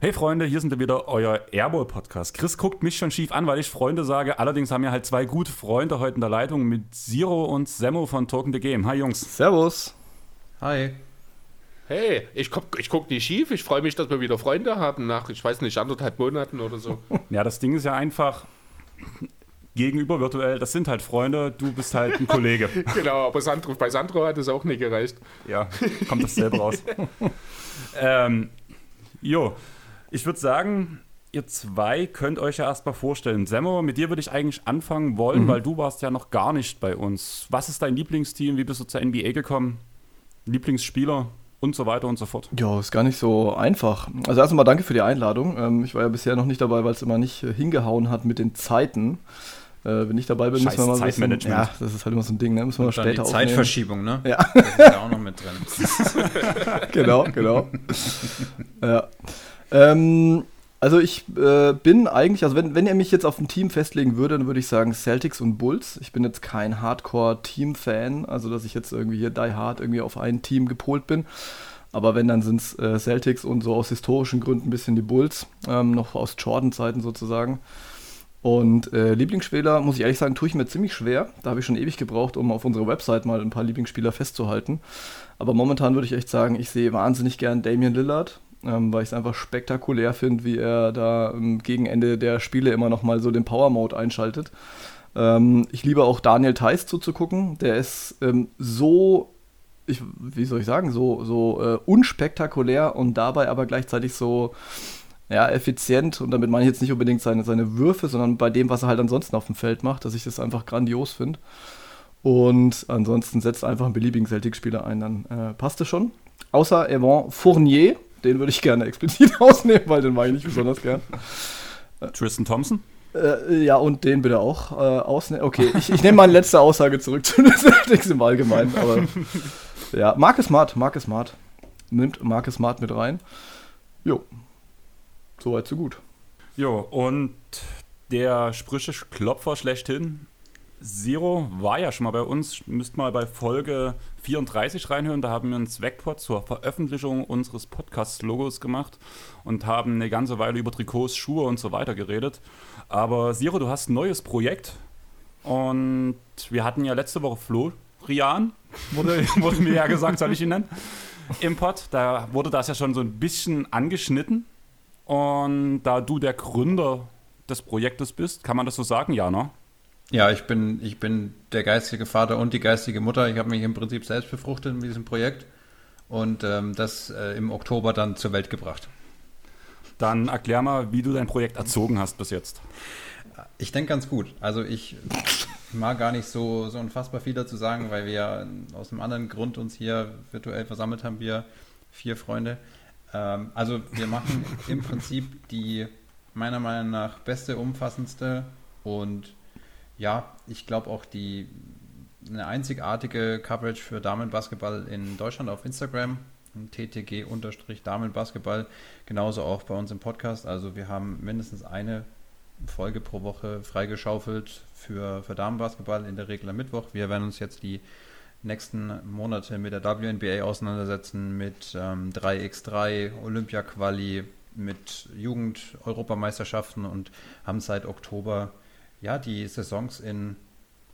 Hey Freunde, hier sind wir wieder, euer Airball Podcast. Chris guckt mich schon schief an, weil ich Freunde sage. Allerdings haben wir halt zwei gute Freunde heute in der Leitung mit Zero und Semmo von Token the Game. Hi Jungs. Servus. Hi. Hey, ich guck, ich guck nicht schief. Ich freue mich, dass wir wieder Freunde haben nach, ich weiß nicht, anderthalb Monaten oder so. Ja, das Ding ist ja einfach gegenüber virtuell. Das sind halt Freunde. Du bist halt ein Kollege. genau, aber Sandro, bei Sandro hat es auch nicht gereicht. Ja, kommt das selber raus. ähm, jo, ich würde sagen, ihr zwei könnt euch ja erstmal vorstellen. Semmo, mit dir würde ich eigentlich anfangen wollen, mhm. weil du warst ja noch gar nicht bei uns. Was ist dein Lieblingsteam? Wie bist du zur NBA gekommen? Lieblingsspieler? Und so weiter und so fort. Ja, ist gar nicht so einfach. Also erstmal danke für die Einladung. Ähm, ich war ja bisher noch nicht dabei, weil es immer nicht äh, hingehauen hat mit den Zeiten. Äh, wenn ich dabei bin, Scheiß müssen wir mal Zeitmanagement. Bisschen, ja, das ist halt immer so ein Ding, ne? Müssen wir und später die Zeitverschiebung, ne? Ja. Das ist ja auch noch mit drin. genau, genau. ja. Ähm, also ich äh, bin eigentlich, also wenn, wenn ihr mich jetzt auf ein Team festlegen würde, dann würde ich sagen Celtics und Bulls. Ich bin jetzt kein Hardcore-Team-Fan, also dass ich jetzt irgendwie hier die hard irgendwie auf ein Team gepolt bin. Aber wenn, dann sind es äh, Celtics und so aus historischen Gründen ein bisschen die Bulls, ähm, noch aus Jordan-Zeiten sozusagen. Und äh, Lieblingsspieler, muss ich ehrlich sagen, tue ich mir ziemlich schwer. Da habe ich schon ewig gebraucht, um auf unserer Website mal ein paar Lieblingsspieler festzuhalten. Aber momentan würde ich echt sagen, ich sehe wahnsinnig gern Damian Lillard ähm, weil ich es einfach spektakulär finde, wie er da ähm, gegen Ende der Spiele immer noch mal so den Power Mode einschaltet. Ähm, ich liebe auch Daniel Theiss zuzugucken. Der ist ähm, so, ich, wie soll ich sagen, so, so äh, unspektakulär und dabei aber gleichzeitig so ja, effizient. Und damit meine ich jetzt nicht unbedingt seine, seine Würfe, sondern bei dem, was er halt ansonsten auf dem Feld macht, dass ich das einfach grandios finde. Und ansonsten setzt einfach einen beliebigen Celtic-Spieler ein, dann äh, passt es schon. Außer Evan Fournier, den würde ich gerne explizit ausnehmen, weil den mag ich nicht besonders gern. Tristan Thompson? Äh, ja, und den bitte auch äh, ausnehmen. Okay, ich, ich nehme meine letzte Aussage zurück zu Celtics im Allgemeinen. Aber ja, Marcus Smart, Marcus Smart. Nimmt Marcus Smart mit rein. Jo, soweit so gut. Jo, und der Sprüche-Klopfer schlechthin, Zero war ja schon mal bei uns. Müsst mal bei Folge 34 reinhören. Da haben wir einen Swagpod zur Veröffentlichung unseres Podcast-Logos gemacht und haben eine ganze Weile über Trikots, Schuhe und so weiter geredet. Aber Zero, du hast ein neues Projekt und wir hatten ja letzte Woche Florian, wurde, wurde mir ja gesagt, soll ich ihn nennen, im Pod. Da wurde das ja schon so ein bisschen angeschnitten. Und da du der Gründer des Projektes bist, kann man das so sagen, ja, ne? Ja, ich bin, ich bin der geistige Vater und die geistige Mutter. Ich habe mich im Prinzip selbst befruchtet mit diesem Projekt und ähm, das äh, im Oktober dann zur Welt gebracht. Dann erklär mal, wie du dein Projekt erzogen hast bis jetzt. Ich denke ganz gut. Also ich mag gar nicht so, so unfassbar viel dazu sagen, weil wir aus einem anderen Grund uns hier virtuell versammelt haben, wir vier Freunde. Ähm, also wir machen im Prinzip die meiner Meinung nach beste, umfassendste und ja, ich glaube auch die eine einzigartige Coverage für Damenbasketball in Deutschland auf Instagram, ttg-damenbasketball, genauso auch bei uns im Podcast. Also wir haben mindestens eine Folge pro Woche freigeschaufelt für, für Damenbasketball, in der Regel am Mittwoch. Wir werden uns jetzt die nächsten Monate mit der WNBA auseinandersetzen, mit ähm, 3x3, Olympia-Quali, mit Jugend-Europameisterschaften und haben seit Oktober ja, die Saisons in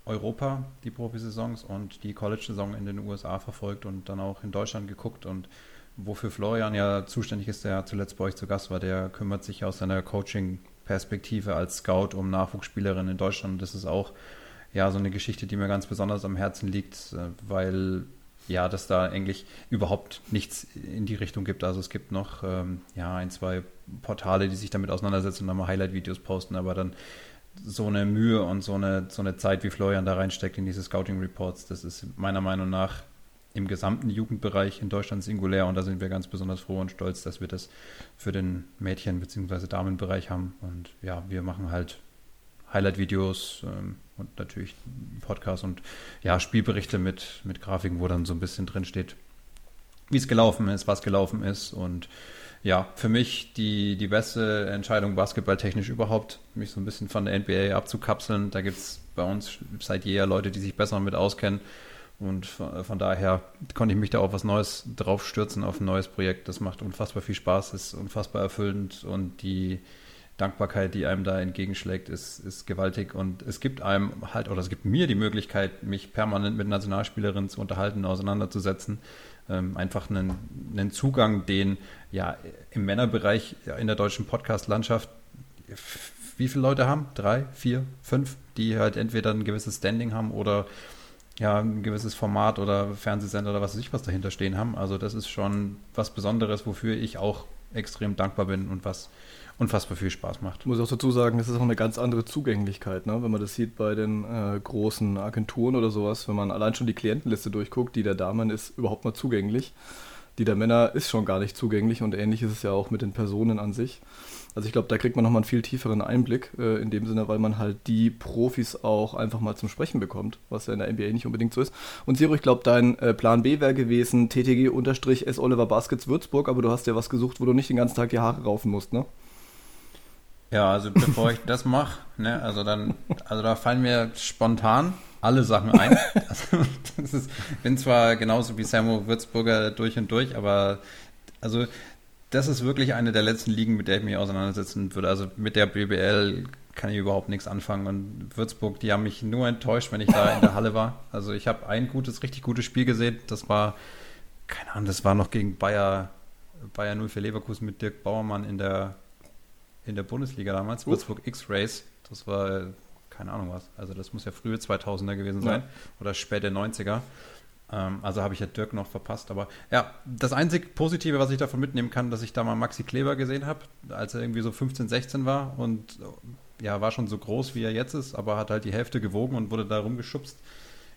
Europa, die Profisaisons und die College-Saison in den USA verfolgt und dann auch in Deutschland geguckt und wofür Florian ja zuständig ist, der zuletzt bei euch zu Gast war, der kümmert sich aus seiner Coaching-Perspektive als Scout um Nachwuchsspielerinnen in Deutschland. Das ist auch ja so eine Geschichte, die mir ganz besonders am Herzen liegt, weil ja, dass da eigentlich überhaupt nichts in die Richtung gibt. Also es gibt noch ähm, ja ein, zwei Portale, die sich damit auseinandersetzen und dann mal Highlight-Videos posten, aber dann so eine Mühe und so eine, so eine Zeit, wie Florian da reinsteckt in diese Scouting Reports, das ist meiner Meinung nach im gesamten Jugendbereich in Deutschland singulär und da sind wir ganz besonders froh und stolz, dass wir das für den Mädchen- bzw. Damenbereich haben. Und ja, wir machen halt Highlight-Videos ähm, und natürlich Podcasts und ja, Spielberichte mit, mit Grafiken, wo dann so ein bisschen drin steht, wie es gelaufen ist, was gelaufen ist und ja, für mich die, die beste Entscheidung basketballtechnisch überhaupt, mich so ein bisschen von der NBA abzukapseln. Da gibt es bei uns seit jeher Leute, die sich besser damit auskennen. Und von, von, daher konnte ich mich da auf was Neues drauf stürzen, auf ein neues Projekt. Das macht unfassbar viel Spaß, ist unfassbar erfüllend und die Dankbarkeit, die einem da entgegenschlägt, ist, ist gewaltig. Und es gibt einem halt, oder es gibt mir die Möglichkeit, mich permanent mit Nationalspielerinnen zu unterhalten, auseinanderzusetzen. Ähm, einfach einen, einen Zugang, den ja im Männerbereich in der deutschen Podcast-Landschaft wie viele Leute haben? Drei, vier, fünf, die halt entweder ein gewisses Standing haben oder ja, ein gewisses Format oder Fernsehsender oder was weiß ich was dahinter stehen haben. Also das ist schon was Besonderes, wofür ich auch extrem dankbar bin und was unfassbar viel Spaß macht. Ich muss auch dazu sagen, das ist auch eine ganz andere Zugänglichkeit, ne? wenn man das sieht bei den äh, großen Agenturen oder sowas, wenn man allein schon die Klientenliste durchguckt, die der Damen ist überhaupt mal zugänglich, die der Männer ist schon gar nicht zugänglich und ähnlich ist es ja auch mit den Personen an sich. Also ich glaube, da kriegt man nochmal einen viel tieferen Einblick äh, in dem Sinne, weil man halt die Profis auch einfach mal zum Sprechen bekommt, was ja in der NBA nicht unbedingt so ist. Und Siro, ich glaube, dein äh, Plan B wäre gewesen, TTG-S Oliver Baskets Würzburg, aber du hast ja was gesucht, wo du nicht den ganzen Tag die Haare raufen musst, ne? Ja, also bevor ich das mache, ne, also dann, also da fallen mir spontan alle Sachen ein. Also, das ist, bin zwar genauso wie Samuel Würzburger durch und durch, aber also das ist wirklich eine der letzten Ligen, mit der ich mich auseinandersetzen würde. Also mit der BBL kann ich überhaupt nichts anfangen. Und Würzburg, die haben mich nur enttäuscht, wenn ich da in der Halle war. Also ich habe ein gutes, richtig gutes Spiel gesehen. Das war, keine Ahnung, das war noch gegen Bayer, Bayer 0 für Leverkusen mit Dirk Bauermann in der, in der Bundesliga damals. Uff. Würzburg X-Race. Das war, keine Ahnung was. Also das muss ja frühe 2000er gewesen sein. Ja. Oder späte 90er. Ähm, also habe ich ja Dirk noch verpasst. Aber ja, das einzig Positive, was ich davon mitnehmen kann, dass ich da mal Maxi Kleber gesehen habe, als er irgendwie so 15, 16 war und ja, war schon so groß, wie er jetzt ist, aber hat halt die Hälfte gewogen und wurde da rumgeschubst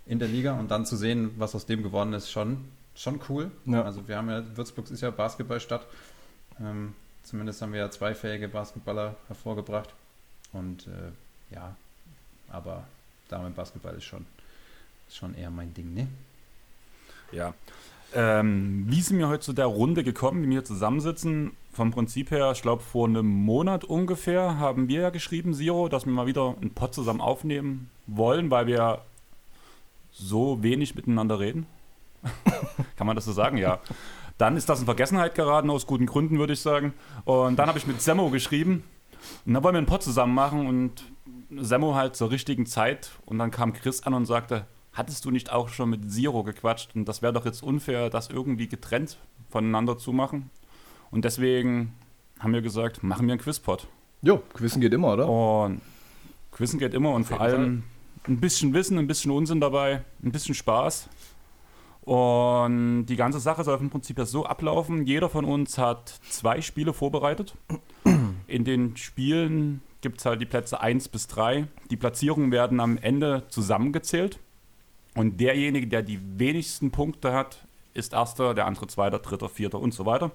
in der Liga und dann zu sehen, was aus dem geworden ist, schon, schon cool. Ja. Also wir haben ja, Würzburg ist ja Basketballstadt. Ähm, zumindest haben wir ja zwei fähige Basketballer hervorgebracht. Und äh, ja, aber Damenbasketball ist schon, ist schon eher mein Ding, ne? Ja. Ähm, wie sind wir heute zu der Runde gekommen, wie wir zusammensitzen? Vom Prinzip her, ich glaube, vor einem Monat ungefähr haben wir ja geschrieben, Siro, dass wir mal wieder einen Pod zusammen aufnehmen wollen, weil wir so wenig miteinander reden. Kann man das so sagen? Ja. Dann ist das in Vergessenheit geraten, aus guten Gründen, würde ich sagen. Und dann habe ich mit Semmo geschrieben. Und dann wollen wir einen Pod zusammen machen und Semmo halt zur richtigen Zeit. Und dann kam Chris an und sagte, hattest du nicht auch schon mit Zero gequatscht? Und das wäre doch jetzt unfair, das irgendwie getrennt voneinander zu machen. Und deswegen haben wir gesagt, machen wir einen Quizpot. Jo, Quizzen geht immer, oder? Und Quizzen geht immer und vor allem Fall. ein bisschen Wissen, ein bisschen Unsinn dabei, ein bisschen Spaß. Und die ganze Sache soll im Prinzip ja so ablaufen. Jeder von uns hat zwei Spiele vorbereitet. In den Spielen gibt es halt die Plätze 1 bis 3. Die Platzierungen werden am Ende zusammengezählt. Und derjenige, der die wenigsten Punkte hat, ist Erster, der andere Zweiter, Dritter, Vierter und so weiter.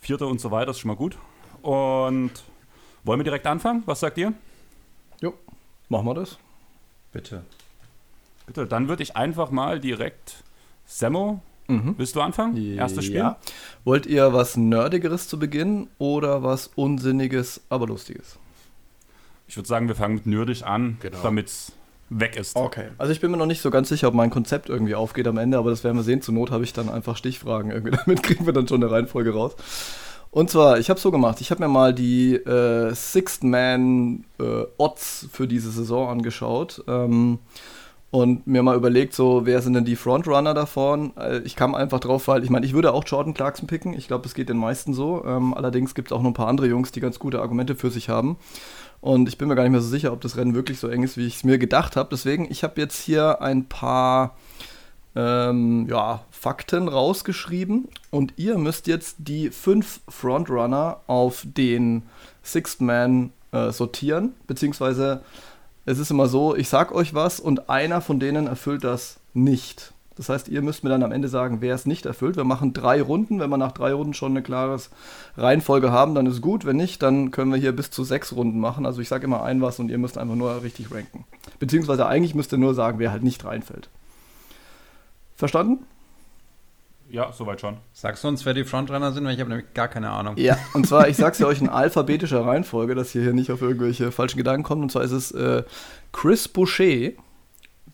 Vierter und so weiter ist schon mal gut. Und wollen wir direkt anfangen? Was sagt ihr? Jo, machen wir das. Bitte. Bitte, dann würde ich einfach mal direkt. Semmo, mhm. willst du anfangen? Erstes Spiel? Ja. Wollt ihr was Nerdigeres zu Beginn oder was Unsinniges, aber Lustiges? Ich würde sagen, wir fangen mit nerdig an, genau. damit es weg ist. Okay. Also ich bin mir noch nicht so ganz sicher, ob mein Konzept irgendwie aufgeht am Ende, aber das werden wir sehen. Zur Not habe ich dann einfach Stichfragen irgendwie. Damit kriegen wir dann schon eine Reihenfolge raus. Und zwar, ich habe so gemacht, ich habe mir mal die äh, Sixth Man äh, Odds für diese Saison angeschaut ähm, und mir mal überlegt, so, wer sind denn die Frontrunner davon? Äh, ich kam einfach drauf, weil ich meine, ich würde auch Jordan Clarkson picken. Ich glaube, das geht den meisten so. Ähm, allerdings gibt es auch noch ein paar andere Jungs, die ganz gute Argumente für sich haben. Und ich bin mir gar nicht mehr so sicher, ob das Rennen wirklich so eng ist, wie ich es mir gedacht habe. Deswegen, ich habe jetzt hier ein paar ähm, ja, Fakten rausgeschrieben und ihr müsst jetzt die fünf Frontrunner auf den Sixth Man äh, sortieren, beziehungsweise es ist immer so, ich sag euch was und einer von denen erfüllt das nicht. Das heißt, ihr müsst mir dann am Ende sagen, wer es nicht erfüllt. Wir machen drei Runden. Wenn wir nach drei Runden schon eine klare Reihenfolge haben, dann ist gut. Wenn nicht, dann können wir hier bis zu sechs Runden machen. Also ich sage immer ein was und ihr müsst einfach nur richtig ranken. Beziehungsweise eigentlich müsst ihr nur sagen, wer halt nicht reinfällt. Verstanden? Ja, soweit schon. Sagst du uns, wer die Frontrunner sind? Weil ich habe nämlich gar keine Ahnung. Ja, und zwar, ich sag's ja euch in alphabetischer Reihenfolge, dass ihr hier nicht auf irgendwelche falschen Gedanken kommt. Und zwar ist es äh, Chris Boucher,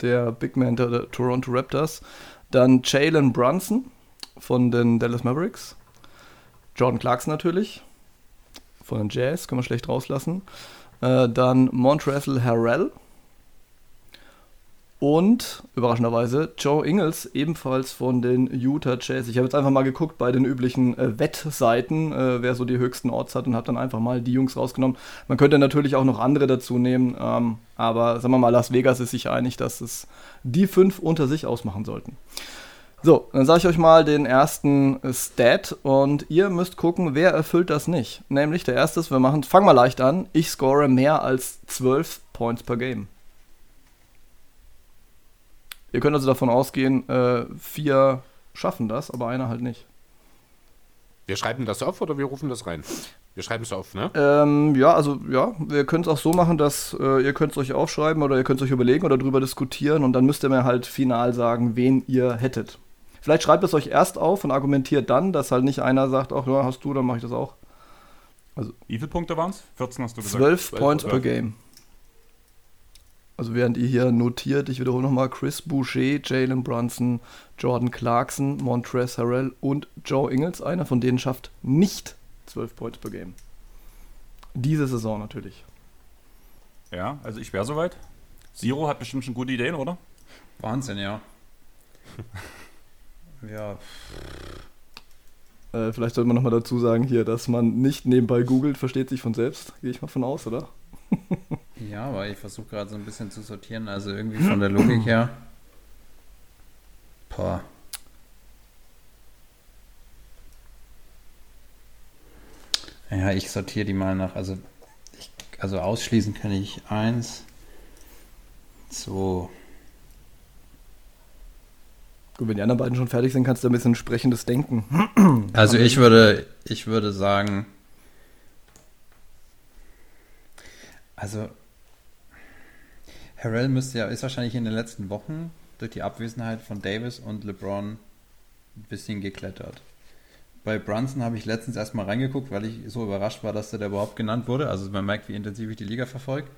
der Big Man der, Toronto Raptors, dann Jalen Brunson von den Dallas Mavericks, Jordan Clarkson natürlich von den Jazz, kann man schlecht rauslassen, äh, dann Montrezl Harrell und überraschenderweise Joe Ingles, ebenfalls von den Utah Jazz. Ich habe jetzt einfach mal geguckt bei den üblichen äh, Wettseiten, äh, wer so die höchsten Orts hat und habe dann einfach mal die Jungs rausgenommen. Man könnte natürlich auch noch andere dazu nehmen, ähm, aber sagen wir mal, Las Vegas ist sich einig, dass es die fünf unter sich ausmachen sollten. So, dann sage ich euch mal den ersten äh, Stat und ihr müsst gucken, wer erfüllt das nicht. Nämlich der erste ist, wir machen, fangen mal leicht an, ich score mehr als 12 Points per Game. Ihr könnt also davon ausgehen, äh, vier schaffen das, aber einer halt nicht. Wir schreiben das auf oder wir rufen das rein? Wir schreiben es auf, ne? Ähm, ja, also ja, wir können es auch so machen, dass äh, ihr könnt es euch aufschreiben oder ihr könnt es euch überlegen oder drüber diskutieren und dann müsst ihr mir halt final sagen, wen ihr hättet. Vielleicht schreibt es euch erst auf und argumentiert dann, dass halt nicht einer sagt, ach ja, hast du, dann mache ich das auch. Wie viele Punkte waren es? 14 hast du gesagt. 12 12 Points per Game. Also während ihr hier notiert, ich wiederhole nochmal, Chris Boucher, Jalen Brunson, Jordan Clarkson, Montrezl Harrell und Joe Ingles. Einer von denen schafft nicht 12 Points per Game. Diese Saison natürlich. Ja, also ich wäre soweit. Zero hat bestimmt schon gute Ideen, oder? Wahnsinn, ja. ja, Äh, vielleicht sollte man nochmal dazu sagen hier, dass man nicht nebenbei googelt, versteht sich von selbst. Gehe ich mal von aus, oder? ja, aber ich versuche gerade so ein bisschen zu sortieren. Also irgendwie von der Logik her. Boah. Ja, ich sortiere die mal nach. Also, ich, also ausschließen kann ich eins, zwei. Gut, wenn die anderen beiden schon fertig sind, kannst du ein bisschen sprechendes Denken. Also ich würde, ich würde sagen, also Harrell müsste ja, ist wahrscheinlich in den letzten Wochen durch die Abwesenheit von Davis und LeBron ein bisschen geklettert. Bei Brunson habe ich letztens erstmal reingeguckt, weil ich so überrascht war, dass der da überhaupt genannt wurde. Also man merkt, wie intensiv ich die Liga verfolge.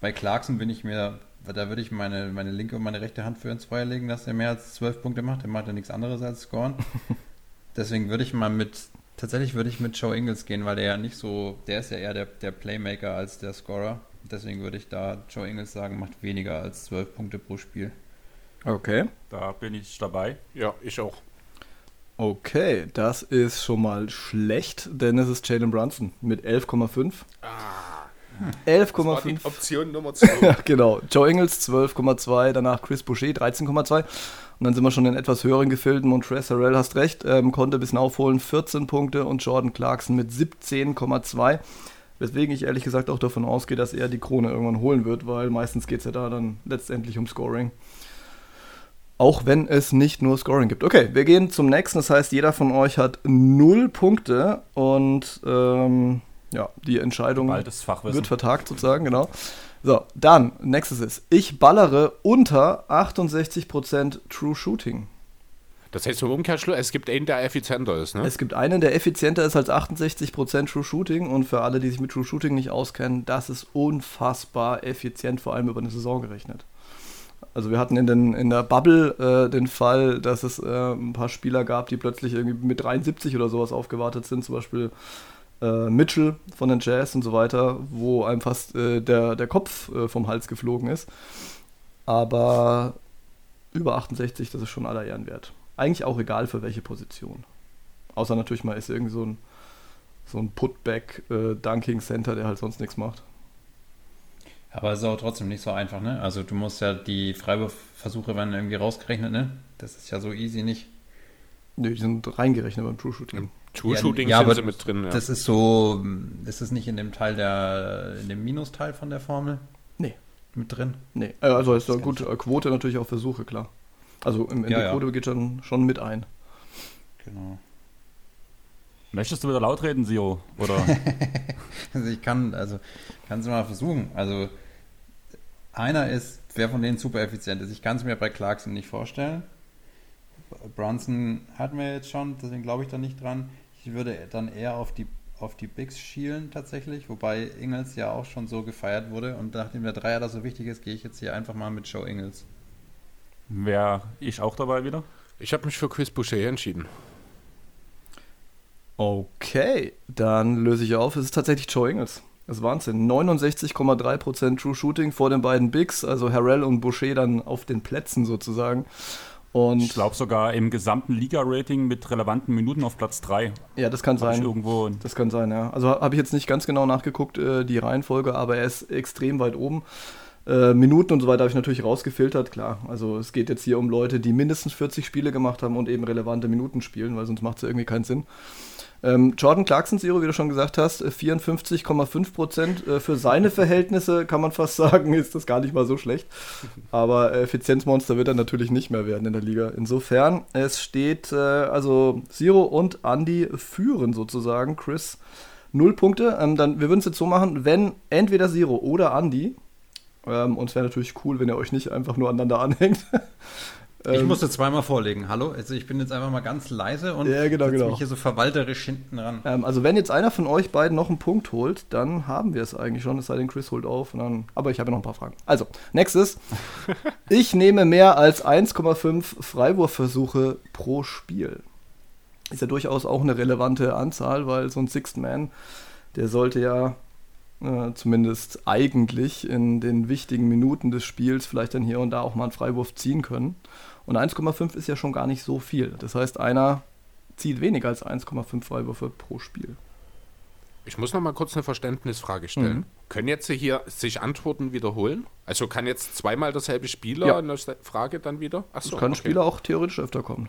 Bei Clarkson bin ich mir, da würde ich meine, meine linke und meine rechte Hand für ins Feuer legen, dass er mehr als zwölf Punkte macht. Der macht ja nichts anderes als scoren. Deswegen würde ich mal mit, tatsächlich würde ich mit Joe Ingles gehen, weil der ja nicht so, der ist ja eher der, der Playmaker als der Scorer. Deswegen würde ich da Joe Ingles sagen, macht weniger als zwölf Punkte pro Spiel. Okay. Da bin ich dabei. Ja, ich auch. Okay, das ist schon mal schlecht, denn es ist Jalen Brunson mit 11,5. Ah, das war die 11,5. Option Nummer 2. Ja, genau. Joe Ingles 12,2, danach Chris Boucher 13,2. Und dann sind wir schon in etwas höheren Gefilden. Montrezl Harrell, hast recht, ähm, konnte ein bisschen aufholen, 14 Punkte und Jordan Clarkson mit 17,2. Weswegen ich ehrlich gesagt auch davon ausgehe, dass er die Krone irgendwann holen wird, weil meistens geht es ja da dann letztendlich um Scoring. Auch wenn es nicht nur Scoring gibt. Okay, wir gehen zum nächsten. Das heißt, jeder von euch hat 0 Punkte und ähm, ja, die Entscheidung wird vertagt sozusagen, genau. So, dann, nächstes ist, ich ballere unter 68% True Shooting. Das heißt im Umkehrschluss, es gibt einen, der effizienter ist, ne? Es gibt einen, der effizienter ist als 68% True Shooting und für alle, die sich mit True Shooting nicht auskennen, das ist unfassbar effizient, vor allem über eine Saison gerechnet. Also wir hatten in, den, in der Bubble äh, den Fall, dass es äh, ein paar Spieler gab, die plötzlich irgendwie mit 73 oder sowas aufgewartet sind, zum Beispiel äh, Mitchell von den Jazz und so weiter, wo einem fast äh, der, der Kopf äh, vom Hals geflogen ist. Aber über 68, das ist schon aller Ehren wert. Eigentlich auch egal für welche Position. Außer natürlich mal ist irgendwie so ein, so ein Putback-Dunking-Center, der halt sonst nichts macht. Aber es ist auch trotzdem nicht so einfach, ne? Also du musst ja die Freiwurfversuche werden irgendwie rausgerechnet, ne? Das ist ja so easy nicht. Nö, die sind reingerechnet beim True Shooting. True Ja, Shooting ja, sind aber mit drin, ja. Das ist so, ist es nicht in dem Teil der, in dem Minusteil von der Formel? Nee. Mit drin? Nee, äh, also ist da Das gut, äh, Quote natürlich auch Versuche, klar. Also in, in Ja, die ja. Geht schon, schon mit ein. Genau. Möchtest du wieder laut reden, Sio? Oder? Also ich kann, also kannst du mal versuchen. Also einer ist, wer von denen super effizient ist. Ich kann es mir bei Clarkson nicht vorstellen. Brunson hatten wir jetzt schon, deswegen glaube ich da nicht dran. Ich würde dann eher auf die, auf die Bigs schielen tatsächlich, wobei Ingels ja auch schon so gefeiert wurde. Und nachdem der Dreier da so wichtig ist, gehe ich jetzt hier einfach mal mit Joe Ingels. Wäre ich auch dabei wieder? Ich habe mich für Chris Boucher entschieden. Okay, dann löse ich auf. Es ist tatsächlich Joe Ingles. Das ist Wahnsinn. 69,3% True Shooting vor den beiden Bigs, also Harrell und Boucher dann auf den Plätzen sozusagen. Und Ich glaube sogar im gesamten Liga-Rating mit relevanten Minuten auf Platz 3. ja, das kann sein. irgendwo. Das kann sein, ja. Also habe ich jetzt nicht ganz genau nachgeguckt, äh, die Reihenfolge, aber er ist extrem weit oben. Äh, Minuten und so weiter habe ich natürlich rausgefiltert, klar. Also es geht jetzt hier um Leute, die mindestens 40 Spiele gemacht haben und eben relevante Minuten spielen, weil sonst macht es ja irgendwie keinen Sinn. Ähm, Jordan Clarkson, Zero, wie du schon gesagt hast, äh, 54,5 Prozent. Äh, für seine Verhältnisse kann man fast sagen, ist das gar nicht mal so schlecht. Aber äh, Effizienzmonster wird er natürlich nicht mehr werden in der Liga. Insofern, es steht, äh, also Zero und Andy führen sozusagen. Chris null Punkte. Ähm, dann, wir würden es jetzt so machen, wenn entweder Zero oder Andy, ähm, und es wäre natürlich cool, wenn ihr euch nicht einfach nur aneinander anhängt. Ich Ähm, musste zweimal vorlegen. Hallo? Also ich bin jetzt einfach mal ganz leise und Ja, genau, genau. mich hier so verwalterisch hinten ran. Ähm, also wenn jetzt einer von euch beiden noch einen Punkt holt, dann haben wir es eigentlich schon, es sei denn, Chris holt auf. Und dann, aber ich habe ja noch ein paar Fragen. Also, nächstes. ich nehme mehr als 1,5 Freiwurfversuche pro Spiel. Ist ja durchaus auch eine relevante Anzahl, weil so ein Sixth Man, der sollte ja äh, zumindest eigentlich in den wichtigen Minuten des Spiels vielleicht dann hier und da auch mal einen Freiwurf ziehen können. Und 1,5 ist ja schon gar nicht so viel. Das heißt, einer zieht weniger als 1,5 Freiwürfe pro Spiel. Ich muss noch mal kurz eine Verständnisfrage stellen. Mhm. Können jetzt hier sich Antworten wiederholen? Also kann jetzt zweimal derselbe Spieler Ja. eine Frage dann wieder? Achso, Das kann ein Spieler auch theoretisch öfter kommen.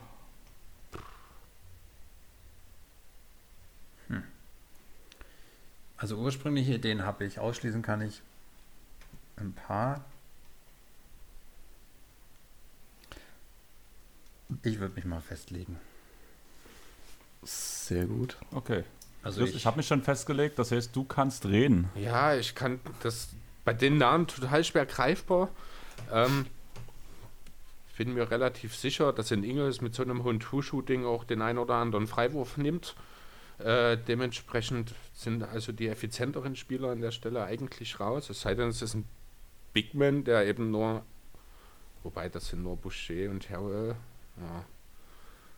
Also ursprüngliche Ideen habe ich. Ausschließen kann ich ein paar. Ich würde mich mal festlegen. Sehr gut. Okay. Also ich, ich habe mich schon festgelegt, das heißt, du kannst reden. Ja, ich kann das bei den Namen total schwer greifbar. Ähm, ich bin mir relativ sicher, dass in Ingels mit so einem hohen Two-Shooting auch den ein oder anderen Freiwurf nimmt. Äh, dementsprechend sind also die effizienteren Spieler an der Stelle eigentlich raus. Es sei denn, es ist ein Big Man, der eben nur, wobei das sind nur Boucher und Harrell. Ja.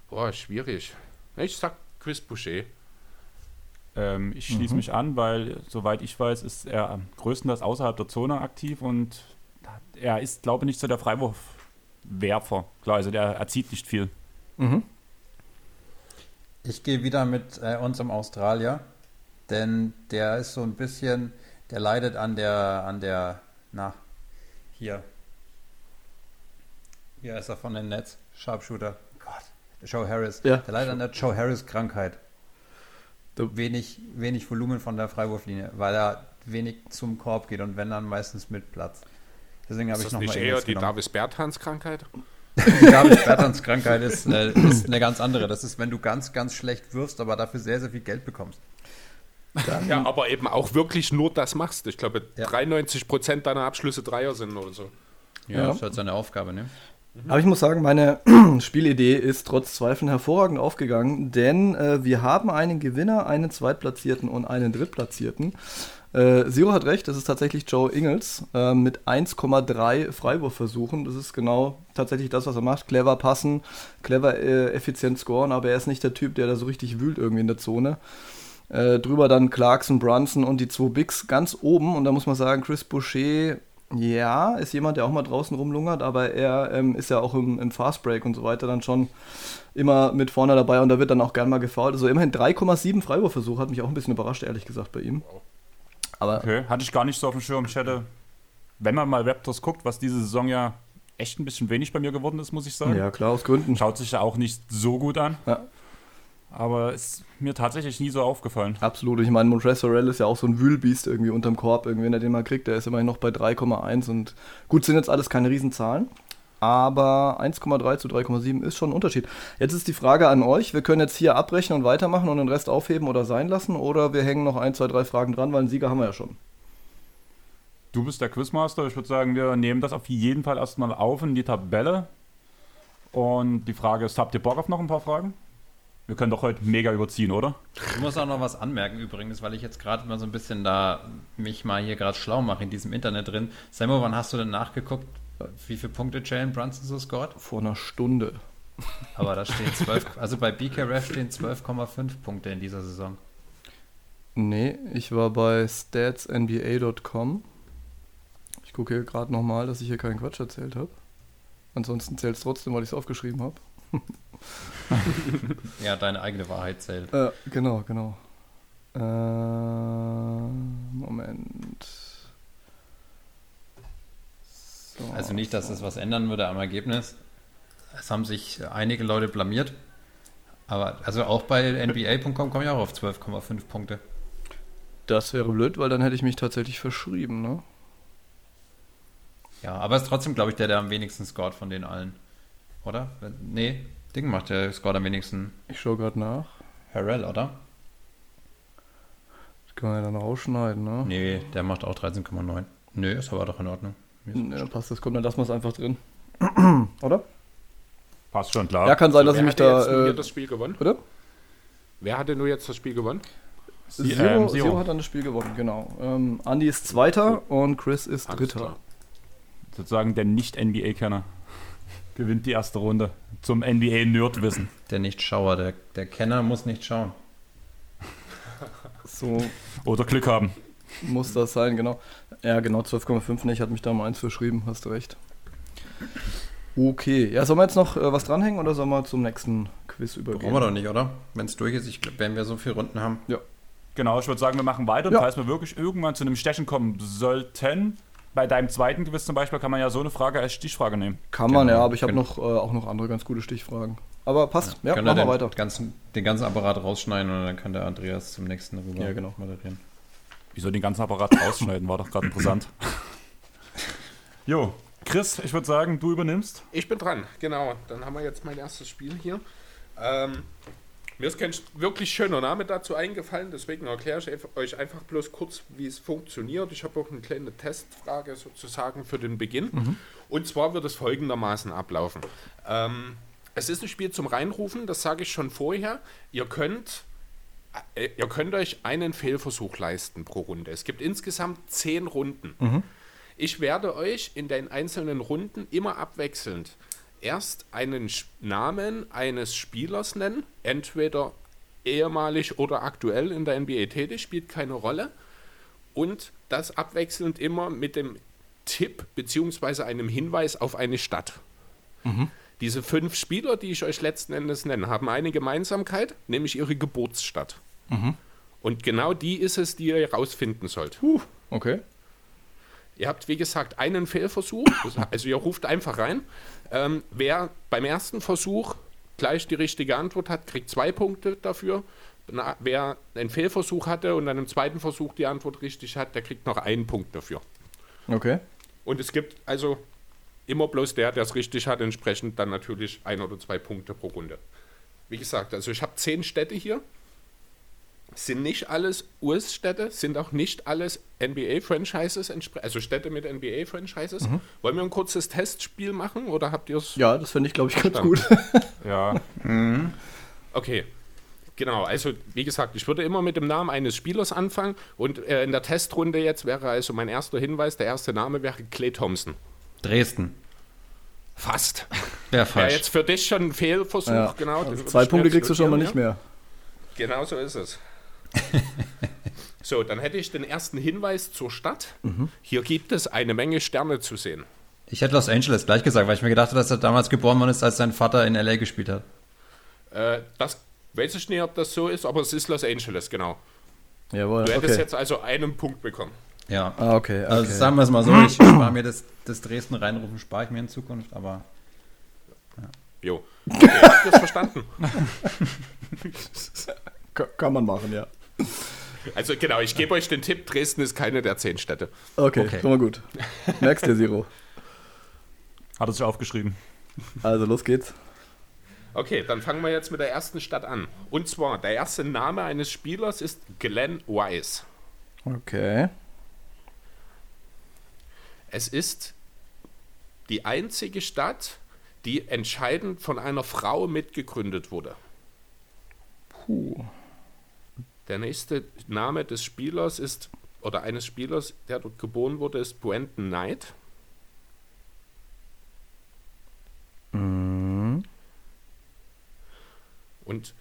Boah, schwierig. Ich sag Chris Boucher. Ähm, ich schließe Mhm. mich an, weil, soweit ich weiß, ist er am größtenteils außerhalb der Zone aktiv und er ist, glaube ich, nicht so der Freiwurfwerfer. Klar, also der er zieht nicht viel. Mhm. Ich gehe wieder mit äh, unserem Australier, denn der ist so ein bisschen, der leidet an der, an der, na, hier. Hier ist er von den Nets, Sharpshooter. Gott, Joe Harris. Ja. Der leidet an der Joe Harris Krankheit. Da- Wenig, wenig Volumen von der Freiwurflinie, weil er wenig zum Korb geht und wenn dann meistens mit Platz. Deswegen habe Ist ich das nicht nochmal eher die genommen. Die David Bertans Krankheit ist, äh, ist eine ganz andere. Das ist, wenn du ganz, ganz schlecht wirfst, aber dafür sehr, sehr viel Geld bekommst. Ja, aber eben auch wirklich nur das machst. Ich glaube, Ja. 93% deiner Abschlüsse Dreier sind oder so. Ja, Ja. das ist halt seine Aufgabe, ne? Aber ich muss sagen, meine Spielidee ist trotz Zweifeln hervorragend aufgegangen, denn äh, wir haben einen Gewinner, einen Zweitplatzierten und einen Drittplatzierten. Äh, Zero hat recht, das ist tatsächlich Joe Ingles äh, mit 1,3 Freiwurfversuchen. Das ist genau tatsächlich das, was er macht. Clever passen, clever äh, effizient scoren, aber er ist nicht der Typ, der da so richtig wühlt irgendwie in der Zone. Äh, drüber dann Clarkson, Brunson und die zwei Bigs ganz oben. Und da muss man sagen, Chris Boucher, ja, ist jemand, der auch mal draußen rumlungert, aber er ähm, ist ja auch im, im Fastbreak und so weiter dann schon immer mit vorne dabei und da wird dann auch gern mal gefault. Also immerhin 3,7 Freiwurfversuche, hat mich auch ein bisschen überrascht, ehrlich gesagt, bei ihm. Aber Okay, hatte ich gar nicht so auf dem Schirm. Ich hätte, wenn man mal Raptors guckt, was diese Saison ja echt ein bisschen wenig bei mir geworden ist, muss ich sagen. ja, klar, aus Gründen. Schaut sich ja auch nicht so gut an. Ja. Aber ist mir tatsächlich nie so aufgefallen. Absolut. Ich meine, Montrezl Harrell ist ja auch so ein Wühlbiest irgendwie unterm Korb, irgendwie, wenn er den mal kriegt. Der ist immerhin noch bei 3,1 und gut, sind jetzt alles keine Riesenzahlen. Aber 1,3 zu 3,7 ist schon ein Unterschied. Jetzt ist die Frage an euch. Wir können jetzt hier abbrechen und weitermachen und den Rest aufheben oder sein lassen. Oder wir hängen noch ein, zwei, drei Fragen dran, weil einen Sieger haben wir ja schon. Du bist der Quizmaster. Ich würde sagen, wir nehmen das auf jeden Fall erstmal auf in die Tabelle. Und die Frage ist, habt ihr Bock auf noch ein paar Fragen? Wir können doch heute mega überziehen, oder? Ich muss auch noch was anmerken übrigens, weil ich jetzt gerade mal so ein bisschen da mich mal hier gerade schlau mache in diesem Internet drin. Samuel, wann hast du denn nachgeguckt, wie viele Punkte Jalen Brunson so scored? Vor einer Stunde. Aber da stehen 12, also bei BKRF stehen 12,5 Punkte in dieser Saison. Nee, ich war bei statsnba.com. Ich gucke hier gerade nochmal, dass ich hier keinen Quatsch erzählt habe. Ansonsten zählt es trotzdem, weil ich es aufgeschrieben habe. Ja, deine eigene Wahrheit zählt. Äh, genau, genau. Äh, Moment. So, Also nicht, dass das was ändern würde am Ergebnis. Es haben sich einige Leute blamiert. Aber also auch bei NBA.com komme ich auch auf 12,5 Punkte. Das wäre blöd, weil dann hätte ich mich tatsächlich verschrieben, ne? Ja, aber es ist trotzdem, glaube ich, der, der am wenigsten scored von den allen. Oder? Nee, Ding macht der scored am wenigsten. Ich schaue gerade nach. Harrell, oder? Das kann man ja dann rausschneiden, ne? Nee, der macht auch 13,9. Nö, ist aber doch in Ordnung. Nee, dann passt das. Komm, dann lassen wir es einfach drin. Oder? Passt schon, klar. Ja, kann sein, dass Wer ich mich da. nur hier Äh, das Spiel gewonnen? bitte? Wer hatte nur jetzt das Spiel gewonnen? Sie- Zero, ähm, Zero. Zero. hat dann das Spiel gewonnen, genau. Ähm, Andy ist Zweiter und Chris ist Alles Dritter. klar. Sozusagen der Nicht-NBA-Kenner gewinnt die erste Runde zum NBA-Nerd-Wissen. Der Nicht-Schauer, der, der Kenner muss nicht schauen. So Oder Glück haben. muss das sein, genau. Ja, genau, 12,5. Ne, ich hatte mich da mal eins verschrieben, hast du recht. Okay, ja, sollen wir jetzt noch äh, was dranhängen oder sollen wir zum nächsten Quiz übergehen? Brauchen wir doch nicht, oder? Wenn es durch ist, ich glaube, wenn wir so viele Runden haben. Genau, ich würde sagen, wir machen weiter. Und Ja. falls wir wirklich irgendwann zu einem Stechen kommen sollten, bei deinem zweiten Quiz zum Beispiel, kann man ja so eine Frage als Stichfrage nehmen. Kann man, Genau. ja, aber ich habe Genau. noch, äh, auch noch andere ganz gute Stichfragen. Aber passt, ja, Können machen wir weiter. Ganzen, den ganzen Apparat rausschneiden und dann kann der Andreas zum nächsten rüber Ja, genau. moderieren. Wieso den ganzen Apparat rausschneiden, war doch gerade interessant. Jo, Chris, ich würde sagen, du übernimmst. Ich bin dran, genau. Dann haben wir jetzt mein erstes Spiel hier. Ähm, mir ist kein wirklich schöner Name dazu eingefallen, deswegen erkläre ich euch einfach bloß kurz, wie es funktioniert. Ich habe auch eine kleine Testfrage sozusagen für den Beginn. Und zwar wird es folgendermaßen ablaufen. Ähm, es ist ein Spiel zum Reinrufen, das sage ich schon vorher. Ihr könnt, ihr könnt euch einen Fehlversuch leisten pro Runde. Es gibt insgesamt zehn Runden. Ich werde euch in den einzelnen Runden immer abwechselnd erst einen Namen eines Spielers nennen, entweder ehemalig oder aktuell in der NBA tätig, spielt keine Rolle. Und das abwechselnd immer mit dem Tipp bzw. einem Hinweis auf eine Stadt. Diese fünf Spieler, die ich euch letzten Endes nenne, haben eine Gemeinsamkeit, nämlich ihre Geburtsstadt. Und genau die ist es, die ihr herausfinden sollt. Puh, okay. Ihr habt, wie gesagt, einen Fehlversuch. Also ihr ruft einfach rein. Ähm, wer beim ersten Versuch gleich die richtige Antwort hat, kriegt zwei Punkte dafür. Na, wer einen Fehlversuch hatte und dann im zweiten Versuch die Antwort richtig hat, der kriegt noch einen Punkt dafür. Okay. Und es gibt also immer bloß der, der es richtig hat, entsprechend dann natürlich ein oder zwei Punkte pro Runde. Wie gesagt, also ich habe zehn Städte hier. Sind nicht alles US-Städte, sind auch nicht alles NBA-Franchises, also Städte mit NBA-Franchises. Wollen wir ein kurzes Testspiel machen oder habt ihr es? Ja, das fände ich, glaube ich, ganz gut. Ja, Okay. Genau, also wie gesagt, ich würde immer mit dem Namen eines Spielers anfangen und äh, in der Testrunde jetzt wäre also mein erster Hinweis, der erste Name wäre Clay Thompson. Dresden. Fast. Wäre Ja, falsch. jetzt für dich schon ein Fehlversuch, Ja. genau. Also zwei Punkte kriegst du schon mal nicht mehr. ja. Genau so ist es. so, dann hätte ich den ersten Hinweis zur Stadt. Mhm. Hier gibt es eine Menge Sterne zu sehen. Ich hätte Los Angeles gleich gesagt, weil ich mir gedacht habe, dass er damals geboren worden ist, als sein Vater in L.A. gespielt hat. Äh, das weiß ich nicht, ob das so ist, aber es ist Los Angeles, genau. Jawohl, Du hättest okay. jetzt also einen Punkt bekommen. Ja. Ah, okay, okay. Also sagen wir es mal so, ich spare mir das, das Dresden reinrufen, spare ich mir in Zukunft, aber Jo. Okay, habt ihr es verstanden? Ka- kann man machen, ja. Also genau, ich gebe euch den Tipp, Dresden ist keine der zehn Städte. Okay, Okay. schon mal gut. Merkst dir, Zero. hat er sich aufgeschrieben. Also, los geht's. Okay, dann fangen wir jetzt mit der ersten Stadt an. Und zwar, der erste Name eines Spielers ist Glenn Wise. Okay. Es ist die einzige Stadt, die entscheidend von einer Frau mitgegründet wurde. Puh. Der nächste Name des Spielers ist, oder eines Spielers, der dort geboren wurde, ist Brandon Knight. Mhm. Und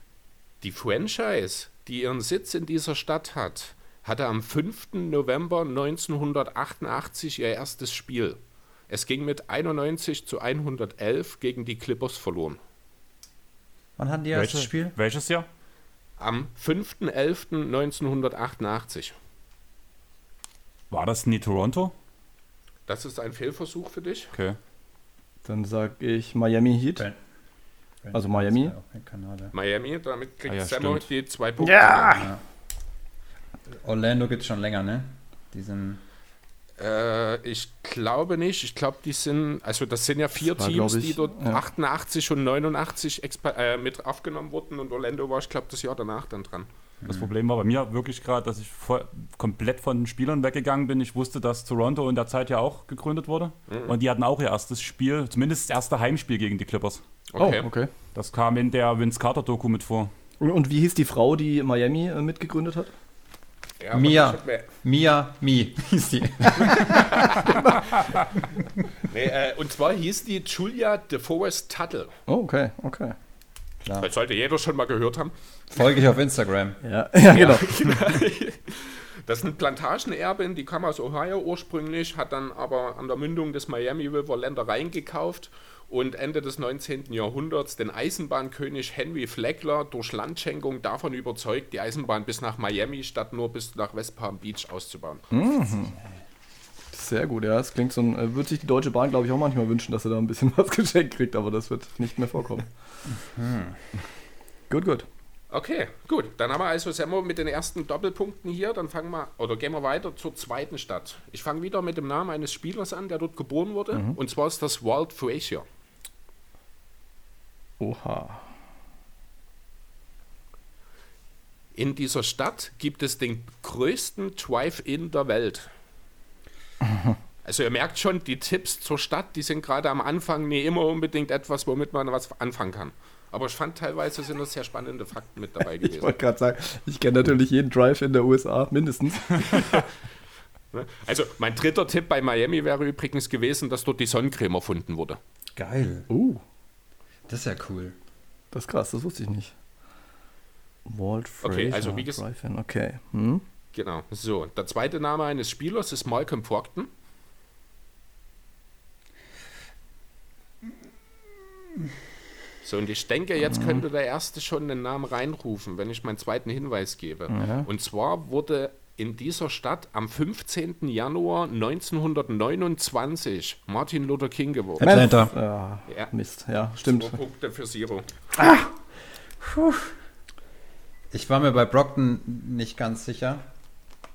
die Franchise, die ihren Sitz in dieser Stadt hat, hatte am 5. November 1988 ihr erstes Spiel. Es ging mit 91 zu 111 gegen die Clippers verloren. Wann hatten die ihr erstes Welches, Spiel? welches Jahr? Am 5.11.1988. War das nie Toronto? Das ist ein Fehlversuch für dich. Okay. Dann sag ich Miami Heat. Ben- Also Miami? Miami, damit kriegt Ah ja, Sammo stimmt. die zwei Punkte. Ja. Orlando gibt es schon länger, ne? Die sind. Äh, ich glaube nicht. Ich glaube, die sind, also das sind ja vier war, Teams, ich, die dort ja. 88 und 89 expa- äh, mit aufgenommen wurden und Orlando war, ich glaube, das Jahr danach dann dran. Das Problem war bei mir wirklich gerade, dass ich voll, komplett von den Spielern weggegangen bin. Ich wusste, dass Toronto in der Zeit ja auch gegründet wurde. Und die hatten auch ihr erstes Spiel, zumindest das erste Heimspiel gegen die Clippers. Okay. Oh, okay. Das kam in der Vince Carter-Doku mit vor. Und, und wie hieß die Frau, die Miami äh, mitgegründet hat? Ja, Mia. Mia Mi hieß die. Nee, äh, und zwar hieß die Julia DeForest Tuttle. Oh, okay, okay. Klar. Das sollte jeder schon mal gehört haben. Folge ich auf Instagram. Ja, ja genau. Das ist eine Plantagenerbin, die kam aus Ohio ursprünglich, hat dann aber an der Mündung des Miami River Ländereien gekauft und Ende des 19. Jahrhunderts den Eisenbahnkönig Henry Flagler durch Landschenkung davon überzeugt, die Eisenbahn bis nach Miami statt nur bis nach West Palm Beach auszubauen. Sehr gut, ja. Das klingt so ein. Äh, würde sich die Deutsche Bahn, glaube ich, auch manchmal wünschen, dass er da ein bisschen was geschenkt kriegt, aber das wird nicht mehr vorkommen. Gut, gut. Okay, gut. Dann haben wir also Semmo mit den ersten Doppelpunkten hier. Dann fangen wir, oder gehen wir weiter zur zweiten Stadt. Ich fange wieder mit dem Namen eines Spielers an, der dort geboren wurde. Und zwar ist das Walt Frazier. Oha. In dieser Stadt gibt es den größten Drive-In der Welt. Also ihr merkt schon, die Tipps zur Stadt, die sind gerade am Anfang nie immer unbedingt etwas, womit man was anfangen kann. Aber ich fand teilweise sind das sehr spannende Fakten mit dabei Ich gewesen. wollte gerade sagen, ich kenne natürlich jeden Drive in der USA, mindestens. Ne? Also mein dritter Tipp bei Miami wäre übrigens gewesen, dass dort die Sonnencreme erfunden wurde. Geil. Uh, Das ist ja cool. das ist krass, das wusste ich nicht. Walt Fraser. Okay, also wie ges- Drive-In, okay. Hm? Genau. So, der zweite Name eines Spielers ist Malcolm Procton. So, und ich denke, jetzt könnte der erste schon den Namen reinrufen, wenn ich meinen zweiten Hinweis gebe. Ja. Und zwar wurde in dieser Stadt am 15. Januar 1929 Martin Luther King geboren. Atlanta. Ah, Ja. Mist, ja, stimmt. Zwei Punkte für Zero. Ich war mir bei Brockton nicht ganz sicher.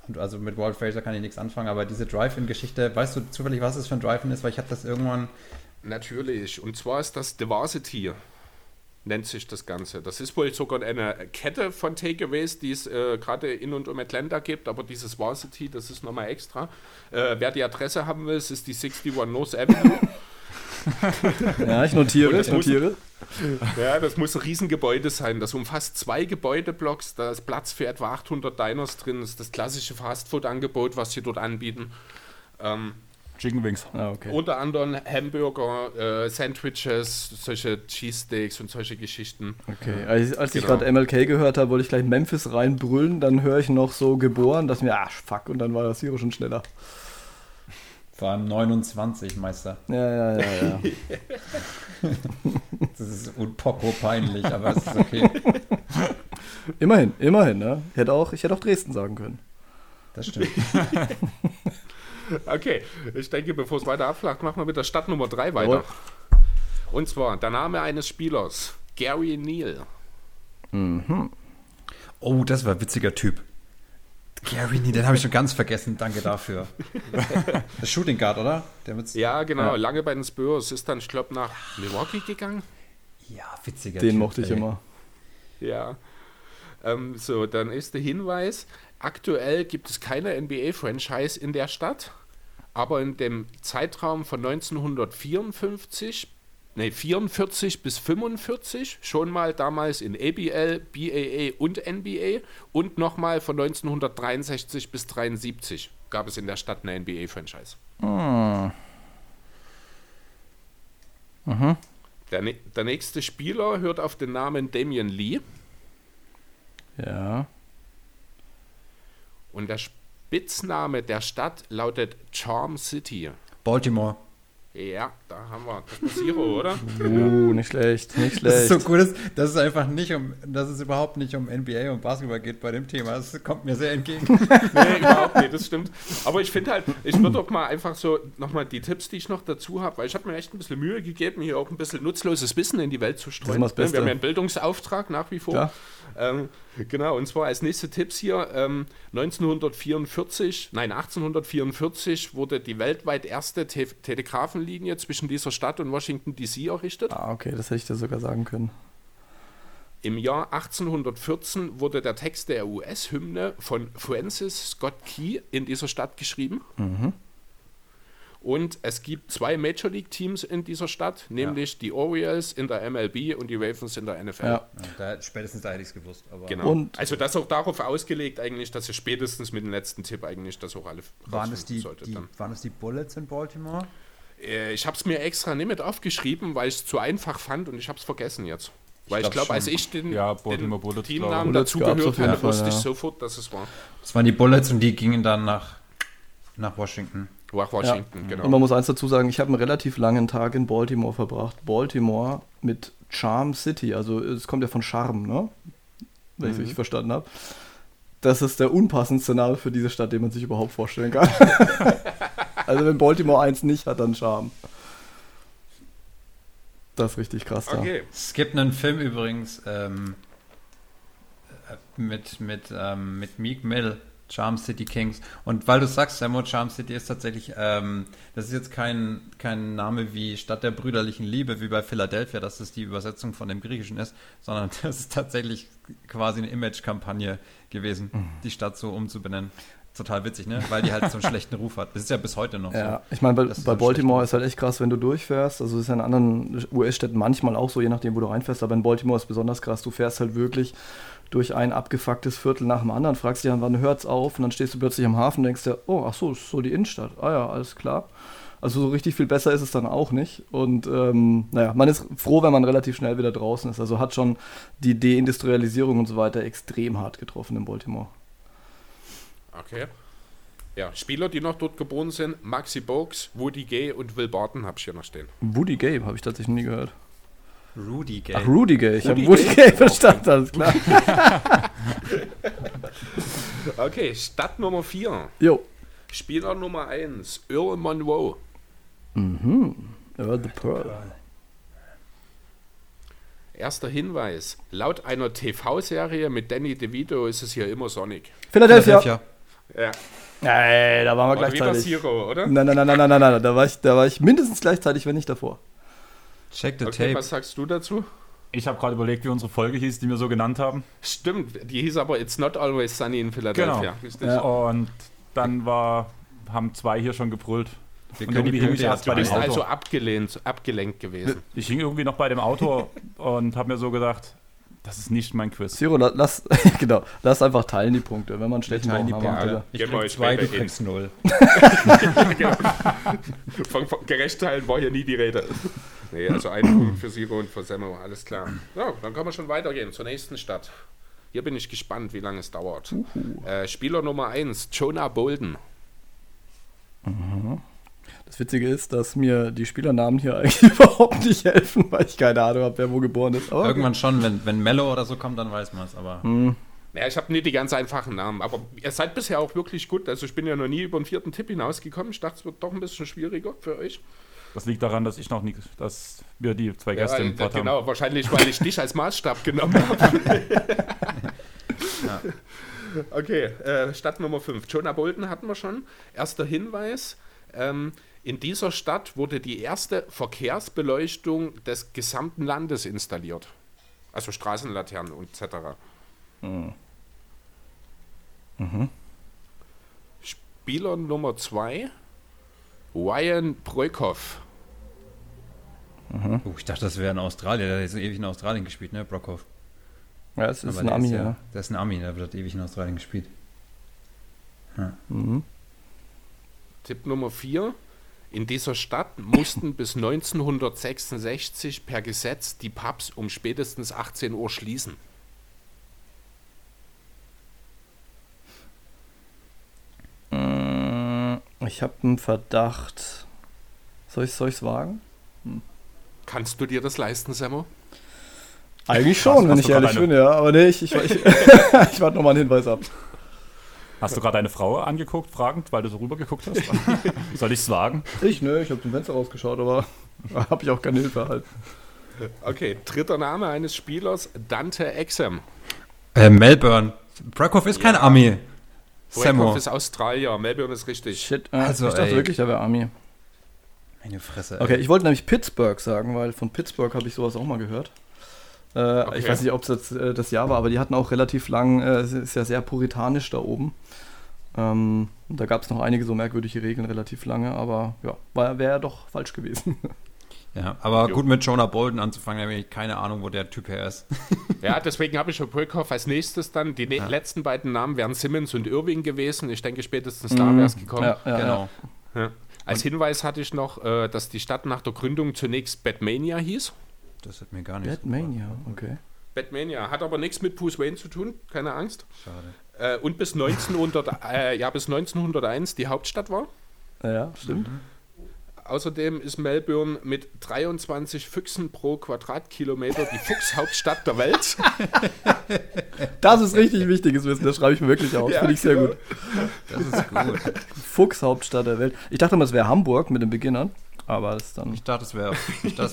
Und Also mit Walt Fraser kann ich nichts anfangen, aber diese Drive-In-Geschichte, weißt du zufällig, was es für ein Drive-In ist? Weil ich habe das irgendwann. Natürlich. Und zwar ist das Diversity, nennt sich das Ganze. Das ist wohl sogar eine Kette von Takeaways, die es äh, gerade in und um Atlanta gibt, aber dieses Varsity, das ist nochmal extra. Äh, wer die Adresse haben will, es ist die 61 North Avenue. Ja, ich notiere, ich muss- notiere. ja, das muss ein Riesengebäude sein. Das umfasst zwei Gebäudeblocks, da ist Platz für etwa 800 Diners drin. Das ist das klassische Fastfood-Angebot, was sie dort anbieten. Ähm, Chicken Wings. Ah, okay. Unter anderem Hamburger, äh, Sandwiches, solche Cheesesteaks und solche Geschichten. Okay, als, als ich Genau. gerade MLK gehört habe, wollte ich gleich Memphis reinbrüllen, dann höre ich noch so geboren, dass mir, ah, fuck, und dann war das hier schon schneller. Vor allem 29, Meister. Ja, ja, ja, ja. Das ist unpoco peinlich, aber es ist okay. immerhin, immerhin, ne? Ich hätte, auch, ich hätte auch Dresden sagen können. Das stimmt. Okay, ich denke, bevor es weiter abflacht, machen wir mit der Stadt Nummer 3 weiter. Jawohl. Und zwar der Name eines Spielers, Gary Neal. Oh, das war ein witziger Typ. Gary, nee, den habe ich schon ganz vergessen. Danke dafür. Der Shooting Guard, oder? Ja, genau, Ja. lange bei den Spurs, ist dann, ich glaube, nach Milwaukee gegangen. ja, witziger Den Typ. mochte ich ey. immer. Ja. Ähm, so, dann ist der Hinweis: Aktuell gibt es keine NBA-Franchise in der Stadt, aber in dem Zeitraum von 1954, nee, 44 bis 45 schon mal damals in ABL, BAA und NBA und nochmal von 1963 bis 73 gab es in der Stadt eine NBA-Franchise. Hm. Der, ne- der nächste Spieler hört auf den Namen Damian Lee Ja. und der Spitzname der Stadt lautet Charm City. Baltimore. Ja, da haben wir das ist Zero, oder? Uh, nicht schlecht, nicht Das ist schlecht. so cool, dass, dass es einfach nicht um, dass es überhaupt nicht um NBA und Basketball geht bei dem Thema. Das kommt mir sehr entgegen. Nee, überhaupt nicht, das stimmt. Aber ich finde halt, ich würde doch mal einfach so nochmal die Tipps, die ich noch dazu habe, weil ich habe mir echt ein bisschen Mühe gegeben, hier auch ein bisschen nutzloses Wissen in die Welt zu streuen. immer das Beste. Wir haben ja einen Bildungsauftrag nach wie vor. Klar. Ähm, genau, und zwar als nächste Tipps hier, ähm, 1944, nein, 1844 wurde die weltweit erste Te Telegrafenlinie zwischen dieser Stadt und Washington DC errichtet. Ah, okay, das hätte ich dir sogar sagen können. Im Jahr 1814 wurde der Text der US-Hymne von Francis Scott Key in dieser Stadt geschrieben. Und es gibt zwei Major League Teams in dieser Stadt, nämlich die Orioles in der MLB und die Ravens in der NFL. Ja. da, spätestens da hätte ich es gewusst. Aber Genau. Und- also das auch darauf ausgelegt eigentlich, dass ihr spätestens mit dem letzten Tipp eigentlich das auch alle waren, es die, solltet die, dann. waren es die Bullets in Baltimore? Äh, ich habe es mir extra nicht mit aufgeschrieben, weil ich es zu einfach fand und ich habe es vergessen jetzt. Weil ich glaube, als ich den, Ja, den Bullets, Teamnamen glaube ich. dazu Bullets gab's gehört auf jeden hatte, Fall, wusste ich ja. sofort, dass es war. Das waren die Bullets und die gingen dann nach, nach Washington. Nach Washington, genau. Und man muss eins dazu sagen, ich habe einen relativ langen Tag in Baltimore verbracht. Baltimore mit Charm City, also es kommt ja von Charme, ne? Wenn ich es richtig verstanden habe. Das ist der unpassendste Name für diese Stadt, den man sich überhaupt vorstellen kann. also wenn Baltimore eins nicht hat, dann Charme. Das ist richtig krass da. Okay. Es gibt einen Film übrigens ähm, äh, mit, mit, ähm, mit Meek Mill, Charm City Kings. Und weil du sagst, Samo, Charm City ist tatsächlich, ähm, das ist jetzt kein, kein Name wie Stadt der brüderlichen Liebe, wie bei Philadelphia, dass es die Übersetzung von dem Griechischen ist, sondern das ist tatsächlich quasi eine Image-Kampagne gewesen, die Stadt so umzubenennen. Total witzig, ne? Weil die halt so einen schlechten Ruf hat. Das ist ja bis heute noch Ja, so. ich meine, bei, Das bei ein Baltimore schlechter- ist halt echt krass, wenn du durchfährst. Also es ist ja in anderen US-Städten manchmal auch so, je nachdem, wo du reinfährst. Aber in Baltimore ist besonders krass. Du fährst halt wirklich durch ein abgefucktes Viertel nach dem anderen, fragst dich dann, wann hört's auf? Und dann stehst du plötzlich am Hafen und denkst dir, oh, ach so, ist so die Innenstadt. Ah ja, alles klar. Also so richtig viel besser ist es dann auch nicht. Und ähm, naja, man ist froh, wenn man relativ schnell wieder draußen ist. Also hat schon die Deindustrialisierung und so weiter extrem hart getroffen in Baltimore. Okay. Ja, Spieler, die noch dort geboren sind, Maxi Bogues, Woody Gay und Will Barton habe ich hier noch stehen. Woody Gay habe ich tatsächlich nie gehört. Rudy Gay. Ach, Rudy Gay. Ich habe Rudy Woody Gay? Verstanden, alles klar. Okay, Stadt Nummer 4. Jo. Spieler Nummer 1, Earl Monroe. Earl the Pearl. Erster Hinweis. Laut einer TV-Serie mit Danny DeVito ist es hier immer Sonic. Philadelphia. Philadelphia. Ja, Ey, da waren wir oder gleichzeitig. Zero, oder? Nein, nein, nein, nein, nein, nein, nein. Da war ich, da war ich mindestens gleichzeitig, wenn nicht davor. Check the Okay, tape. was sagst du dazu? Ich habe gerade überlegt, wie unsere Folge hieß, die wir so genannt haben. Stimmt, die hieß aber It's Not Always Sunny in Philadelphia. Genau. Ja. Und dann war, haben zwei hier schon gebrüllt. Wir Und können die irgendwie hing ich erst bei Du dem bist Auto. also abgelehnt, abgelenkt gewesen. Ich hing irgendwie noch bei dem Auto und habe mir so gedacht, das ist nicht mein Quiz. Zero, la- lass, genau, lass einfach teilen die Punkte. Wenn man schlecht teilen die Punkte. Alter. Ich Gehen wir krieg zwei, du kriegst null. Von, von Gerechtteilen war hier nie die Rede. Nee, also ein Punkt für Zero und für Semmo, alles klar. Ja, dann können wir schon weitergehen zur nächsten Stadt. Hier bin ich gespannt, wie lange es dauert. Äh, Spieler Nummer 1, Jonah Bolden. Das Witzige ist, dass mir die Spielernamen hier eigentlich überhaupt nicht helfen, weil ich keine Ahnung habe, wer wo geboren ist. Aber Irgendwann schon, wenn, wenn Mello oder so kommt, dann weiß man es. Aber Ja, ich habe nicht die ganz einfachen Namen, aber ihr seid bisher auch wirklich gut. Also ich bin ja noch nie über den vierten Tipp hinausgekommen. Ich dachte, es wird doch ein bisschen schwieriger für euch. Das liegt daran, dass ich noch nie, dass wir die zwei Ja, Gäste im Pott haben. genau, wahrscheinlich, weil ich dich als Maßstab genommen habe. Okay, äh, Stadt Nummer 5. Jonah Bolton hatten wir schon. Erster Hinweis. Ähm, in dieser Stadt wurde die erste Verkehrsbeleuchtung des gesamten Landes installiert. Also Straßenlaternen und etc. Spieler Nummer 2. Ryan Broikhoff. Oh, ich dachte, das wäre ein Australier. Der hat jetzt ewig in Australien gespielt, ne? Brockhoff. Ja, es ist Aber ein Ami, ja. ja. Der ist ein Ami, der wird ewig in Australien gespielt. Mhm. Tipp Nummer 4. In dieser Stadt mussten bis 1966 per Gesetz die Pubs um spätestens 18 Uhr schließen. Mm, Ich habe einen Verdacht. Soll ich es wagen? Kannst du dir das leisten, Semmo? Eigentlich schon, Hast- wenn ich ehrlich bin, ja. Aber nee, ich, ich, ich, ich warte nochmal einen Hinweis ab. Hast du gerade deine Frau angeguckt, fragend, weil du so rübergeguckt hast? Soll ich es wagen? Ich, nö, ich habe zum Fenster rausgeschaut, aber habe ich auch keine Hilfe erhalten. Okay, dritter Name eines Spielers, Dante Exum. Äh, Melbourne. Brockhoff ist kein Ami. Wyckoff ist Australier, Melbourne ist richtig. Shit, äh, Also, ich dachte ey. wirklich, er wäre Army. Meine Fresse. Okay, ich wollte nämlich Pittsburgh sagen, weil von Pittsburgh habe ich sowas auch mal gehört. Äh, Okay. Ich weiß nicht, ob es das, äh, das Jahr war, aber die hatten auch relativ lang, äh, es ist ja sehr puritanisch da oben. Ähm, und da gab es noch einige so merkwürdige Regeln relativ lange, aber ja, wäre ja doch falsch gewesen. Ja, aber Jo. gut mit Jonah Bolden anzufangen, da habe ich keine Ahnung, wo der Typ her ist. Ja, deswegen habe ich schon Wyckoff als nächstes dann. Die ne letzten beiden Namen wären Simmons und Irving gewesen. Ich denke, spätestens da wäre es gekommen. Ja, ja, genau. Ja. Als Hinweis hatte ich noch, äh, dass die Stadt nach der Gründung zunächst Batmania hieß. Das hat mir gar nicht. Batmania, okay. Batmania hat aber nichts mit Bruce Wayne zu tun, keine Angst. Schade. Äh, und bis 1900, äh, ja, bis 1901 die Hauptstadt war. Ja, stimmt. Außerdem ist Melbourne mit 23 Füchsen pro Quadratkilometer die Fuchshauptstadt der Welt. Das ist richtig wichtiges Wissen, das schreibe ich mir wirklich auf. Ja, Finde ich sehr genau. gut. Das ist gut. Fuchshauptstadt der Welt. Ich dachte immer, es wäre Hamburg mit den Beginnern, aber das ist dann. Ich dachte, es wäre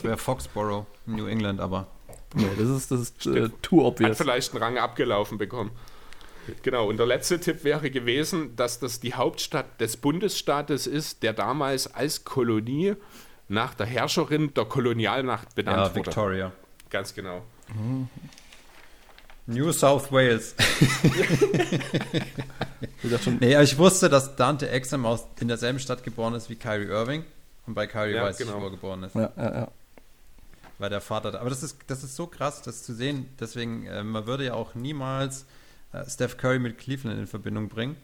wäre Foxborough, New England, aber Nee, das ist, das ist äh, too Hat obvious. vielleicht einen Rang abgelaufen bekommen. Genau, und der letzte Tipp wäre gewesen, dass das die Hauptstadt des Bundesstaates ist, der damals als Kolonie nach der Herrscherin der Kolonialmacht benannt ja, wurde. Victoria. Ganz genau. New South Wales. Ich schon, Nee, ich wusste, dass Dante Exum aus in derselben Stadt geboren ist wie Kyrie Irving. Und bei Kyrie Ja, weiß ich, genau. wo er geboren ist. ja, ja, ja. Weil der Vater da. Aber das ist, das ist so krass, das zu sehen. Deswegen, äh, man würde ja auch niemals äh, Steph Curry mit Cleveland in Verbindung bringen.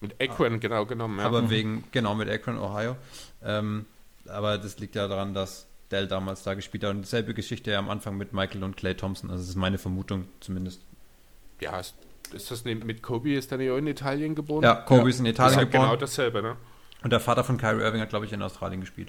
Mit Akron genau genommen. Ja. Aber wegen, genau, mit Akron, Ohio. Ähm, aber das liegt ja daran, dass Dell damals da gespielt hat. Und dieselbe Geschichte ja am Anfang mit Michael und Clay Thompson. Also das ist meine Vermutung zumindest. ja, ist, ist das nicht, mit Kobe ist nicht auch in Italien geboren? Ja, Kobe ist in ist Italien ja geboren. genau dasselbe, ne? Und der Vater von Kyrie Irving hat, glaube ich, in Australien gespielt.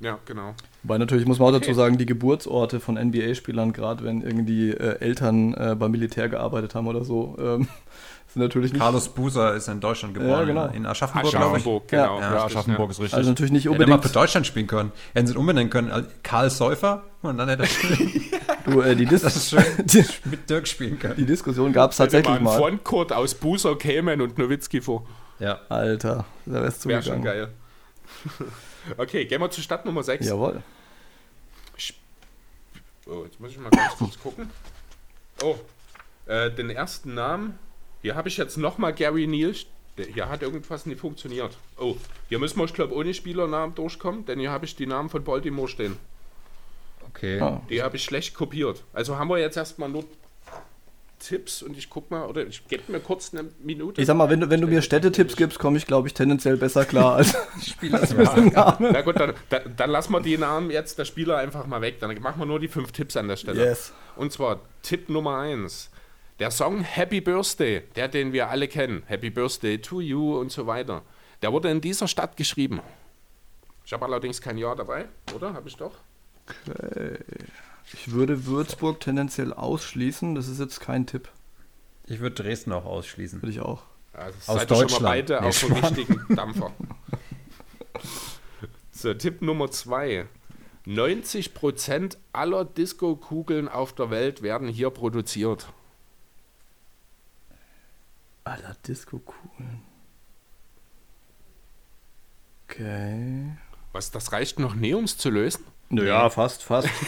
Ja, genau. Wobei natürlich muss man auch dazu sagen, die Geburtsorte von NBA-Spielern, gerade wenn irgendwie äh, Eltern äh, beim Militär gearbeitet haben oder so, ähm, sind natürlich nicht, Carlos Buser ist in Deutschland geboren, Ja, genau. in Aschaffenburg, glaube ich. Aschaffenburg, Ja. genau. Ja, Ja, richtig, Aschaffenburg ist richtig. also natürlich nicht Hätte mal unbedingt. für Deutschland spielen können. Hätten sie umbenennen können, als Karl Säufer und dann hätte er Du, äh, die, Dis Das ist schön. die, mit Dirk spielen können. die Diskussion gab es tatsächlich mal ein mal. Frontcourt aus Buser, Cayman und Nowitzki vor. Ja. Alter, da wär's Wäre schon zugegangen. geil. okay, gehen wir zu Stadt Nummer 6. Jawohl. Oh, jetzt muss ich mal ganz kurz gucken. Oh, äh, den ersten Namen. Hier habe ich jetzt nochmal Gary Neal. Hier hat irgendwas nicht funktioniert. Oh, hier müssen wir, ich glaube, ohne Spielernamen durchkommen, denn hier habe ich die Namen von Baltimore stehen. Okay. Ah. Die habe ich schlecht kopiert. Also haben wir jetzt erstmal nur Tipps und ich guck mal, oder ich gebe mir kurz eine Minute. Ich sag mal, wenn du, wenn du mir Städtetipps gibst, komme ich, glaube ich, tendenziell besser klar als, als mit dem Namen. Na gut, dann, dann, dann lassen wir die Namen jetzt der Spieler einfach mal weg. Dann machen wir nur die fünf Tipps an der Stelle. Yes. Und zwar Tipp Nummer 1. Der Song Happy Birthday, der den wir alle kennen, Happy Birthday to you und so weiter, der wurde in dieser Stadt geschrieben. Ich habe allerdings kein Jahr dabei, oder? Habe ich doch? Ich würde Würzburg tendenziell ausschließen. Das ist jetzt kein Tipp. Ich würde Dresden auch ausschließen. Würde ich auch. Also Aus seid ihr schon Deutschland. mal beide Nee, auf dem richtigen Dampfer. so, Tipp Nummer 2. 90% aller Disco-Kugeln auf der Welt werden hier produziert. Alter, Disco-Kugeln. Okay. Was, das reicht noch nie, um es zu lösen? Naja, fast, fast.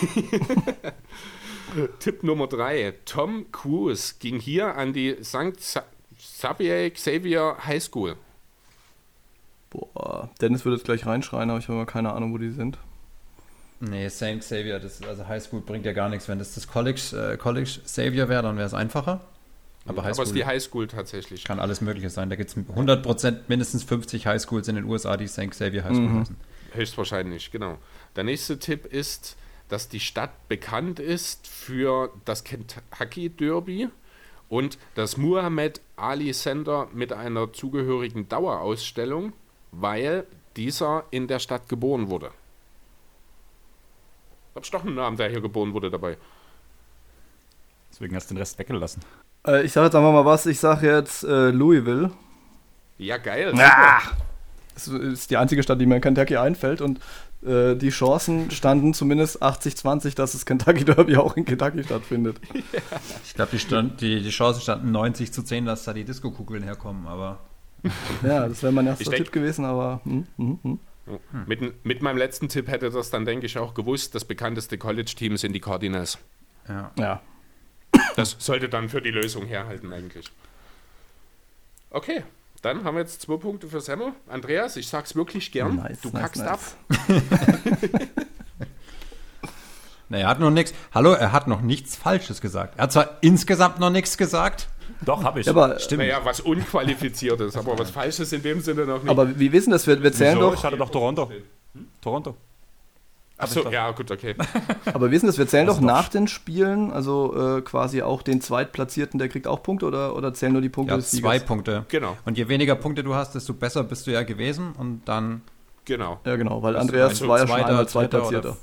Tipp Nummer 3. Tom Cruise ging hier an die St. Xavier Xavier High School. Boah, Dennis würde jetzt gleich reinschreien, aber ich habe mal keine Ahnung, wo die sind. Nee, St. Xavier, das, also Highschool bringt ja gar nichts. Wenn das das College, äh, College Xavier wäre, dann wäre es einfacher. Aber Aber es ist die Highschool tatsächlich. kann alles Mögliche sein. Da gibt es 100% mindestens 50 Highschools in den USA, die St. Xavier Highschool Mhm. heißen. Höchstwahrscheinlich, genau. Der nächste Tipp ist, dass die Stadt bekannt ist für das Kentucky Derby und das Muhammad Ali Center mit einer zugehörigen Dauerausstellung, weil dieser in der Stadt geboren wurde. Hab ich doch einen Namen, der hier geboren wurde dabei. Deswegen hast du den Rest weggelassen. Äh, ich sage jetzt einfach mal was. Ich sage jetzt äh, Louisville. Ja, geil. Das ist die einzige Stadt, die mir in Kentucky einfällt. Und äh, die Chancen standen zumindest 80-20, dass das Kentucky Derby auch in Kentucky stattfindet. Ich glaube, die, die, die Chancen standen 90 zu 10, dass da die Disco-Kugeln herkommen, aber Ja, das wäre mein erster denk- Tipp gewesen, aber. Hm, hm, hm. Mit, mit meinem letzten Tipp hätte das dann, denke ich, auch gewusst. Das bekannteste College-Team sind die Cardinals. ja. Ja. Das sollte dann für die Lösung herhalten eigentlich. Okay, dann haben wir jetzt zwei Punkte für Semmer. Andreas, ich sag's wirklich gern. Nice, du nice, kackst nice. ab. Na, er hat noch nichts. Hallo, er hat noch nichts Falsches gesagt. Er hat zwar insgesamt noch nichts gesagt. Doch, habe ich. Ja, aber, Stimmt. Naja, was Unqualifiziertes, aber was Falsches in dem Sinne noch nicht. aber wie wissen das? Wir, wir zählen Wieso? doch. Ich hatte doch Toronto. Toronto. Achso, ja, gut, okay. Aber wissen das? Wir zählen doch nach den Spielen, also äh, quasi auch den Zweitplatzierten, der kriegt auch Punkte oder, oder zählen nur die Punkte Ja, des zwei Siegers? Punkte. Genau, Und je weniger Punkte du hast, desto besser bist du ja gewesen. Und dann genau. Ja, genau, weil Andreas also war ja schon Zweiter, einmal oder- Zweitplatzierter.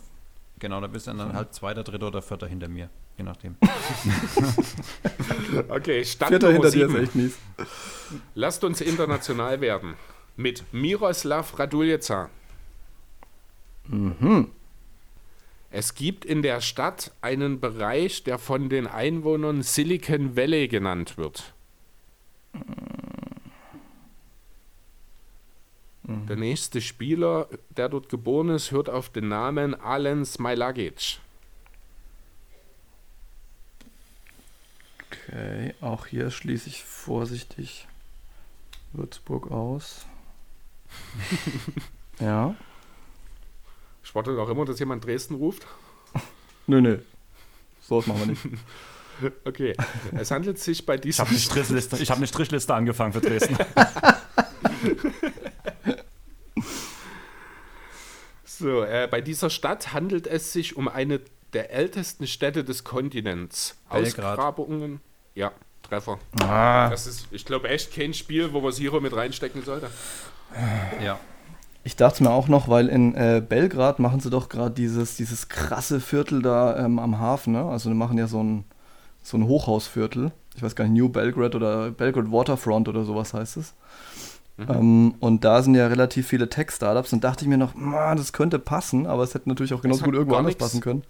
Genau, da bist du dann halt Zweiter, Dritter oder Vierter hinter mir. Je nachdem. Okay, Stand Vierter hinter dir ist echt mies. Lasst uns international werden. Mit Miroslav Raduljeca. Mhm. Es gibt in der Stadt einen Bereich, der von den Einwohnern Silicon Valley genannt wird. Der nächste Spieler, der dort geboren ist, hört auf den Namen Alen Smailagic. Okay, auch hier schließe ich vorsichtig Würzburg aus. ja. Ich warte auch immer, dass jemand Dresden ruft. Nö, nö. So was machen wir nicht. Okay, es handelt sich bei Ich diesem habe eine Strichliste, ich hab eine Strichliste angefangen für Dresden. So, äh, bei dieser Stadt handelt es sich um eine der ältesten Städte des Kontinents. Belgrad. Ausgrabungen. Ja, Treffer. Ah. Das ist, ich glaube, echt kein Spiel, wo man Siro mit reinstecken sollte. ja. Ich dachte mir auch noch, weil in äh, Belgrad machen sie doch gerade dieses, dieses krasse Viertel da ähm, am Hafen, ne? Also die machen ja so ein, so ein Hochhausviertel. Ich weiß gar nicht, New Belgrade oder Belgrade Waterfront oder sowas heißt es. Ähm, und da sind ja relativ viele Tech-Startups und dachte ich mir noch, "Ma, das könnte passen, aber es hätte natürlich auch genauso gut irgendwo anders nichts. passen können.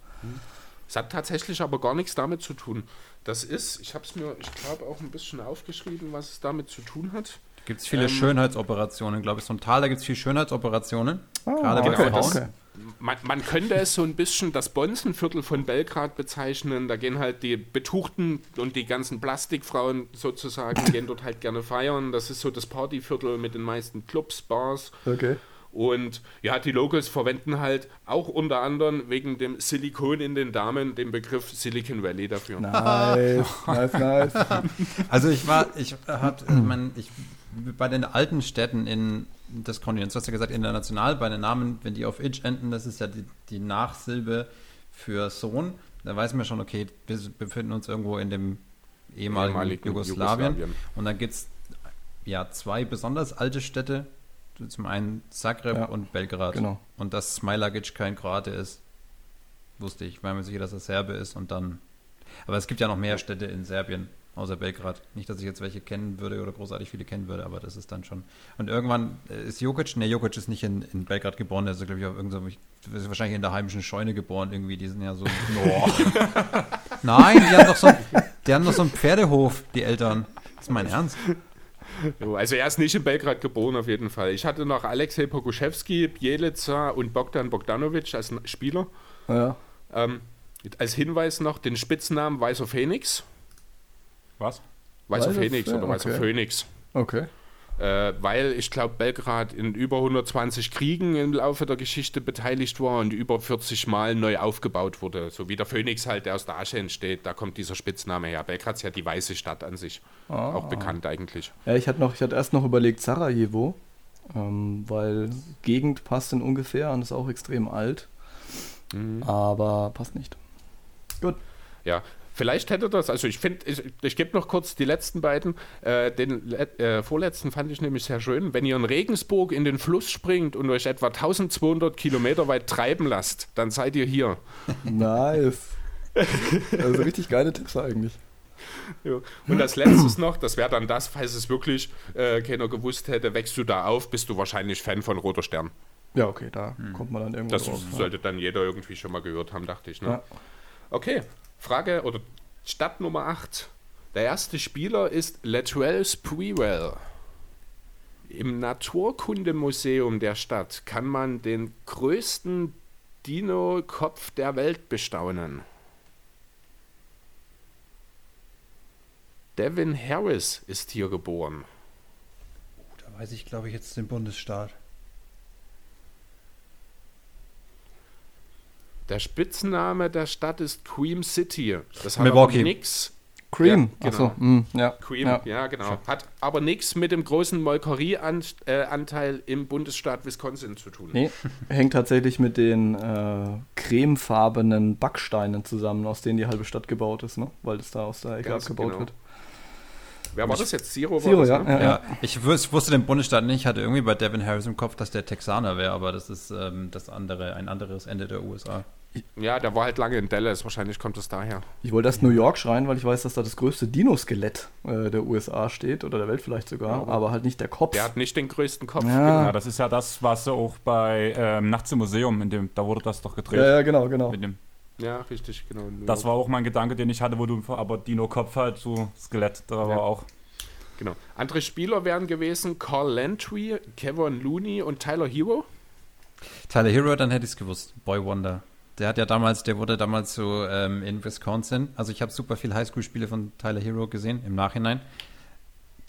Es hat tatsächlich aber gar nichts damit zu tun. Das ist, ich habe es mir, ich glaube, auch ein bisschen aufgeschrieben, was es damit zu tun hat. Gibt es viele Ähm, Schönheitsoperationen, glaube ich. So ein Tal, da gibt es viele Schönheitsoperationen. Ah, Gerade bei okay, Frauen. okay. Man, man könnte es so ein bisschen das Bonzenviertel von Belgrad bezeichnen. Da gehen halt die Betuchten und die ganzen Plastikfrauen sozusagen, gehen dort halt gerne feiern. Das ist so das Partyviertel mit den meisten Clubs, Bars. okay. Und ja, die Locals verwenden halt auch unter anderem wegen dem Silikon in den Damen den Begriff Silicon Valley dafür. Nice, nice, nice. Also ich war, ich hat, ich mein, ich bei den alten Städten in des Kontinents, du hast ja gesagt international, bei den Namen, wenn die auf Itch enden, das ist ja die, die Nachsilbe für Sohn, da weiß man schon, okay, wir befinden uns irgendwo in dem ehemaligen, Ehemaligen Jugoslawien. Jugoslawien. Und dann gibt es ja zwei besonders alte Städte, zum einen Zagreb Ja, und Belgrad. genau. Und dass Smailagic kein Kroate ist, wusste ich, weil mir sicher, dass er Serbe ist und dann. Aber es gibt ja noch mehr Städte in Serbien, außer Belgrad. Nicht, dass ich jetzt welche kennen würde oder großartig viele kennen würde, aber das ist dann schon. Und irgendwann äh, ist Jokic, ne, Jokic ist nicht in, in Belgrad geboren, der ist, glaube ich, auf irgendeinem, ist wahrscheinlich in der heimischen Scheune geboren, irgendwie. Die sind ja so. Nein, die haben doch so, die haben doch so einen Pferdehof, die Eltern. Das ist mein Ernst. Also er ist nicht in Belgrad geboren auf jeden Fall. Ich hatte noch Alexej Pokuschewski, Bjelica und Bogdan Bogdanovic als Spieler. Ja. Ähm, als Hinweis noch den Spitznamen Weißer Phoenix. Was? Weißer Weißer Phoenix oder Weißer okay. Phoenix. Okay. Äh, weil ich glaube, Belgrad in über 120 Kriegen im Laufe der Geschichte beteiligt war und über 40 Mal neu aufgebaut wurde. So wie der Phönix halt, der aus der Asche entsteht, da kommt dieser Spitzname her. Belgrad ist ja die weiße Stadt an sich. Ah. Auch bekannt eigentlich. Ja, ich hatte noch, ich hatte erst noch überlegt Sarajevo, ähm, weil Gegend passt in ungefähr und ist auch extrem alt. Mhm. Aber passt nicht. Gut. Ja, vielleicht hätte das, also ich finde, ich, ich gebe noch kurz die letzten beiden. Äh, den äh, vorletzten fand ich nämlich sehr schön. Wenn ihr in Regensburg in den Fluss springt und euch etwa 1200 Kilometer weit treiben lasst, dann seid ihr hier. Nice. Also richtig geile Tipps eigentlich. Ja. Und als letztes noch, das wäre dann das, falls es wirklich äh, keiner gewusst hätte, wächst du da auf, bist du wahrscheinlich Fan von Roter Stern. Ja, okay, da kommt man dann irgendwo Das drauf. sollte dann jeder irgendwie schon mal gehört haben, dachte ich. Ne? Ja. Okay, Frage oder Stadt Nummer 8. Der erste Spieler ist Latrell Sprewell. Im Naturkundemuseum der Stadt kann man den größten Dino-Kopf der Welt bestaunen. Devin Harris ist hier geboren. Da weiß ich, glaube ich, jetzt den Bundesstaat. Der Spitzname der Stadt ist Cream City. Das hat Milwaukee. aber nix. Cream, Ja, genau. mm, ja. Cream, ja. ja, genau. Hat aber nichts mit dem großen Molkerieanteil im Bundesstaat Wisconsin zu tun. Nee, hängt tatsächlich mit den äh, cremefarbenen Backsteinen zusammen, aus denen die halbe Stadt gebaut ist, ne? Weil das da aus der Ecke Ganz abgebaut genau. wird. Wer war das jetzt? Zero? war Zero, das, ja, ne? ja, Ja, ja. ich wus wusste den Bundesstaat nicht, hatte irgendwie bei Devin Harris im Kopf, dass der Texaner wäre, aber das ist ähm, das andere, ein anderes Ende der USA. Ja, der war halt lange in Dallas. Wahrscheinlich kommt es daher. Ich wollte erst New York schreien, weil ich weiß, dass da das größte Dino-Skelett äh, der USA steht, oder der Welt vielleicht sogar, aber halt nicht der Kopf. Der hat nicht den größten Kopf. Ja. Ja, das ist ja das, was auch bei ähm, Nachts im Museum, in dem, da wurde das doch gedreht. ja, ja, genau, genau. Mit dem, Ja, richtig, genau. das war auch mein Gedanke, den ich hatte, wo du aber Dino-Kopf halt, so Skelett, da war Ja. auch. Genau. Andere Spieler wären gewesen Carl Landry, Kevin Looney und Tyler Hero. Tyler Hero, dann hätte ich es gewusst. Boy Wonder. Der hat ja damals, der wurde damals so ähm, in Wisconsin. Also ich habe super viel Highschool-Spiele von Tyler Hero gesehen im Nachhinein.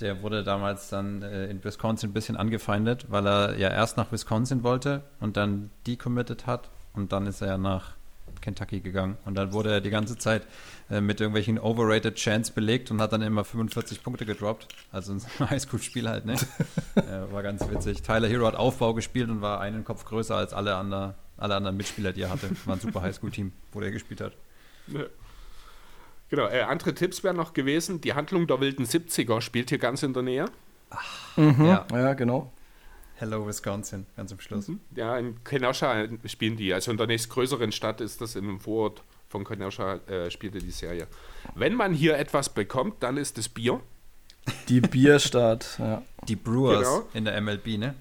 Der wurde damals dann äh, in Wisconsin ein bisschen angefeindet, weil er ja erst nach Wisconsin wollte und dann decommitted hat und dann ist er nach Kentucky gegangen und dann wurde er die ganze Zeit äh, mit irgendwelchen overrated Chants belegt und hat dann immer 45 Punkte gedroppt. Also ein Highschool-Spiel halt, ne? äh, war ganz witzig. Tyler Hero hat Aufbau gespielt und war einen Kopf größer als alle, andere, alle anderen Mitspieler, die er hatte. War ein super Highschool-Team, wo der gespielt hat. Genau, äh, andere Tipps wären noch gewesen. Die Handlung der wilden 70er spielt hier ganz in der Nähe. Ja. Ja, genau. Hello Wisconsin, ganz am Schluss. Ja, in Kenosha spielen die. Also in der nächstgrößeren Stadt ist das in einem Vorort von Kenosha, äh, spielte die Serie. Wenn man hier etwas bekommt, dann ist es Bier. Die Bierstadt, ja. Die Brewers Genau. in der MLB, ne?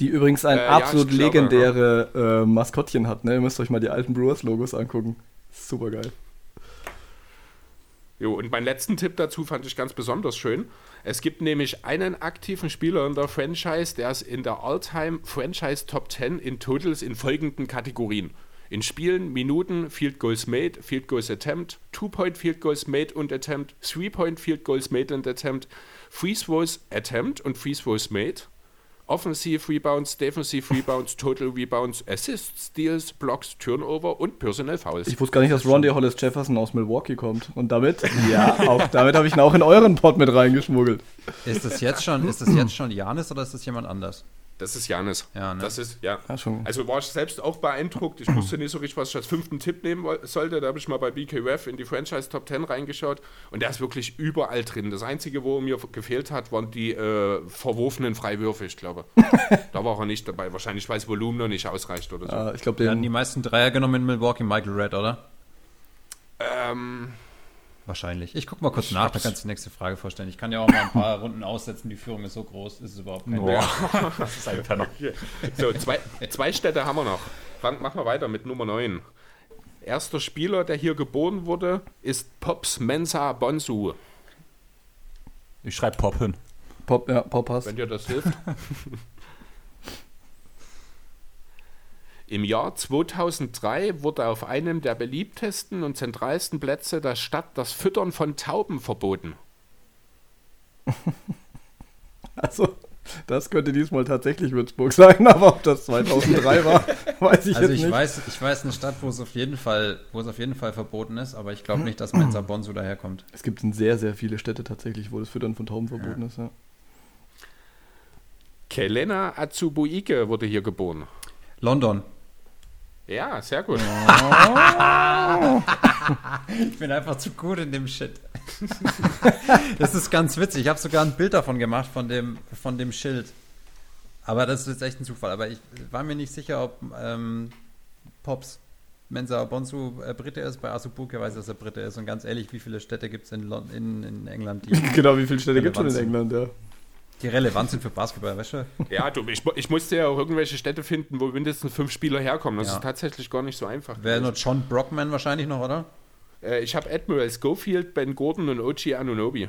Die übrigens ein Äh, ja, absolut glaube, legendäre äh, Maskottchen hat, ne? Ihr müsst euch mal die alten Brewers-Logos angucken. Super geil. Jo, und meinen letzten Tipp dazu fand ich ganz besonders schön. Es gibt nämlich einen aktiven Spieler in der Franchise, der ist in der All-Time Franchise Top 10 in Totals in folgenden Kategorien. In Spielen, Minuten, Field Goals Made, Field Goals Attempt, Two-Point Field Goals Made und Attempt, Three-Point Field Goals Made und Attempt, Free Throws Attempt und Free Throws Made, Offensive Rebounds, Defensive Rebounds, Total Rebounds, Assists, Steals, Blocks, Turnover und Personal Fouls. Ich wusste gar nicht, dass Rondae Hollis Jefferson aus Milwaukee kommt. Und damit, ja, auch damit habe ich ihn auch in euren Pod mit reingeschmuggelt. Ist das jetzt schon, ist das jetzt schon Janis oder ist das jemand anders? Das ist Janis. Ja, ne? Das ist, ja. Also war ich selbst auch beeindruckt. Ich wusste nicht so richtig, was ich als fünften Tipp nehmen sollte. Da habe ich mal bei BKRF in die Franchise Top 10 reingeschaut und der ist wirklich überall drin. Das Einzige, wo mir gefehlt hat, waren die äh, verworfenen Freiwürfe, ich glaube. da war er nicht dabei. Wahrscheinlich, weil das Volumen noch nicht ausreicht oder so. Äh, ich glaube, Wir hatten die meisten Dreier genommen in Milwaukee, Michael Red, oder? Ähm, Wahrscheinlich. Ich gucke mal kurz Ich nach, dann kannst du die nächste Frage vorstellen. Ich kann ja auch mal ein paar Runden aussetzen, die Führung ist so groß, ist es überhaupt kein Boah, das ist ein Penner. so, zwei, zwei Städte haben wir noch. Fang, machen wir weiter mit Nummer 9. Erster Spieler, der hier geboren wurde, ist Pops Mensa Bonsu. Ich schreibe Pop hin. Pop, ja, Pop hast. Wenn dir das hilft. Im Jahr 2003 wurde auf einem der beliebtesten und zentralsten Plätze der Stadt das Füttern von Tauben verboten. Also, Das könnte diesmal tatsächlich Würzburg sein, aber ob das 2003 war, weiß ich Also jetzt ich nicht. weiß, ich weiß eine Stadt, wo es auf jeden Fall, wo es auf jeden Fall verboten ist, aber ich glaube nicht, dass Mensa Bonsu daherkommt. Es gibt sehr, sehr viele Städte tatsächlich, wo das Füttern von Tauben verboten ist. Ja. Kelena Atsubuike wurde hier geboren. London. Ja, sehr gut. Ich bin einfach zu gut in dem Shit. das ist ganz witzig. Ich habe sogar ein Bild davon gemacht, von dem, von dem Schild. Aber das ist jetzt echt ein Zufall. Aber ich war mir nicht sicher, ob ähm, Pops Mensa Bonsu äh, Brite ist. Bei Asubuke weiß ich, dass er Brite ist. Und ganz ehrlich, wie viele Städte gibt es in, in, in England, die, Genau, wie viele Städte gibt es schon in England? Ja. Die relevant sind für Basketball, weißt du? Ja, du, ich, ich musste ja auch irgendwelche Städte finden, wo mindestens fünf Spieler herkommen. Das Ja. ist tatsächlich gar nicht so einfach. Wäre nur. John Brockman wahrscheinlich noch, oder? Äh, ich habe Admiral Schofield, Ben Gordon und Ochi Anunobi.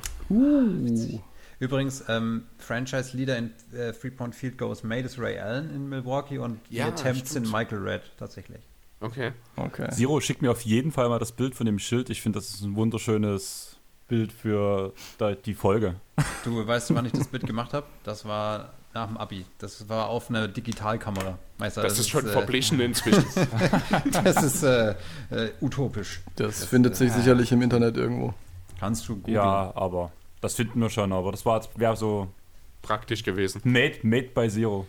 Übrigens, ähm, Franchise-Leader in äh, Three-Point Field Goals made is Ray Allen in Milwaukee und die Ja, Attempts sind Michael Red tatsächlich. Okay. Okay. Zero schickt mir auf jeden Fall mal das Bild von dem Schild. Ich finde, das ist ein wunderschönes Bild für da- die Folge. Du weißt, wann ich das Bild gemacht habe? Das war nach dem Abi. Das war auf einer Digitalkamera. Meister, Das, ist schon äh, verblichen inzwischen. Das ist äh, äh, utopisch. Das findet sich sicherlich im Internet irgendwo. Kannst du googeln. Ja, aber das finden wir schon. Aber das war wäre so Praktisch gewesen. made, made by Zero.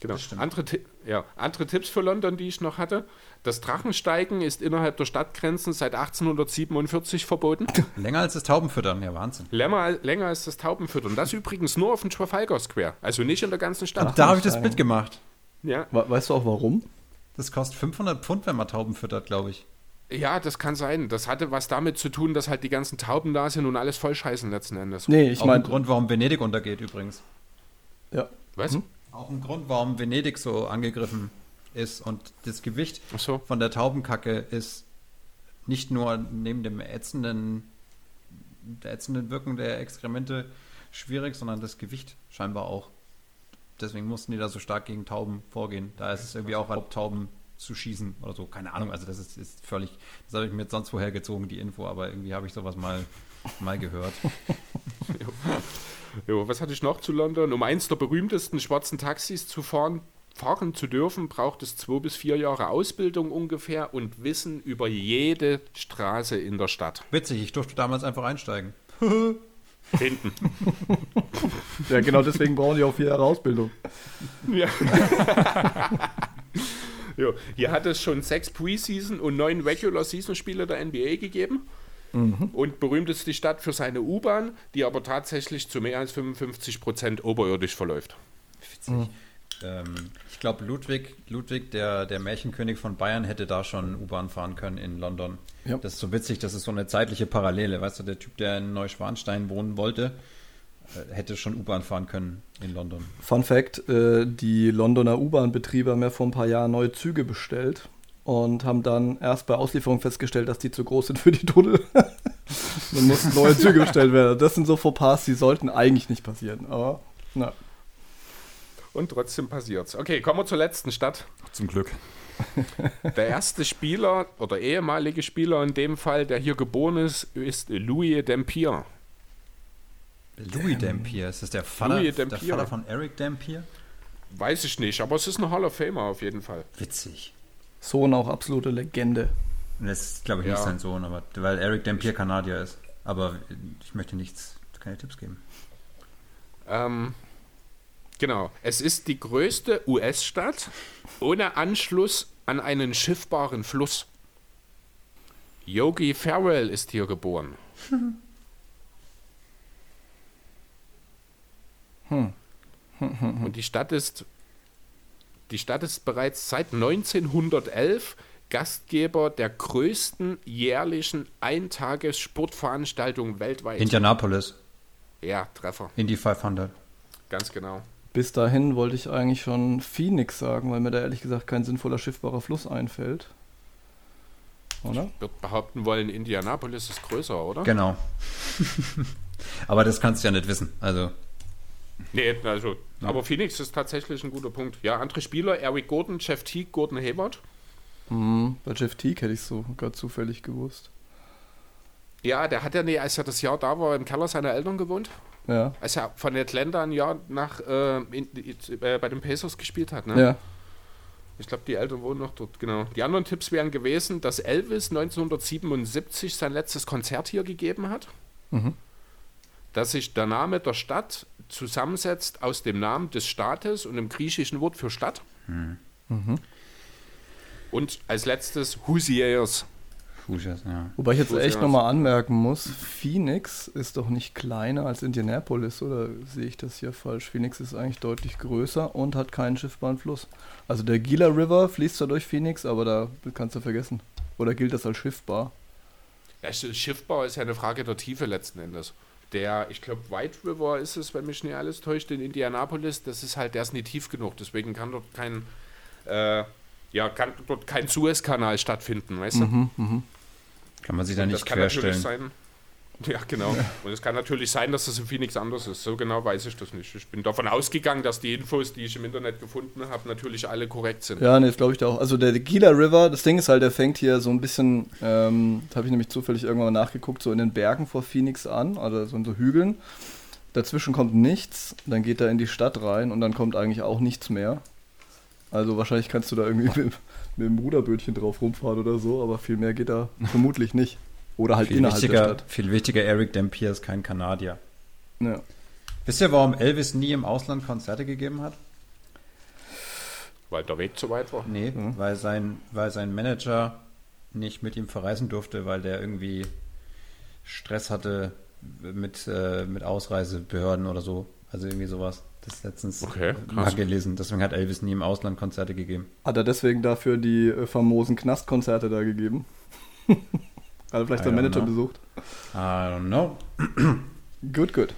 Genau. stimmt. Andere, ja, andere Tipps für London, die ich noch hatte. Das Drachensteigen ist innerhalb der Stadtgrenzen seit 1847 verboten. Länger als das Taubenfüttern, ja Wahnsinn. länger, länger als das Taubenfüttern. Das übrigens nur auf dem Trafalgar Square. Also nicht in der ganzen Stadt. Da habe ich das Drachensteigen. Bild gemacht. Ja, We- Weißt du auch warum? Das kostet 500 Pfund, wenn man Tauben füttert, glaube ich. ja, das kann sein. Das hatte was damit zu tun, dass halt die ganzen Tauben da sind und alles voll scheißen letzten Endes. Nee, ich meine, Grund, warum Venedig untergeht übrigens. ja. Was? Auch ein Grund, warum Venedig so angegriffen ist. Und das Gewicht so. von der Taubenkacke ist nicht nur neben dem ätzenden, der ätzenden Wirkung der Exkremente schwierig, sondern das Gewicht scheinbar auch. Deswegen mussten die da so stark gegen Tauben vorgehen. Da ist es irgendwie auch erlaubt, Tauben zu schießen oder so. Keine Ahnung, also das ist, ist völlig, das habe ich mir jetzt sonst woher gezogen, die Info, aber irgendwie habe ich sowas mal, mal gehört. Jo, was hatte ich noch zu London? Um eins der berühmtesten schwarzen Taxis zu fahren, fahren zu dürfen, braucht es zwei bis vier Jahre Ausbildung ungefähr und Wissen über jede Straße in der Stadt. Witzig, ich durfte damals einfach einsteigen. Hinten. ja, genau deswegen brauchen die auch vier Jahre Ausbildung. Ja. jo, hier hat es schon sechs Preseason und neun Regular-Season-Spiele der NBA gegeben. Und berühmt ist die Stadt für seine U-Bahn, die aber tatsächlich zu mehr als 55 Prozent oberirdisch verläuft. Witzig. Ähm, ich glaube, Ludwig, Ludwig der, der Märchenkönig von Bayern, hätte da schon U-Bahn fahren können in London. Ja. Das ist so witzig, das ist so eine zeitliche Parallele. Weißt du, der Typ, der in Neuschwanstein wohnen wollte, äh, hätte schon U-Bahn fahren können in London. Fun Fact: äh, Die Londoner U-Bahn-Betriebe haben ja vor ein paar Jahren neue Züge bestellt und haben dann erst bei Auslieferung festgestellt, dass die zu groß sind für die Tunnel. dann mussten neue Züge bestellt werden. Das sind so Fauxpas, die sollten eigentlich nicht passieren. Aber, na. Und trotzdem passiert's. Okay, kommen wir zur letzten Stadt. Zum Glück. Der erste Spieler oder ehemalige Spieler in dem Fall, der hier geboren ist, ist Louis Dampier. Louis Dampier, ist das der Vater, Louis der. Vater von Eric Dampier? Weiß ich nicht, aber es ist ein Hall of Famer auf jeden Fall. Witzig. Sohn auch absolute Legende. Das ist, glaube ich, Ja. nicht sein Sohn, aber weil Eric Dampier Kanadier ist. Aber ich möchte nichts, keine Tipps geben. Ähm, genau, es ist die größte US-Stadt ohne Anschluss an einen schiffbaren Fluss. Yogi Farrell ist hier geboren. Und die Stadt ist die Stadt ist bereits seit 1911 Gastgeber der größten jährlichen Eintages-Sportveranstaltung weltweit. Indianapolis, ja, Treffer, Indy 500. ganz genau. Bis dahin wollte ich eigentlich schon Phoenix sagen, weil mir da ehrlich gesagt kein sinnvoller schiffbarer Fluss einfällt. Oder? Ich würde behaupten wollen, Indianapolis ist größer, oder? Genau. aber das kannst du ja nicht wissen. Also, Nee, also, aber Phoenix ist tatsächlich ein guter Punkt. Ja, andere Spieler, Eric Gordon, Jeff Teague, Gordon Hayward. Mhm, bei Jeff Teague hätte ich so sogar zufällig gewusst. Ja, der hat ja, nee, als er das Jahr da war, im Keller seiner Eltern gewohnt. Ja. Als er von Atlanta ein Jahr nach äh, in, äh, bei den Pacers gespielt hat. Ne? Ja. Ich glaube, die Eltern wohnen noch dort, genau. Die anderen Tipps wären gewesen, dass Elvis 1977 sein letztes Konzert hier gegeben hat. Mhm. Dass sich der Name der Stadt zusammensetzt aus dem Namen des Staates und dem griechischen Wort für Stadt. Und als letztes Hoosiers. Fuchs, ja. Wobei ich jetzt Gut, echt nochmal anmerken muss, Phoenix ist doch nicht kleiner als Indianapolis, oder sehe ich das hier falsch? Phoenix ist eigentlich deutlich größer und hat keinen schiffbaren Fluss. Also der Gila River fließt zwar durch Phoenix, aber da kannst du vergessen. Oder gilt das als schiffbar? Ja, Sch- Schiffbau ist ja eine Frage der Tiefe letzten Endes. Der, ich glaube, White River ist es, wenn mich nicht alles täuscht, in Indianapolis, das ist halt, der ist nie tief genug, deswegen kann dort kein, äh, ja, kann dort kein Suezkanal stattfinden, weißt du? Mhm, Kann man sich da nicht das kann natürlich querstellen. sein. Ja, genau. Und es kann natürlich sein, dass das in Phoenix anders ist. So genau weiß ich das nicht. Ich bin davon ausgegangen, dass die Infos, die ich im Internet gefunden habe, natürlich alle korrekt sind. Ja, nee, das glaube ich auch. Also der Gila River, das Ding ist halt, der fängt hier so ein bisschen, ähm, das habe ich nämlich zufällig irgendwann mal nachgeguckt, so in den Bergen vor Phoenix an, also so in so Hügeln. Dazwischen kommt nichts, dann geht er in die Stadt rein und dann kommt eigentlich auch nichts mehr. Also wahrscheinlich kannst du da irgendwie mit, mit dem Ruderbötchen drauf rumfahren oder so, aber viel mehr geht da vermutlich nicht. Oder halt Viel innerhalb der wichtiger, Stadt. viel wichtiger, Eric Dampier ist kein Kanadier. Ja. Wisst ihr, warum Elvis nie im Ausland Konzerte gegeben hat? Weil der Weg zu weit war. Nee, weil, sein, weil sein Manager nicht mit ihm verreisen durfte, weil der irgendwie Stress hatte mit, äh, mit Ausreisebehörden oder so. Also irgendwie sowas. Das ist letztens Okay, mal gelesen. Deswegen hat Elvis nie im Ausland Konzerte gegeben. Hat er deswegen dafür die äh, famosen Knastkonzerte da gegeben? Hat er vielleicht I Manager know. besucht? I don't know. Gut, gut.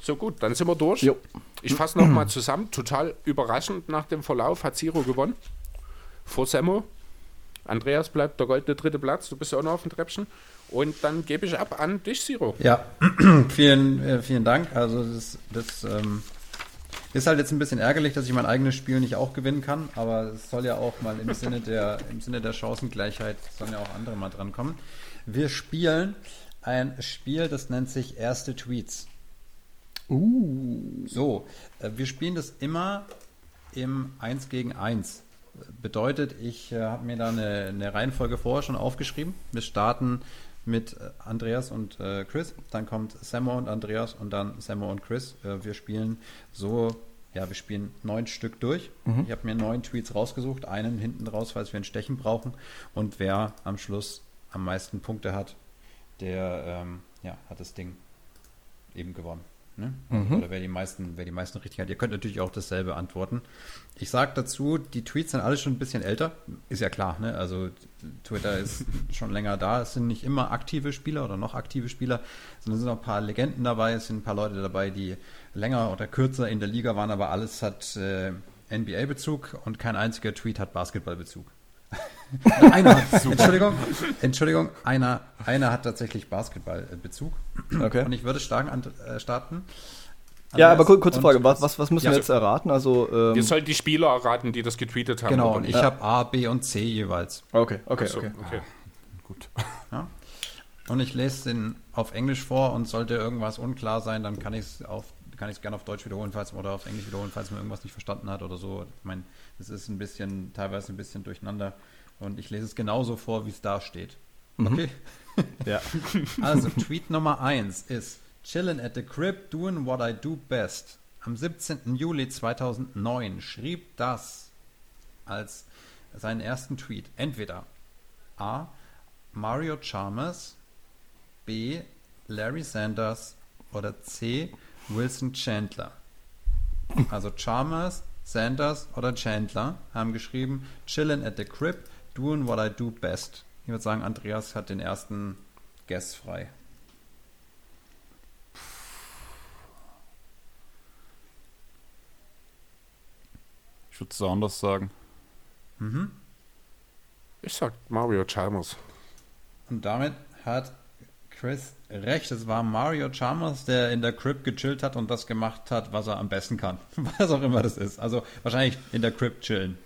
So gut, dann sind wir durch. Jo. Ich fasse nochmal zusammen. Total überraschend nach dem Verlauf hat Zero gewonnen. Vor Semmo. Andreas bleibt der goldene dritte Platz. Du bist ja auch noch auf dem Treppchen. Und dann gebe ich ab an dich, Zero. Ja, vielen, äh, vielen Dank. Also das, das ähm, ist halt jetzt ein bisschen ärgerlich, dass ich mein eigenes Spiel nicht auch gewinnen kann, aber es soll ja auch mal im Sinne der, im Sinne der Chancengleichheit sollen ja auch andere mal drankommen. Wir spielen ein Spiel, das nennt sich Erste Tweets. Uh. So, äh, wir spielen das immer im 1 gegen 1. Bedeutet, ich äh, habe mir da eine, eine Reihenfolge vorher schon aufgeschrieben. Wir starten mit äh, Andreas und äh, Chris, dann kommt Sammo und Andreas und dann Sammo und Chris. Äh, wir spielen so, ja, wir spielen neun Stück durch. Ich habe mir neun Tweets rausgesucht, einen hinten raus, falls wir ein Stechen brauchen. Und wer am Schluss am meisten Punkte hat, der ähm, ja, hat das Ding eben gewonnen. Ne? Oder wer die, meisten, wer die meisten richtig hat. Ihr könnt natürlich auch dasselbe antworten. Ich sage dazu, die Tweets sind alle schon ein bisschen älter. Ist ja klar, ne? Also Twitter ist schon länger da. Es sind nicht immer aktive Spieler oder noch aktive Spieler, sondern es sind auch ein paar Legenden dabei. Es sind ein paar Leute dabei, die länger oder kürzer in der Liga waren, aber alles hat äh, NBA-Bezug und kein einziger Tweet hat Basketball-Bezug. Einer, hat- Entschuldigung, Entschuldigung, einer, einer hat tatsächlich Basketball-Bezug. Okay. Und ich würde stark an, äh, starten. Ja, aber kur- kurze Frage, was, was, was müssen Ja, wir jetzt erraten? Also, ähm, Ihr sollt die Spieler erraten, die das getweetet haben. Genau, und ich habe A, B und C jeweils. okay, okay, So, okay. okay. Gut. Ja? Und ich lese den auf Englisch vor und sollte irgendwas unklar sein, dann kann ich es auf kann ich es gerne auf Deutsch wiederholen, falls oder auf Englisch wiederholen, falls man irgendwas nicht verstanden hat oder so. Ich meine, das ist ein bisschen, teilweise ein bisschen durcheinander. Und ich lese es genauso vor, wie es da steht. Okay. Ja. Also, Tweet Nummer 1 ist Chillin' at the crib, doing what I do best. Am 17. Juli 2009 schrieb das als seinen ersten Tweet entweder A. Mario Chalmers, B. Larry Sanders oder C. Wilson Chandler. Also Chalmers, Sanders oder Chandler haben geschrieben Chillin' at the crib, doing what I do best. Ich würde sagen, Andreas hat den ersten Guess frei. Ich würde es anders sagen. Ich sag Mario Chalmers. Und damit hat Chris recht. Es war Mario Chalmers, der in der Crib gechillt hat und das gemacht hat, was er am besten kann. Was auch immer das ist. Also wahrscheinlich in der Crib chillen.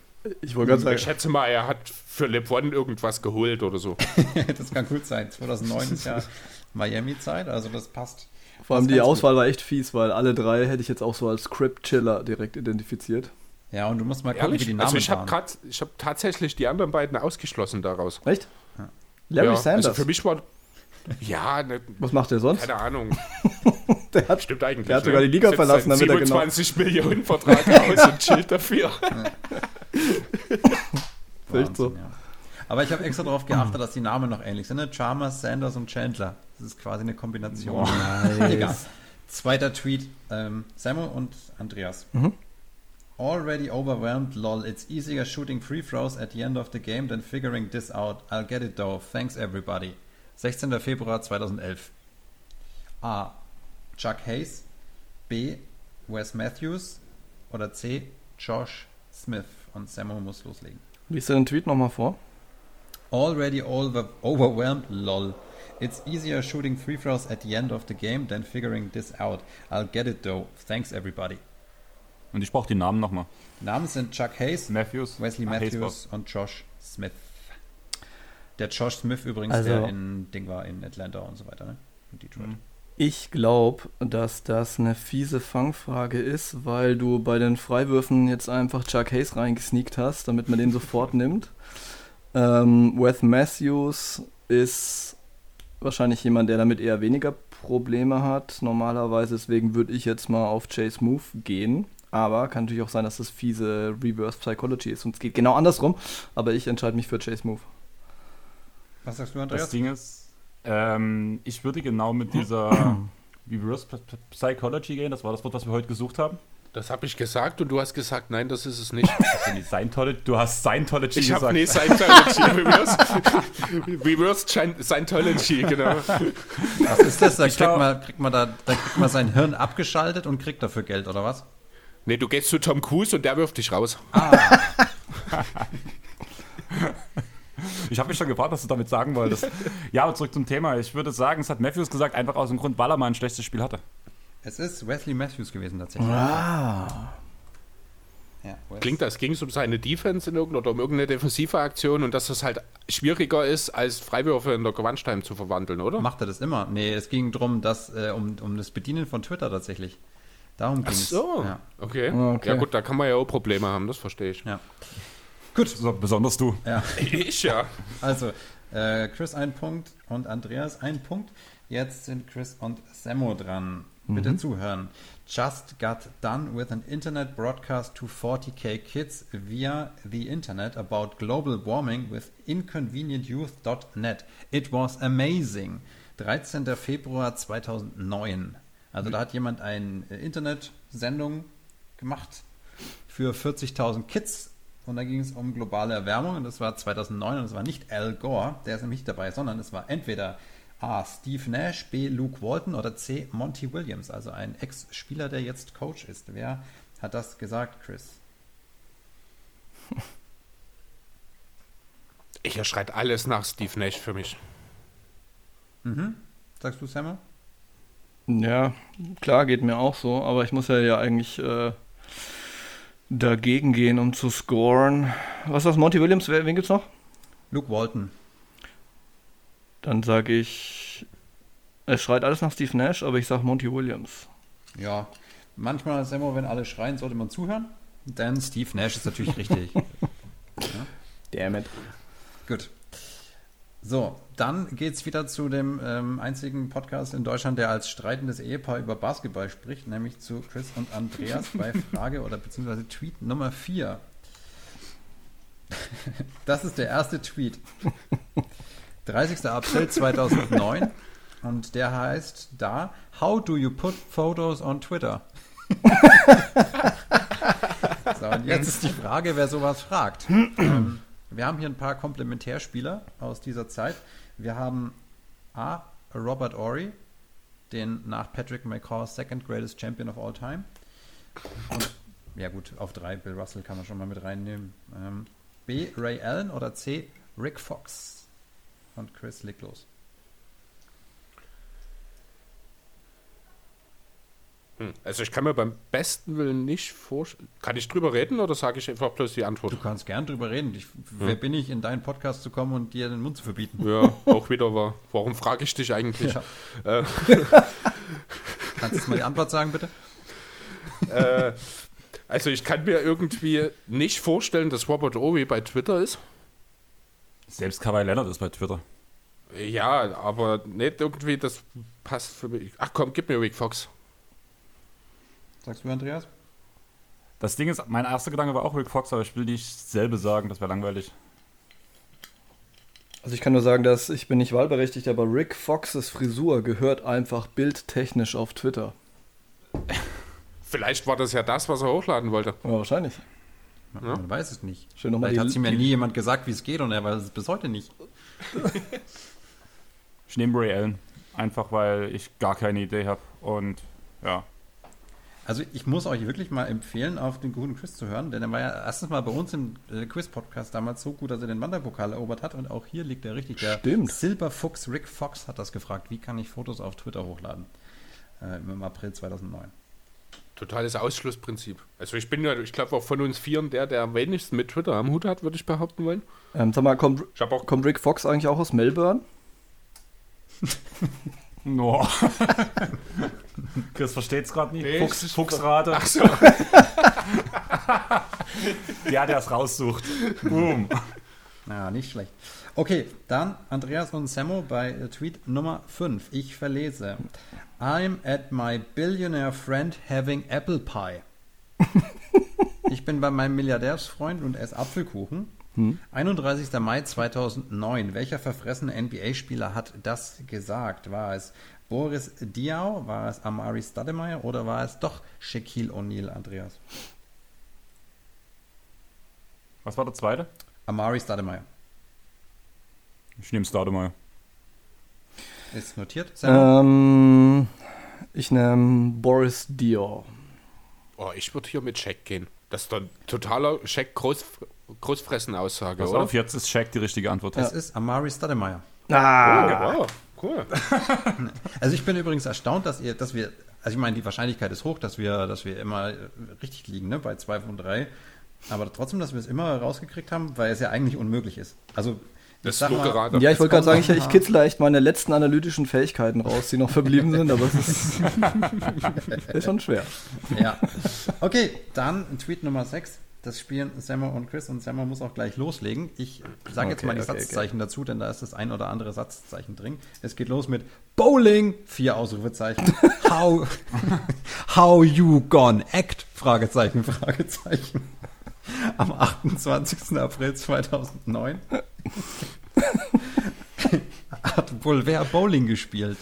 Ich wollte gerade Ich sagen, schätze mal, er hat für LeBron irgendwas geholt oder so. das kann gut sein. 2009 ist ja Miami-Zeit, also das passt. Vor allem die. Auswahl war echt fies, weil alle drei hätte ich jetzt auch so als Script-Chiller direkt identifiziert. Ja, und du musst mal gucken, wie Ehrlich? die Namen Also ich habe ich habe tatsächlich die anderen beiden ausgeschlossen daraus. Echt? Larry ja, Sanders. Also für mich war, ja, ne, Was macht der sonst? keine Ahnung. Der hat Stimmt eigentlich. Der hat ne? sogar die Liga Setzt verlassen, damit er genau- 27 Millionen Vertrag aus und chillt dafür. Echt so. ja. Aber ich habe extra darauf geachtet, dass die Namen noch ähnlich sind. Ne? Chalmers, Sanders und Chandler. Das ist quasi eine Kombination. Egal. Zweiter Tweet. Ähm, Samuel und Andreas. Mhm. Already overwhelmed, lol. It's easier shooting free throws at the end of the game than figuring this out. I'll get it though. Thanks everybody. 16. Februar 2011. A. Chuck Hayes. B. Wes Matthews. Oder C. Josh Smith. Und Samuel muss loslegen. Lies den Tweet nochmal vor. Already over overwhelmed, lol. It's easier shooting free throws at the end of the game than figuring this out. I'll get it though. Thanks everybody. Und ich brauche die Namen nochmal. Namen sind Chuck Hayes, Matthews. Wesley Ah, Matthews Hayes und Josh Smith. Der Josh Smith übrigens, Also- der in Ding war in Atlanta und so weiter, ne? In Detroit. Ich glaube, dass das eine fiese Fangfrage ist, weil du bei den Freiwürfen jetzt einfach Chuck Hayes reingesneakt hast, damit man den sofort nimmt. Ähm, Wes Matthews ist wahrscheinlich jemand, der damit eher weniger Probleme hat. Normalerweise, deswegen würde ich jetzt mal auf Chase Move gehen. Aber kann natürlich auch sein, dass das fiese Reverse Psychology ist und es geht genau andersrum. Aber ich entscheide mich für Chase Move. Was sagst du, Das Andreas? Ding ist, ähm, ich würde genau mit dieser Reverse Psychology gehen. Das war das Wort, was wir heute gesucht haben. Das habe ich gesagt und du hast gesagt, nein, das ist es nicht. Scientology, du hast Scientology Ich habe gesagt. nee, Scientology, Reverse, Reverse Sci- Scientology, genau. Was ist das? Da Ich kriegt glaub- man, kriegt man da, da kriegt man sein Hirn abgeschaltet und kriegt dafür Geld, oder was? Nee, du gehst zu Tom Cruise und der wirft dich raus. Ich habe mich schon gefragt, was du damit sagen wolltest. Ja, aber zurück zum Thema. Ich würde sagen, es hat Matthews gesagt, einfach aus dem Grund, weil er mal ein schlechtes Spiel hatte. Es ist Wesley Matthews gewesen tatsächlich. Ah. Ja, Klingt, als ging es um seine Defense in irgendeiner, oder um irgendeine defensive Aktion und dass das halt schwieriger ist, als Freiwürfe in der Gewandstein zu verwandeln, oder? Macht er das immer? Nee, es ging darum, dass, äh, um, um das Bedienen von Twitter tatsächlich. Darum ging Ach es. so, Ja. okay. Ah, okay. Ja gut, da kann man ja auch Probleme haben, das verstehe ich. ja. So, besonders du. ja. Ich ja. Also, äh, Chris ein Punkt und Andreas ein Punkt. Jetzt sind Chris und Sammo dran. Bitte zuhören. Just got done with an internet broadcast to 40k kids via the internet about global warming with inconvenientyouth.net. It was amazing. 13. Februar 2009. Also da hat jemand eine äh, Internetsendung gemacht für 40.000 Kids und da ging es um globale Erwärmung und das war 2009 und es war nicht Al Gore, der ist nämlich nicht dabei, sondern es war entweder A. Steve Nash, B. Luke Walton oder C. Monty Williams, also ein Ex-Spieler, der jetzt Coach ist. Wer hat das gesagt, Chris? Ich erschreit alles nach Steve Nash für mich. Mhm. Sagst du, Samuel? Ja, klar, geht mir auch so, aber ich muss ja, ja eigentlich äh, dagegen gehen, um zu scoren. Was ist das, Monty Williams? Wer, wen gibt's noch? Luke Walton. Dann sage ich, es schreit alles nach Steve Nash, aber ich sage Monty Williams. Ja, manchmal, Samuel, wenn alle schreien, sollte man zuhören. Denn Steve Nash ist natürlich richtig. Damn it. Gut. So, dann geht's wieder zu dem ähm, einzigen Podcast in Deutschland, der als streitendes Ehepaar über Basketball spricht, nämlich zu Chris und Andreas bei Frage oder beziehungsweise Tweet Nummer 4. Das ist der erste Tweet. 30. April 2009 und der heißt da How do you put photos on Twitter? so, und jetzt ist die Frage, wer sowas fragt. ähm, wir haben hier ein paar Komplementärspieler aus dieser Zeit. Wir haben A. Robert Ory, den nach Patrick McCaws Second Greatest Champion of All Time. Und, ja gut, auf drei, Bill Russell kann man schon mal mit reinnehmen. Ähm, B. Ray Allen oder C. Rick Fox. Und Chris legt los. Hm. Also ich kann mir beim besten Willen nicht vorstellen. Kann ich drüber reden oder sage ich einfach bloß die Antwort? Du kannst gern drüber reden. Ich, wer bin ich, in deinen Podcast zu kommen und dir den Mund zu verbieten? Ja, auch wieder war. Warum frage ich dich eigentlich? Ja. Äh, Kannst du mal die Antwort sagen, bitte? äh, also ich kann mir irgendwie nicht vorstellen, dass Robert Ory bei Twitter ist. Selbst Kawhi Leonard ist bei Twitter. Ja, aber nicht irgendwie, das passt für mich. Ach komm, gib mir Rick Fox. Sagst du, Andreas? Das Ding ist, mein erster Gedanke war auch Rick Fox, aber ich will nicht selbe sagen, das wäre langweilig. Also ich kann nur sagen, dass ich bin nicht wahlberechtigt, aber Rick Foxes Frisur gehört einfach bildtechnisch auf Twitter. Vielleicht war das ja das, was er hochladen wollte. Ja, wahrscheinlich. Ja. Man weiß es nicht. Schön nochmal Vielleicht hat die- ihm ja nie jemand gesagt, wie es geht und er weiß es bis heute nicht. Ich nehme Ray Allen. Einfach weil ich gar keine Idee habe. Und ja. Also ich muss euch wirklich mal empfehlen, auf den guten Quiz zu hören, denn er war ja erstens mal bei uns im äh, Quiz-Podcast damals so gut, dass er den Wanderpokal erobert hat und auch hier liegt er richtig. Der Stimmt. Silberfuchs Rick Fox hat das gefragt, wie kann ich Fotos auf Twitter hochladen? Äh, Im April 2009. Totales Ausschlussprinzip. Also ich bin ja, ich glaube auch von uns Vieren der, der am wenigsten mit Twitter am Hut hat, würde ich behaupten wollen. Ähm, sag mal, kommt, Ich habe auch kommt Rick Fox eigentlich auch aus Melbourne? No. Chris versteht's gerade nicht. Nee, Fuchs, es ist- Fuchsrate. Ach so. Ja, der es raussucht. Boom. Na, nicht schlecht. Okay, dann Andreas und Sammo bei äh, Tweet Nummer 5. Ich verlese. I'm at my billionaire friend having apple pie. ich bin bei meinem Milliardärsfreund und esse Apfelkuchen. 31. Mai 2009. Welcher verfressene NBA-Spieler hat das gesagt? War es Boris Diaw, war es Amari Stoudemire oder war es doch Shaquille O'Neal, Andreas? Was war der zweite? Amari Stoudemire. Ich nehme Staudemeyer. Ist notiert? Ähm, ich nehme Boris Dior. Oh, ich würde hier mit Scheck gehen. Das ist doch ein totaler Scheck Groß, Großfressen-Aussage, Pass oder? auf, jetzt ist Shaq die richtige Antwort. Es ist Amari Stoudemire. Ah! Oh, cool. Also ich bin übrigens erstaunt, dass ihr, dass wir, also ich meine, die Wahrscheinlichkeit ist hoch, dass wir, dass wir immer richtig liegen, ne, bei zwei von drei. Aber trotzdem, dass wir es immer rausgekriegt haben, weil es ja eigentlich unmöglich ist. Also Das ist gerade. Ja, ich wollte gerade sagen, ich, ich kitzle echt meine letzten analytischen Fähigkeiten raus, die noch verblieben sind, aber es ist, ist schon schwer. Ja. Okay, dann Tweet Nummer 6. Das spielen Sammer und Chris und Sammer muss auch gleich loslegen. Ich sage jetzt Okay, mal die okay, okay. Satzzeichen dazu, denn da ist das ein oder andere Satzzeichen drin. Es geht los mit Bowling, vier Ausrufezeichen. How, how you gone act? Fragezeichen, Fragezeichen. Am 28. April 2009 hat wohl wer Bowling gespielt?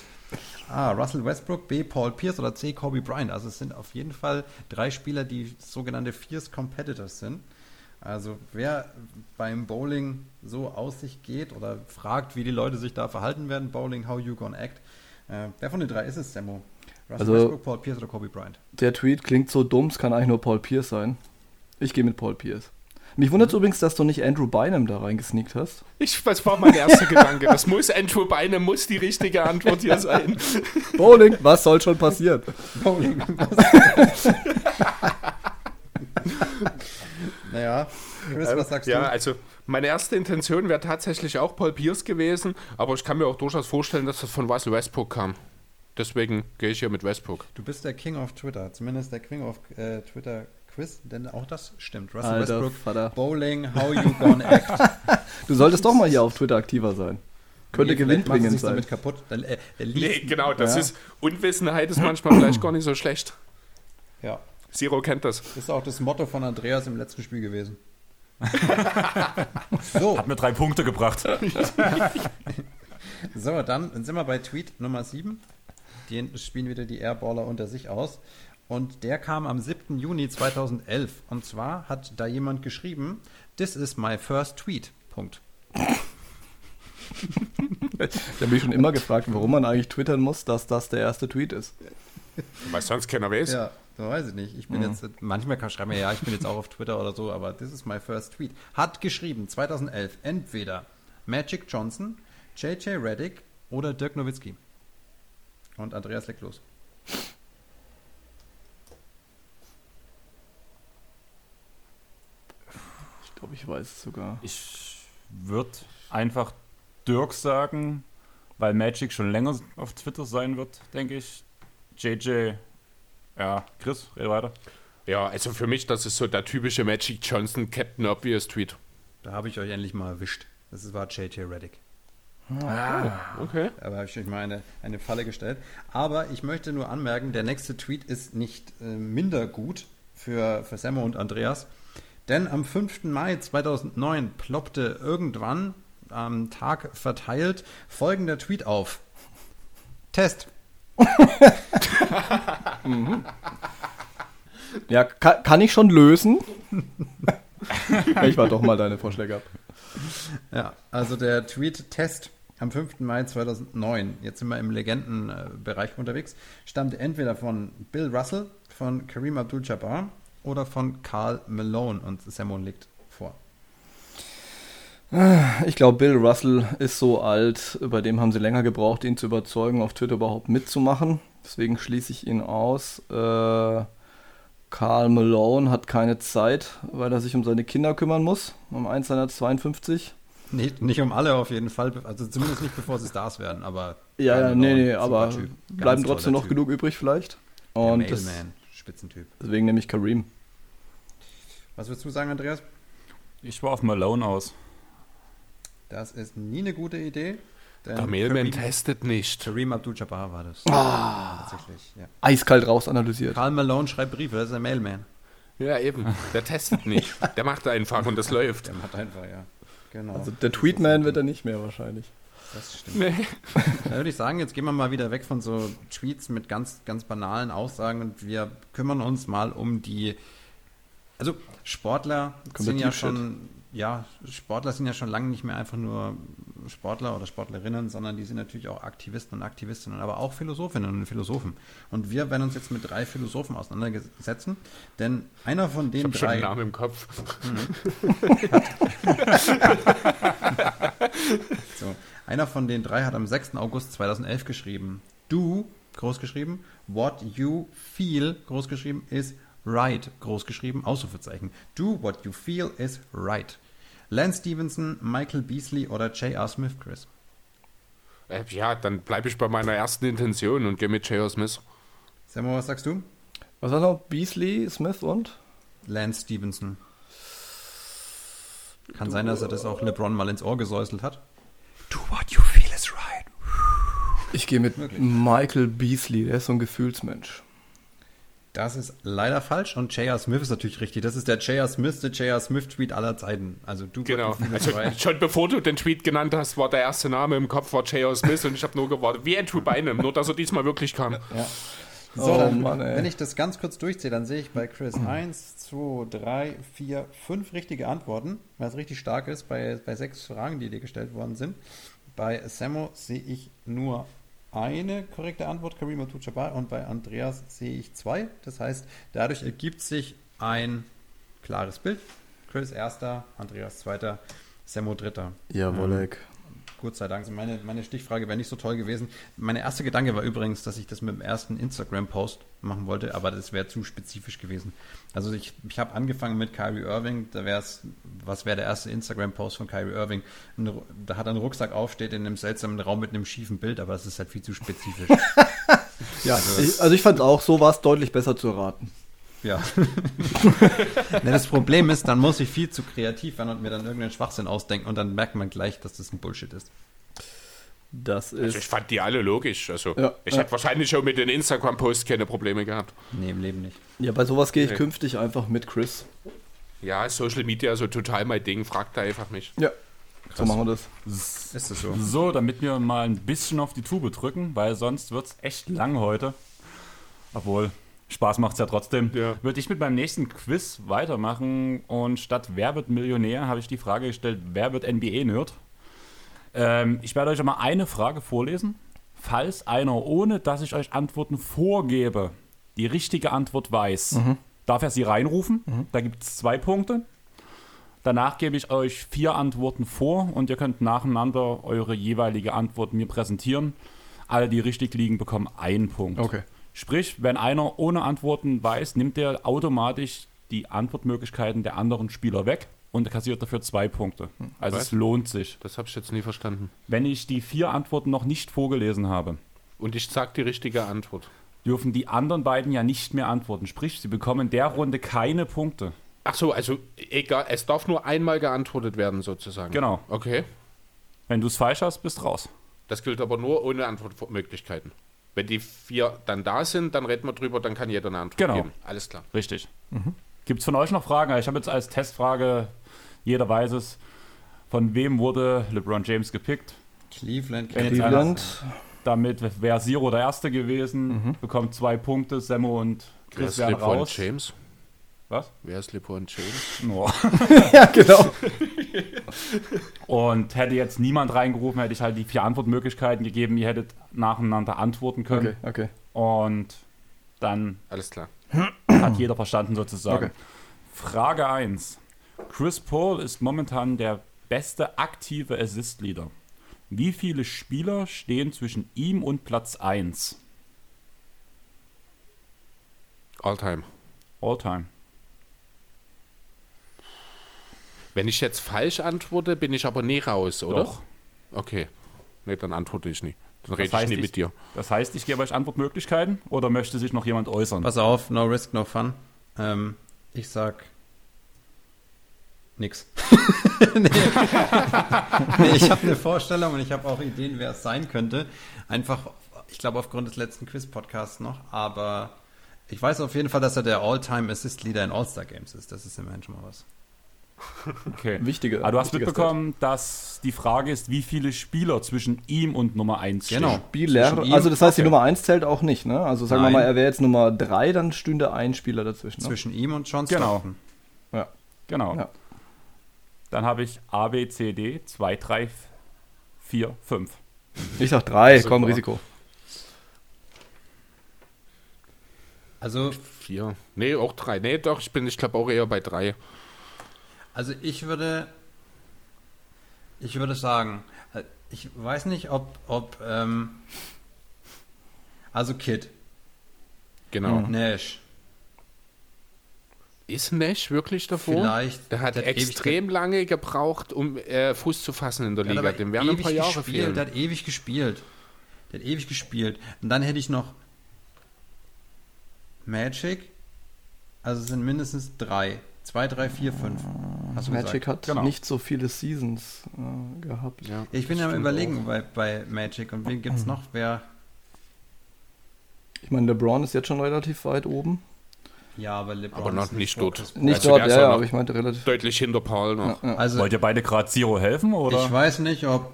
A. Russell Westbrook, B. Paul Pierce oder C. Kobe Bryant. Also es sind auf jeden Fall drei Spieler, die sogenannte Fierce Competitors sind. Also wer beim Bowling so aus sich geht oder fragt, wie die Leute sich da verhalten werden, Bowling, how you gonna act. Äh, wer von den drei ist es, Sammo? Russell Also- Westbrook, Paul Pierce oder Kobe Bryant? Der Tweet klingt so dumm, es kann eigentlich nur Paul Pierce sein. Ich gehe mit Paul Pierce. Mich wundert übrigens, dass du nicht Andrew Bynum da reingesneakt hast. Ich, das war mein erster Gedanke. Das muss Andrew Beine muss die richtige Antwort hier sein. Bowling, was soll schon passieren? Bowling. naja, Chris, was sagst ja, du? also meine erste Intention wäre tatsächlich auch Paul Pierce gewesen, aber ich kann mir auch durchaus vorstellen, dass das von Russell Westbrook kam. Deswegen gehe ich hier mit Westbrook. Du bist der King of Twitter, zumindest der King of äh, Twitter Quiz, denn auch das stimmt. Russell Alter Westbrook, Vater. Bowling, how you gonna act. Du solltest doch mal hier auf Twitter aktiver sein. Könnte Nee, gewinnbringend sein. damit kaputt. Der, äh, Nee, genau, das Ja. ist Unwissenheit ist manchmal vielleicht gar nicht so schlecht. ja, Zero kennt das. ist auch das Motto von Andreas im letzten Spiel gewesen. so, Hat mir drei Punkte gebracht. so, dann sind wir bei Tweet Nummer 7. Den spielen wieder die Airballer unter sich aus. Und der kam am 7. Juni 2011. Und zwar hat da jemand geschrieben, This is my first tweet. Punkt. Ich habe mich schon immer gefragt, warum man eigentlich twittern muss, dass das der erste Tweet ist. Weil sonst keiner weiß. Ja, so weiß ich nicht. Ich bin jetzt, manchmal kann schreiben wir, ja, ich bin jetzt auch auf Twitter oder so, aber this is my first tweet. Hat geschrieben, 2011, entweder Magic Johnson, JJ Reddick oder Dirk Nowitzki. Und Andreas legt los. Glaube, ich weiß es sogar. Ich würde einfach Dirk sagen, weil Magic schon länger auf Twitter sein wird, denke ich. JJ, ja, Chris, rede weiter. Ja, also für mich, das ist so der typische Magic Johnson Captain Obvious Tweet. Da habe ich euch endlich mal erwischt. Das war JT Reddick. Okay. Aber habe ich euch mal eine, eine Falle gestellt. Aber ich möchte nur anmerken, der nächste Tweet ist nicht äh, minder gut für, für Semmo und Andreas. Denn am 5. Mai 2009 ploppte irgendwann am Tag verteilt folgender Tweet auf. Test. Ja, kann, kann ich schon lösen? ich war doch mal deine Vorschläge ab. Ja, also der Tweet-Test am 5. Mai 2009, jetzt sind wir im Legendenbereich unterwegs, stammte entweder von Bill Russell, von Kareem Abdul-Jabbar oder von Carl Malone und Samon liegt vor. Ich glaube, Bill Russell ist so alt, bei dem haben sie länger gebraucht, ihn zu überzeugen, auf Twitter überhaupt mitzumachen. Deswegen schließe ich ihn aus. Äh, Carl Malone hat keine Zeit, weil er sich um seine Kinder kümmern muss, um 152. Nicht, nicht um alle auf jeden Fall, also zumindest nicht bevor sie Stars werden, aber. Ja, ja, nee, nee, aber bleiben trotzdem noch Typ. genug übrig vielleicht. Der Und das, Mailman, Spitzentyp. deswegen nehme ich Kareem. Was würdest du sagen, Andreas? Ich war auf Malone aus. Das ist nie eine gute Idee. Der Mailman testet nicht. Kareem Abdul-Jabbar war das. Ah. Tatsächlich, ja. Eiskalt raus analysiert. Karl Malone schreibt Briefe, das ist der Mailman. Ja, eben. Der testet nicht. Der macht einfach und das läuft. Der macht einfach, ja. Genau. Also der Tweetman wird er nicht mehr wahrscheinlich. Das stimmt. Nee. Da würde ich sagen, jetzt gehen wir mal wieder weg von so Tweets mit ganz, ganz banalen Aussagen und wir kümmern uns mal um die. Also Sportler sind ja schon, ja, Sportler sind ja schon lange nicht mehr einfach nur Sportler oder Sportlerinnen, sondern die sind natürlich auch Aktivisten und Aktivistinnen, aber auch Philosophinnen und Philosophen. Und wir werden uns jetzt mit drei Philosophen auseinandersetzen, denn einer von Ich den habe schon drei. einen Namen im Kopf. So, einer von den drei hat am 6. August 2011 geschrieben. Du, großgeschrieben, what you feel, großgeschrieben, is right, großgeschrieben, Ausrufezeichen. Do what you feel is right. Lance Stevenson, Michael Beasley oder J.R. Smith, Chris? Äh, ja, dann bleibe ich bei meiner ersten Intention und gehe mit J.R. Smith. Samuel, was sagst du? Was war noch? Beasley, Smith und? Lance Stevenson. Kann sein, dass er das auch LeBron mal ins Ohr gesäuselt hat. Do what you feel is right. Ich gehe mit Wirklich? Michael Beasley, der ist so ein Gefühlsmensch. Das ist leider falsch und J.R. Smith ist natürlich richtig. Das ist der J.R. Smith, der J.R. Smith-Tweet aller Zeiten. Also du Genau. Also, schon bevor du den Tweet genannt hast, war der erste Name im Kopf war J.R. Smith und ich habe nur gewartet, wie Andrew Bynum, nur dass er diesmal wirklich kam. Ja. So, Oh dann, Mann, wenn ich das ganz kurz durchziehe, dann sehe ich bei Chris 1, 2, 3, 4, 5 richtige Antworten, was richtig stark ist bei, bei sechs Fragen, die dir gestellt worden sind. Bei Sammo sehe ich nur eine korrekte Antwort, Karim Abdul-Jabbar, und bei Andreas sehe ich zwei. Das heißt, dadurch ergibt sich ein klares Bild. Chris erster, Andreas zweiter, Sammo dritter. Jawollek. Gott sei Dank. Also Meine, meine Stichfrage wäre nicht so toll gewesen. Mein erster Gedanke war übrigens, dass ich das mit dem ersten Instagram-Post machen wollte, aber das wäre zu spezifisch gewesen. Also ich, ich habe angefangen mit Kyrie Irving, da wäre es, was wäre der erste Instagram-Post von Kyrie Irving? Ein da hat er einen Rucksack auf, steht in einem seltsamen Raum mit einem schiefen Bild, aber das ist halt viel zu spezifisch. Ja, ich, also ich fand auch, so war es deutlich besser zu erraten. Ja. Das Problem ist, dann muss ich viel zu kreativ werden und mir dann irgendeinen Schwachsinn ausdenken und dann merkt man gleich, dass das ein Bullshit ist. Das Also ich ist. fand die alle logisch. Also Ja, ich ja. hätte wahrscheinlich schon mit den Instagram-Posts keine Probleme gehabt. Nee, im Leben nicht. Ja, bei sowas gehe ich Nee. künftig einfach mit Chris. Ja, Social Media so total mein Ding. Fragt da einfach mich. Ja. So machen wir das. Ist das so? So, damit wir mal ein bisschen auf die Tube drücken, weil sonst wird es echt lang heute. Obwohl, Spaß macht es ja trotzdem. Ja. Würde ich mit meinem nächsten Quiz weitermachen und statt Wer wird Millionär habe ich die Frage gestellt, wer wird NBA-Nerd? Ähm, ich werde euch einmal eine Frage vorlesen. Falls einer, ohne dass ich euch Antworten vorgebe, die richtige Antwort weiß, darf er sie reinrufen. Da gibt es zwei Punkte. Danach gebe ich euch vier Antworten vor und ihr könnt nacheinander eure jeweilige Antwort mir präsentieren. Alle, die richtig liegen, bekommen einen Punkt. Okay. Sprich, wenn einer ohne Antworten weiß, nimmt er automatisch die Antwortmöglichkeiten der anderen Spieler weg und kassiert dafür zwei Punkte. Also Was? es lohnt sich. Das habe ich jetzt nie verstanden. Wenn ich die vier Antworten noch nicht vorgelesen habe, Und ich sag die richtige Antwort. dürfen die anderen beiden ja nicht mehr antworten. Sprich, sie bekommen in der Runde keine Punkte. Ach so, also egal, es darf nur einmal geantwortet werden sozusagen. Genau. Okay. Wenn du es falsch hast, bist raus. Das gilt aber nur ohne Antwortmöglichkeiten. Wenn die vier dann da sind, dann reden wir drüber, dann kann jeder eine Antwort Genau. geben. Alles klar. Richtig. Gibt es von euch noch Fragen? Ich habe jetzt als Testfrage, jeder weiß es, von wem wurde LeBron James gepickt? Cleveland Cleveland. Damit wäre Zero der Erste gewesen, bekommt zwei Punkte, Semmo und Chris ist werden LeBron raus. James? Was? Wer ist LeBron James? No. ja, genau. Und hätte jetzt niemand reingerufen, hätte ich halt die vier Antwortmöglichkeiten gegeben, ihr hättet nacheinander antworten können. Okay, okay. Und dann Alles klar. hat jeder verstanden sozusagen. Okay. Frage 1. Chris Paul ist momentan der beste aktive Assist-Leader. Wie viele Spieler stehen zwischen ihm und Platz 1? All-time. All-time. Wenn ich jetzt falsch antworte, bin ich aber nie raus, oder? Doch. Okay. Nee, dann antworte ich nie. Dann rede ich nie ich- mit dir. Das heißt, ich gebe euch Antwortmöglichkeiten oder möchte sich noch jemand äußern? Pass auf, no risk, no fun. Ähm, ich sag nix. nee. nee, ich habe eine Vorstellung und ich habe auch Ideen, wer es sein könnte. Einfach, ich glaube, aufgrund des letzten Quiz-Podcasts noch, aber ich weiß auf jeden Fall, dass er der All-Time-Assist-Leader in All-Star-Games ist. Das ist immerhin schon mal was. Okay. Wichtige. Aber du hast mitbekommen, dass die Frage ist, wie viele Spieler zwischen ihm und Nummer 1 Genau. stehen. Spieler. Zwischen ihm- Also das heißt, die okay. Nummer 1 zählt auch nicht, ne? Also sagen Nein. wir mal, er wäre jetzt Nummer 3, dann stünde ein Spieler dazwischen. Ne? Zwischen ihm und John Genau. Stockton. Ja. Genau. Ja. Dann habe ich A, B, C, D, 2, 3, 4, 5. Ich sag 3, Super. komm, Risiko. Also, Vier. Nee, auch drei. Nee, doch, ich bin, ich glaube auch eher bei drei. Also ich würde, ich würde sagen, ich weiß nicht, ob, ob, ähm, also Kid, Genau. Mhm. Nash, Ist Nash wirklich davor? vielleicht. Der hat der extrem lange gebraucht, um äh, Fuß zu fassen in der Liga. Dem werden ein paar Jahre gespielt, fehlen. Der hat ewig gespielt. Der hat ewig gespielt. Und dann hätte ich noch Magic. Also es sind mindestens drei. Zwei, drei, vier, fünf. Hast Magic gesagt? hat Genau. nicht so viele Seasons äh, gehabt. Ja, ich bin ja am überlegen bei, bei Magic. Und wen gibt's noch? Wer? Ich meine, LeBron ist jetzt schon relativ weit oben. Ja, aber LeBron Aber noch ist nicht vor dort. Nicht Also dort, der ist ja, ja, aber ich meinte relativ. Deutlich hinter Paul noch. Ja, ja. Also Wollt ihr beide gerade Zero helfen? Oder? ich weiß nicht, ob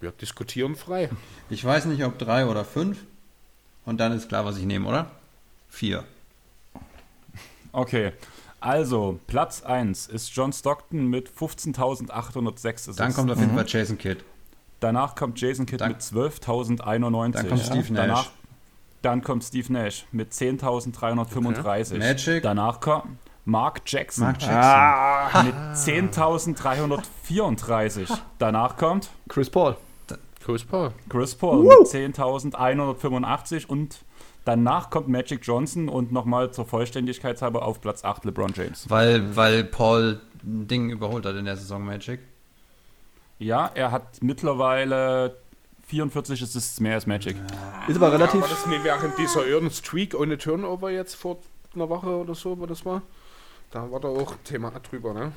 Wir diskutieren frei. ich weiß nicht, ob drei oder fünf. Und dann ist klar, was ich nehme, oder? Vier. Okay. Also, Platz 1 ist John Stockton mit 15.806 Assists. Dann kommt auf jeden Fall Jason Kidd. Danach kommt Jason Kidd Dann- mit 12.091. Dann kommt Steve Nash. Danach, dann kommt Steve Nash mit 10.335. Magic. Danach kommt Mark Jackson Mark Jackson. Ah, mit 10.334. Danach kommt Chris Paul. Chris Paul. Chris Paul mit 10.185 und danach kommt Magic Johnson und nochmal zur Vollständigkeit halber auf Platz 8 LeBron James. Weil, weil Paul ein Ding überholt hat in der Saison Magic. Ja, er hat mittlerweile 44 Assists mehr als Magic. Ist aber relativ. War das nicht während dieser Earn Streak ohne Turnover jetzt vor einer Woche oder so, wo das war? Da war da auch Thema drüber, ne?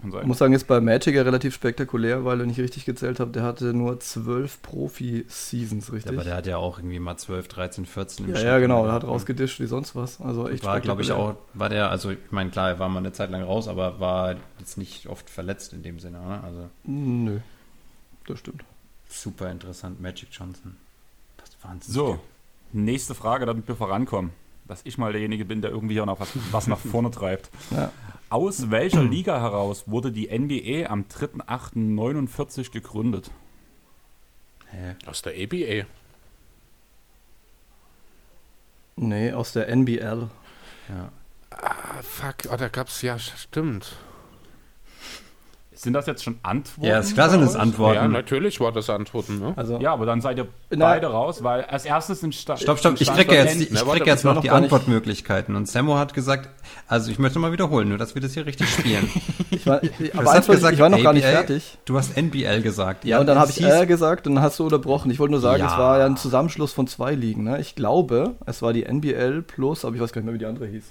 Kann Ich muss sagen, ist bei Magic ja relativ spektakulär, weil, wenn ich richtig gezählt habe, der hatte nur zwölf Profi-Seasons, richtig? Aber der hat ja auch irgendwie mal 12, 13, 14 im ja, Schnitt ja, genau, der hat ne? rausgedischt wie sonst was. Also echt War, glaube ich, spektakulär. auch, war der, also ich meine, klar, er war mal eine Zeit lang raus, aber war jetzt nicht oft verletzt in dem Sinne. Ne? Also Nö, das stimmt. super interessant, Magic Johnson. Das ist Wahnsinn. So, nächste Frage, damit wir vorankommen. Dass ich mal derjenige bin, der irgendwie hier noch was, was nach vorne treibt. Ja. Aus welcher Liga heraus wurde die NBA am 3.8.49 gegründet? Hä? Aus der ABA. Nee, aus der NBL. Ja. Ah, fuck. Oh, da gab's, ja, stimmt. Sind das jetzt schon Antworten? Ja, ist klar sind es? Antworten. Ja, natürlich war das Antworten. Ne? Also, Ja, aber dann seid ihr beide raus, weil als erstes in Sta Stopp, stopp, ich kriege jetzt, ich krieg jetzt noch noch die Antwortmöglichkeiten. Und Sammo hat gesagt, also ich möchte mal wiederholen, nur dass wir das hier richtig spielen. ich war, ich, Du aber wollte ich, war noch gar nicht ABL, fertig. Du hast NBL gesagt. Ja, und dann habe ich R gesagt und dann hast du unterbrochen. Ich wollte nur sagen, Ja. es war ja ein Zusammenschluss von zwei Ligen. Ne? Ich glaube, es war die NBL plus, aber ich weiß gar nicht mehr, wie die andere hieß.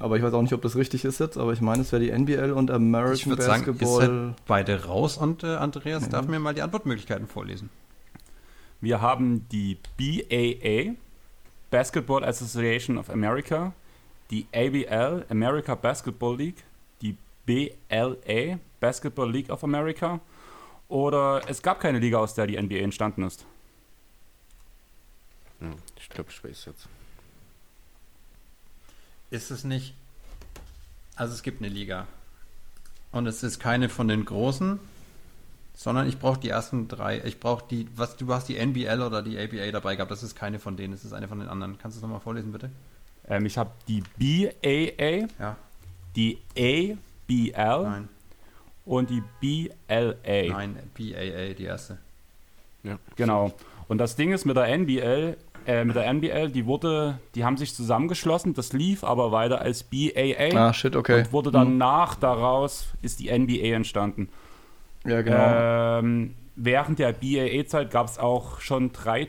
Aber ich weiß auch nicht, ob das richtig ist jetzt, aber ich meine, es wäre die NBL und Ich American würde sagen, ihr Basketball. seid beide raus und äh, Andreas darf mir mal die Antwortmöglichkeiten vorlesen. Wir haben die BAA, Basketball Association of America, die ABL, America Basketball League, die BLA, Basketball League of America, oder es gab keine Liga, aus der die NBA entstanden ist. Hm, Ich glaube, ich weiß jetzt. Ist es nicht. Also es gibt eine Liga. Und es ist keine von den großen, sondern ich brauche die ersten drei. Ich brauche die, was du hast die NBL oder die ABA dabei gehabt. Das ist keine von denen, das ist eine von den anderen. Kannst du es nochmal vorlesen, bitte? Ähm, ich habe die BAA, Ja. die ABL Nein. und die BLA. Nein, BAA, die erste. Genau. Und das Ding ist mit der NBL, äh, mit der NBL, die wurde, die haben sich zusammengeschlossen, das lief aber weiter als BAA. ah, shit, okay. Und wurde danach daraus ist die NBA entstanden. Ja, genau. Ähm, während der BAA-Zeit gab es auch schon drei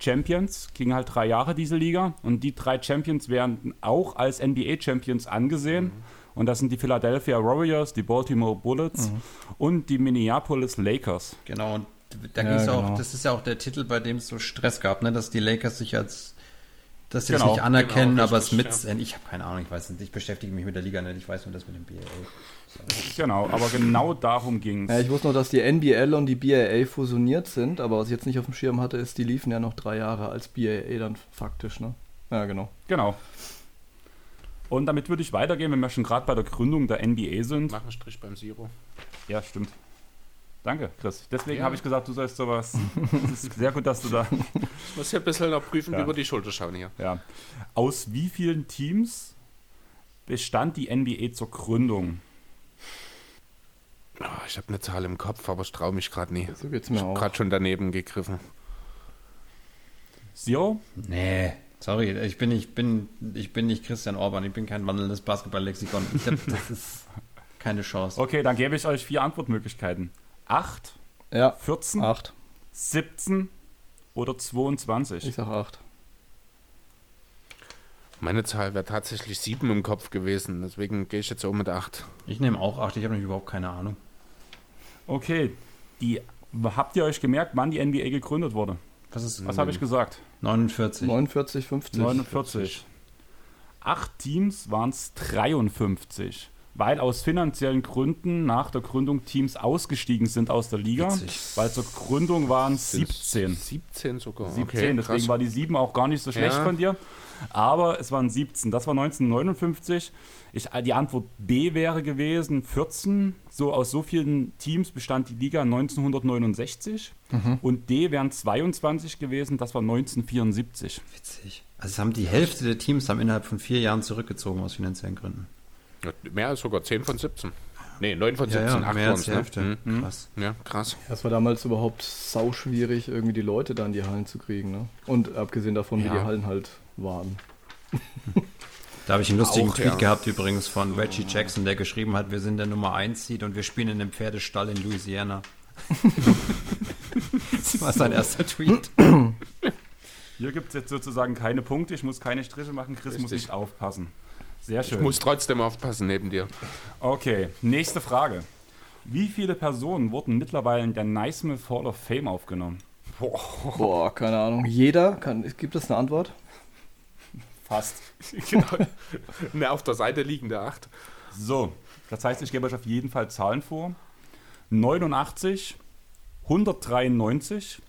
Champions, ging halt drei Jahre diese Liga und die drei Champions werden auch als NBA-Champions angesehen. Und das sind die Philadelphia Warriors, die Baltimore Bullets und die Minneapolis Lakers. Genau, und da Ja, es auch, genau. das ist ja auch der Titel, bei dem es so Stress gab, ne? dass die Lakers sich als, dass sie es Genau, nicht anerkennen, genau, aber es mit, ich habe keine Ahnung, ich weiß nicht, ich beschäftige mich mit der Liga nicht, ich weiß nur das mit dem BAA. Genau, aber genau darum ging Ja, es. ich wusste nur, dass die NBL und die BAA fusioniert sind, aber was ich jetzt nicht auf dem Schirm hatte, ist, die liefen ja noch drei Jahre als BAA dann faktisch, ne? Ja, genau. Genau. Und damit würde ich weitergehen, wenn wir schon gerade bei der Gründung der NBA sind. Mach einen Strich beim Zero. Ja, stimmt. Danke, Chris. Deswegen Ja. habe ich gesagt, du sollst sowas. Es ist sehr gut, dass du da. Ich muss hier ein bisschen noch prüfen, Ja. über die Schulter schauen hier. Ja. Aus wie vielen Teams bestand die NBA zur Gründung? Ah, ich habe eine Zahl im Kopf, aber ich traue mich gerade nie. So geht's Ich mir habe auch. gerade schon daneben gegriffen. Zero? Nee, sorry, ich bin nicht, bin, ich bin nicht Christian Orban, ich bin kein wandelndes Basketball-Lexikon. Ich hab- Das ist keine Chance. Okay, dann gebe ich euch vier Antwortmöglichkeiten: 8, Ja, 14, 8. 17 oder 22. Ich sag 8. Meine Zahl wäre tatsächlich sieben im Kopf gewesen, deswegen gehe ich jetzt auch mit acht. Ich nehme auch 8, ich habe nämlich überhaupt keine Ahnung. Okay, die, habt ihr euch gemerkt, wann die NBA gegründet wurde? Was ist Was habe ich gesagt? 49. 49, 50. 49. Acht Teams waren es 53, weil aus finanziellen Gründen nach der Gründung Teams ausgestiegen sind aus der Liga. Witzig. Weil zur Gründung waren es 17. 17 sogar. 17, okay, deswegen krass. war die 7 auch gar nicht so schlecht Ja. von dir. Aber es waren 17. Das war 1959. Ich, die Antwort B wäre gewesen 14. So aus so vielen Teams bestand die Liga 1969. Mhm. Und D wären 22 gewesen. Das war 1974. Witzig. Also es haben die Hälfte der Teams haben innerhalb von vier Jahren zurückgezogen aus finanziellen Gründen. Ja, mehr als sogar 10 von 17. Nee, 9 von 17, 8 mehr als ne? Hälfte. Mhm. Krass. Ja, krass. Ja, Es war damals überhaupt sau schwierig, irgendwie die Leute da in die Hallen zu kriegen. Ne? Und abgesehen davon, wie Ja. die Hallen halt waren. Da habe ich einen lustigen Auch, Tweet ja. gehabt übrigens von Reggie Jackson, der geschrieben hat, wir sind der Nummer 1 Seed und wir spielen in einem Pferdestall in Louisiana. das war sein erster Tweet. Hier gibt es jetzt sozusagen keine Punkte. Ich muss keine Striche machen. Chris muss Richtig. nicht aufpassen. Sehr Ich schön. muss trotzdem aufpassen neben dir. Okay, nächste Frage. Wie viele Personen wurden mittlerweile in der Naismith Hall of Fame aufgenommen? Boah, keine Ahnung. Jeder? Kann, gibt es eine Antwort? Fast. genau. Ne, auf der Seite liegende 8. So, das heißt, ich gebe euch auf jeden Fall Zahlen vor. 89, 193,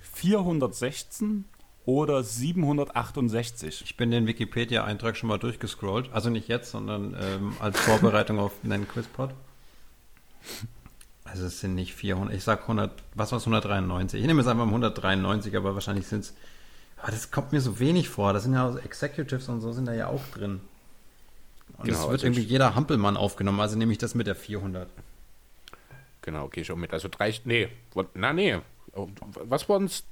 416 oder 768. Ich bin den Wikipedia-Eintrag schon mal durchgescrollt. Also nicht jetzt, sondern ähm, als Vorbereitung auf einen Quizpod. Also es sind nicht 400, ich sag 100, was war es, 193? Ich nehme jetzt einfach mal 193, aber wahrscheinlich sind es, aber das kommt mir so wenig vor. Das sind ja auch Executives und so sind da ja auch drin. Und Genau, es wird also irgendwie ich- jeder Hampelmann aufgenommen, also nehme ich das mit der 400. Genau, gehe ich auch mit. Also drei, nee, na nee. Oh, Was waren es?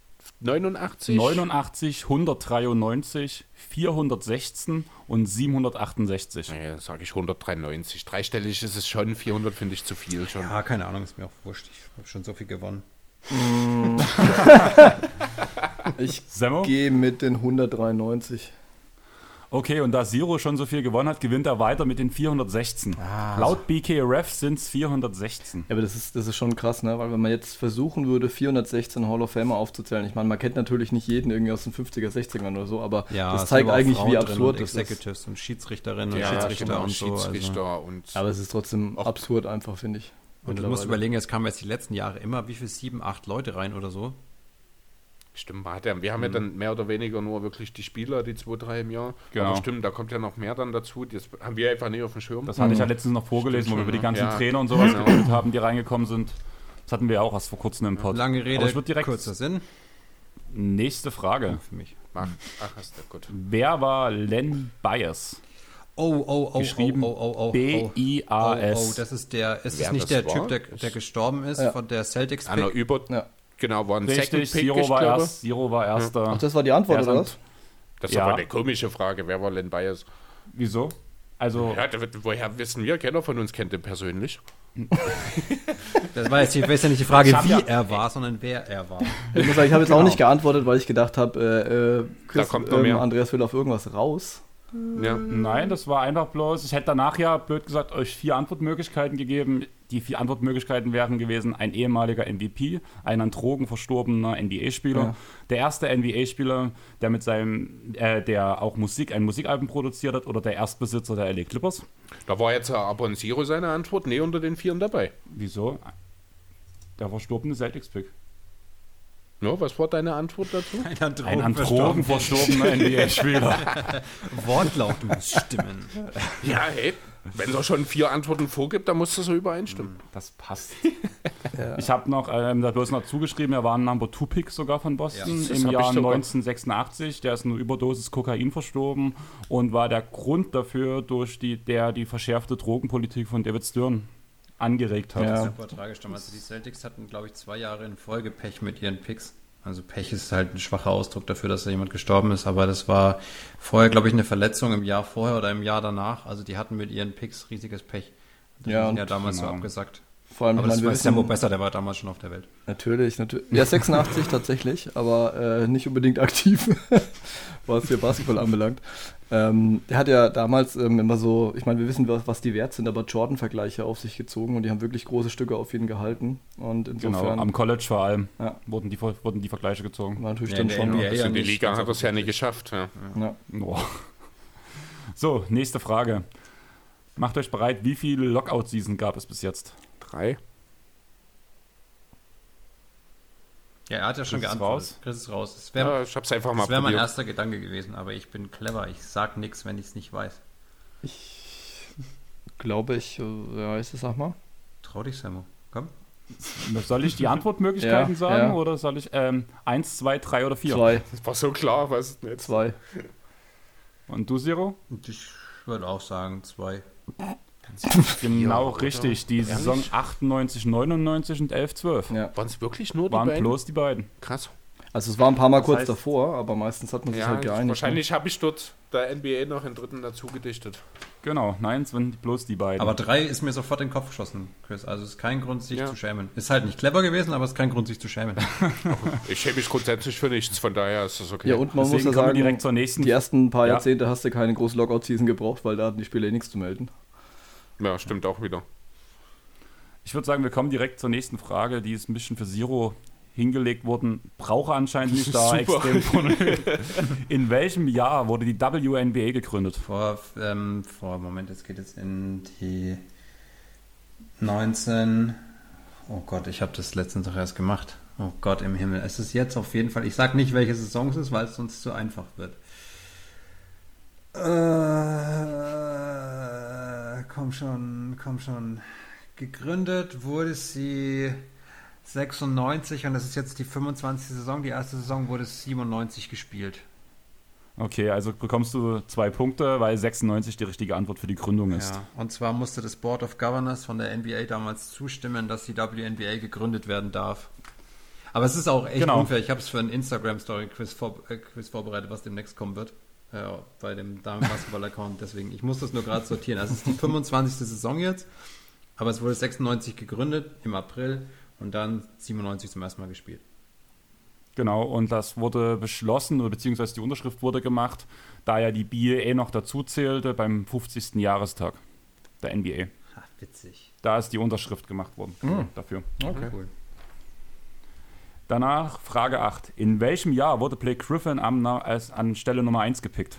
89? 89, 193, 416 und 768. Nee, sage ich 193. Dreistellig ist es schon, 400 finde ich zu viel schon. Ja, keine Ahnung, ist mir auch wurscht. Ich habe schon so viel gewonnen. Ich Semmo? gehe mit den 193. Okay, und da Zero schon so viel gewonnen hat, gewinnt er weiter mit den 416. Laut BKRF sind es 416. Ja, aber das ist, das ist schon krass, ne? Weil wenn man jetzt versuchen würde, 416 Hall of Famer aufzuzählen, ich meine, man kennt natürlich nicht jeden irgendwie aus den 50er, 60ern oder so, aber das es zeigt eigentlich, Frauen wie absurd und das ist. Executives und Schiedsrichterinnen und Ja, Schiedsrichter genau, und so. Schiedsrichter Also. und Aber es ist trotzdem absurd einfach, finde ich. Und du musst überlegen, es kamen jetzt die letzten Jahre immer, wie viel, sieben, acht Leute rein oder so. Stimmt, man hat ja, wir haben ja dann mehr oder weniger nur wirklich die Spieler, die zwei, drei im Jahr. Genau. Aber stimmt, da kommt ja noch mehr dann dazu. Das haben wir einfach nicht auf dem Schirm. Das hatte ich ja letztens noch vorgelesen, Stimmt wo wir über die ganzen? Ja. Trainer und sowas Genau. geredet haben, die reingekommen sind. Das hatten wir ja auch erst vor kurzem im Pod. Lange Rede, Aber ich direkt kurzer Sinn nächste Frage. für mich. Ach, ach, hast du, gut. Wer war Len Bias? Oh, oh, oh, Geschrieben oh, oh, oh, oh, oh. B-I-A-S. Oh, oh, das ist der, ist es nicht der war? Typ, der, der gestorben ist Ja. von der Celtics Anna Pick? über, Ja. Genau, war ein Richtig, Second Pick, Zero ich war, erst, Zero war erster. Ach, das war die Antwort, Ja, oder was? Das ist Ja. aber eine komische Frage. Wer war Len Bias? Wieso? Also, Ja, woher wissen wir? Keiner von uns kennt den persönlich. Das war jetzt die, ist ja nicht die Frage, Ich wie ja- er war, sondern wer er war. Ich muss sagen, ich habe jetzt Genau. auch nicht geantwortet, weil ich gedacht habe, äh, äh, Chris, Da kommt ähm, mehr. Andreas will auf irgendwas raus. Ja. nein, das war einfach bloß. Ich hätte danach ja, blöd gesagt, euch vier Antwortmöglichkeiten gegeben. Die vier Antwortmöglichkeiten wären gewesen: ein ehemaliger MVP, ein an Drogen verstorbener NBA-Spieler, Ja. der erste NBA-Spieler, der mit seinem, äh, der auch Musik, ein Musikalbum produziert hat, oder der Erstbesitzer der LA Clippers. Da war jetzt aber ein Zero seine Antwort, nee, unter den Vieren dabei. Wieso? Der verstorbene Celtics-Pick. Ja, was war deine Antwort dazu? Ein an Drogen verstorbener NBA-Spieler. Wortlaut muss stimmen. Ja, hey, wenn er schon vier Antworten vorgibt, dann muss das so übereinstimmen. Das passt. Ich habe noch, ähm, da bloß noch zugeschrieben, er war ein Number 2 Pick sogar von Boston Ja, im Jahr ich sogar. 1986. Der ist eine Überdosis Kokain verstorben und war der Grund dafür, durch die, der die verschärfte Drogenpolitik von David Stern angeregt hat. Ja. Das ist super tragisch damals. Die Celtics hatten, glaube ich, zwei Jahre in Folge Pech mit ihren Picks. Also Pech ist halt ein schwacher Ausdruck dafür, dass da jemand gestorben ist, aber das war vorher, glaube ich, eine Verletzung im Jahr vorher oder im Jahr danach. Also die hatten mit ihren Picks riesiges Pech. Das Ja, ja, und- ja damals so genau. abgesagt. Vor allem, Aber das Sammo wissen, besser, der war damals schon auf der Welt. natürlich, natürlich. Ja, 86 tatsächlich, aber äh, nicht unbedingt aktiv, was hier Basketball anbelangt. Ähm, der hat ja damals ähm, immer so, ich meine, wir wissen, was, was die wert sind, aber Jordan-Vergleiche auf sich gezogen und die haben wirklich große Stücke auf ihn gehalten. Und Genau, insofern am College vor allem Ja. wurden, die, wurden die Vergleiche gezogen. war natürlich Ja, dann in der schon. NBA ja in die nicht, Liga hat er es ja nie offensichtlich. geschafft. Ja. Ja. Boah. So, nächste Frage. Macht euch bereit, wie viele Lockout-Season gab es bis jetzt? Drei. Ja, er hat ja schon Chris ist geantwortet. raus. Chris ist raus. Das wäre Ja, ich hab's einfach mal das wär mein erster Gedanke gewesen, aber ich bin clever. Ich sag nichts, wenn ich es nicht weiß. Ich glaube, ich, äh, ja, ist es, sag mal. Trau dich, Sammo. Komm. Soll ich die Antwortmöglichkeiten Ja, sagen ja. oder soll ich ähm, eins, zwei, drei oder vier? Zwei, Das war so klar, was ist denn jetzt? zwei. Und du, Zero? Und ich würde auch sagen, zwei. Genau richtig. Die Ehrlich? Saison 98, 99 und 11, 12. Ja. Waren es wirklich nur die Waren beiden? bloß die beiden. Krass. Also es war ein paar Mal Das kurz heißt- davor, aber meistens hat man sich Ja, halt geeinigt. wahrscheinlich habe ich dort der NBA noch in dritten dazu gedichtet. Genau, nein, es waren bloß die beiden. Aber drei ist mir sofort in den Kopf geschossen, Chris. Also ist kein Grund, sich Ja. zu schämen. Ist halt nicht clever gewesen, aber ist kein Grund, sich zu schämen. Ich schäme mich grundsätzlich für nichts, von daher ist das okay. Ja, und man Deswegen muss ja sagen, direkt zur nächsten. die ersten paar Ja. Jahrzehnte hast du keine große Lockout-Season gebraucht, weil da hatten die Spieler eh nichts zu melden. Ja, stimmt auch wieder. Ich würde sagen, wir kommen direkt zur nächsten Frage. Die ist ein bisschen für Zero hingelegt worden. Brauche anscheinend nicht da extrem von. In welchem Jahr wurde die WNBA gegründet? Vor, ähm, vor, Moment, jetzt geht es in die 19. Oh Gott, ich habe das letztens doch erst gemacht. Oh Gott im Himmel. Es ist jetzt auf jeden Fall, ich sag nicht, welche Saison es ist, weil es sonst zu einfach wird. Äh, komm schon, komm schon. Gegründet wurde sie 96 und das ist jetzt die 25. Saison. Die erste Saison wurde 97 gespielt. Okay, also bekommst du zwei Punkte, weil 96 die richtige Antwort für die Gründung ist. Ja, und zwar musste das Board of Governors von der NBA damals zustimmen, dass die WNBA gegründet werden darf. Aber es ist auch echt Genau. unfair. Ich habe es für einen Instagram-Story-Quiz vor, äh, Quiz vorbereitet, was demnächst kommen wird. Äh, bei dem Damen-Basketball-Account. Deswegen, ich muss das nur gerade sortieren. Also es ist die 25. Saison jetzt, aber es wurde 96 gegründet im April und dann 97 zum ersten Mal gespielt. Genau, und das wurde beschlossen, oder beziehungsweise die Unterschrift wurde gemacht, da ja die BAA noch dazu zählte beim 50. Jahrestag der NBA. Ha, witzig. Da ist die Unterschrift gemacht worden dafür. Okay. Cool. Danach Frage 8. In welchem Jahr wurde Blake Griffin am, als, an Stelle Nummer 1 gepickt?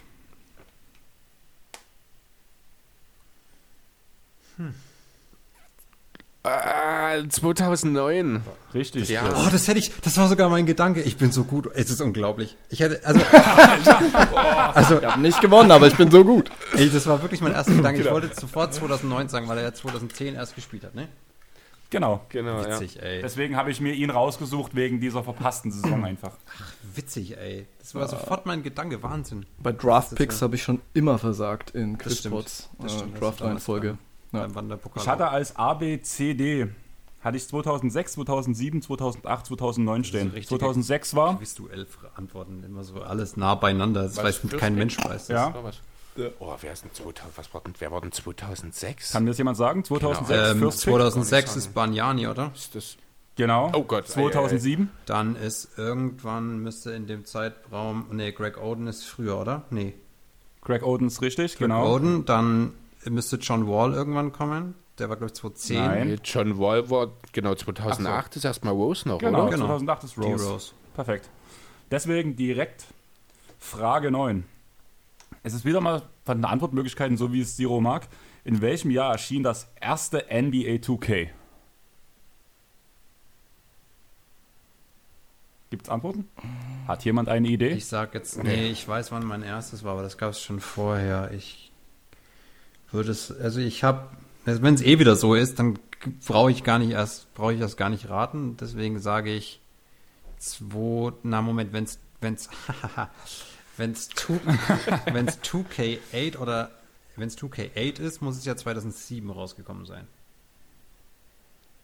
Äh, 2009. Richtig. Ja. Oh, das hätte ich, das war sogar mein Gedanke. Ich bin so gut. Es ist unglaublich. Ich hätte, also, also, Ich habe nicht gewonnen, aber ich bin so gut. ey, das war wirklich mein erster Gedanke. Ich wollte sofort 2009 sagen, weil er ja 2010 erst gespielt hat, ne? Genau. Genau, ja. Witzig, ey. Deswegen habe ich mir ihn rausgesucht wegen dieser verpassten Saison einfach. Witzig, ey. Das war sofort mein Gedanke. Wahnsinn. Bei Draft Picks ja- habe ich schon immer versagt in Das stimmt. Quizbots. Das Äh, stimmt, das Draft ist damals Reihenfolge. Ja. Beim Wanderpokal. Ich hatte als A, B, C, D hatte ich 2006, 2007, 2008, 2009 stehen. richtige- 2006 war, Quizduell Antworten immer so alles nah beieinander. Das weiß kein du? Mensch weiß. das. Ja. Oh, wer ist denn 2000, was war denn, wer war denn 2006? kann mir das jemand sagen? 2006, Ähm, First Pick? 2006 ist Banyani, oder? ist das? Genau. Oh Gott, 2007? Dann ist irgendwann, müsste in dem Zeitraum, nee, Greg Oden ist früher, oder? Nee. Greg Oden ist richtig, Greg genau. Oden, dann müsste John Wall irgendwann kommen. Der war, glaube ich, 2010. Nein. Nee, John Wall war, genau, 2008 ist erstmal Rose noch, Genau, oder? Genau. 2008 ist Rose. D-Rose. Perfekt. Deswegen direkt Frage 9. Es ist wieder mal von den Antwortmöglichkeiten, so wie es Zero mag. In welchem Jahr erschien das erste NBA 2K? Gibt es Antworten? Hat jemand eine Idee? Ich sag jetzt, nee, ich weiß, wann mein erstes war, aber das gab es schon vorher. Ich würde es, also ich habe, wenn es eh wieder so ist, dann brauche ich gar nicht erst, brauche ich das gar nicht raten. Deswegen sage ich zwei, na Moment, wenn es, wenn es, wenn es 2K8 oder wenn es 2K8 ist, muss es ja 2007 rausgekommen sein.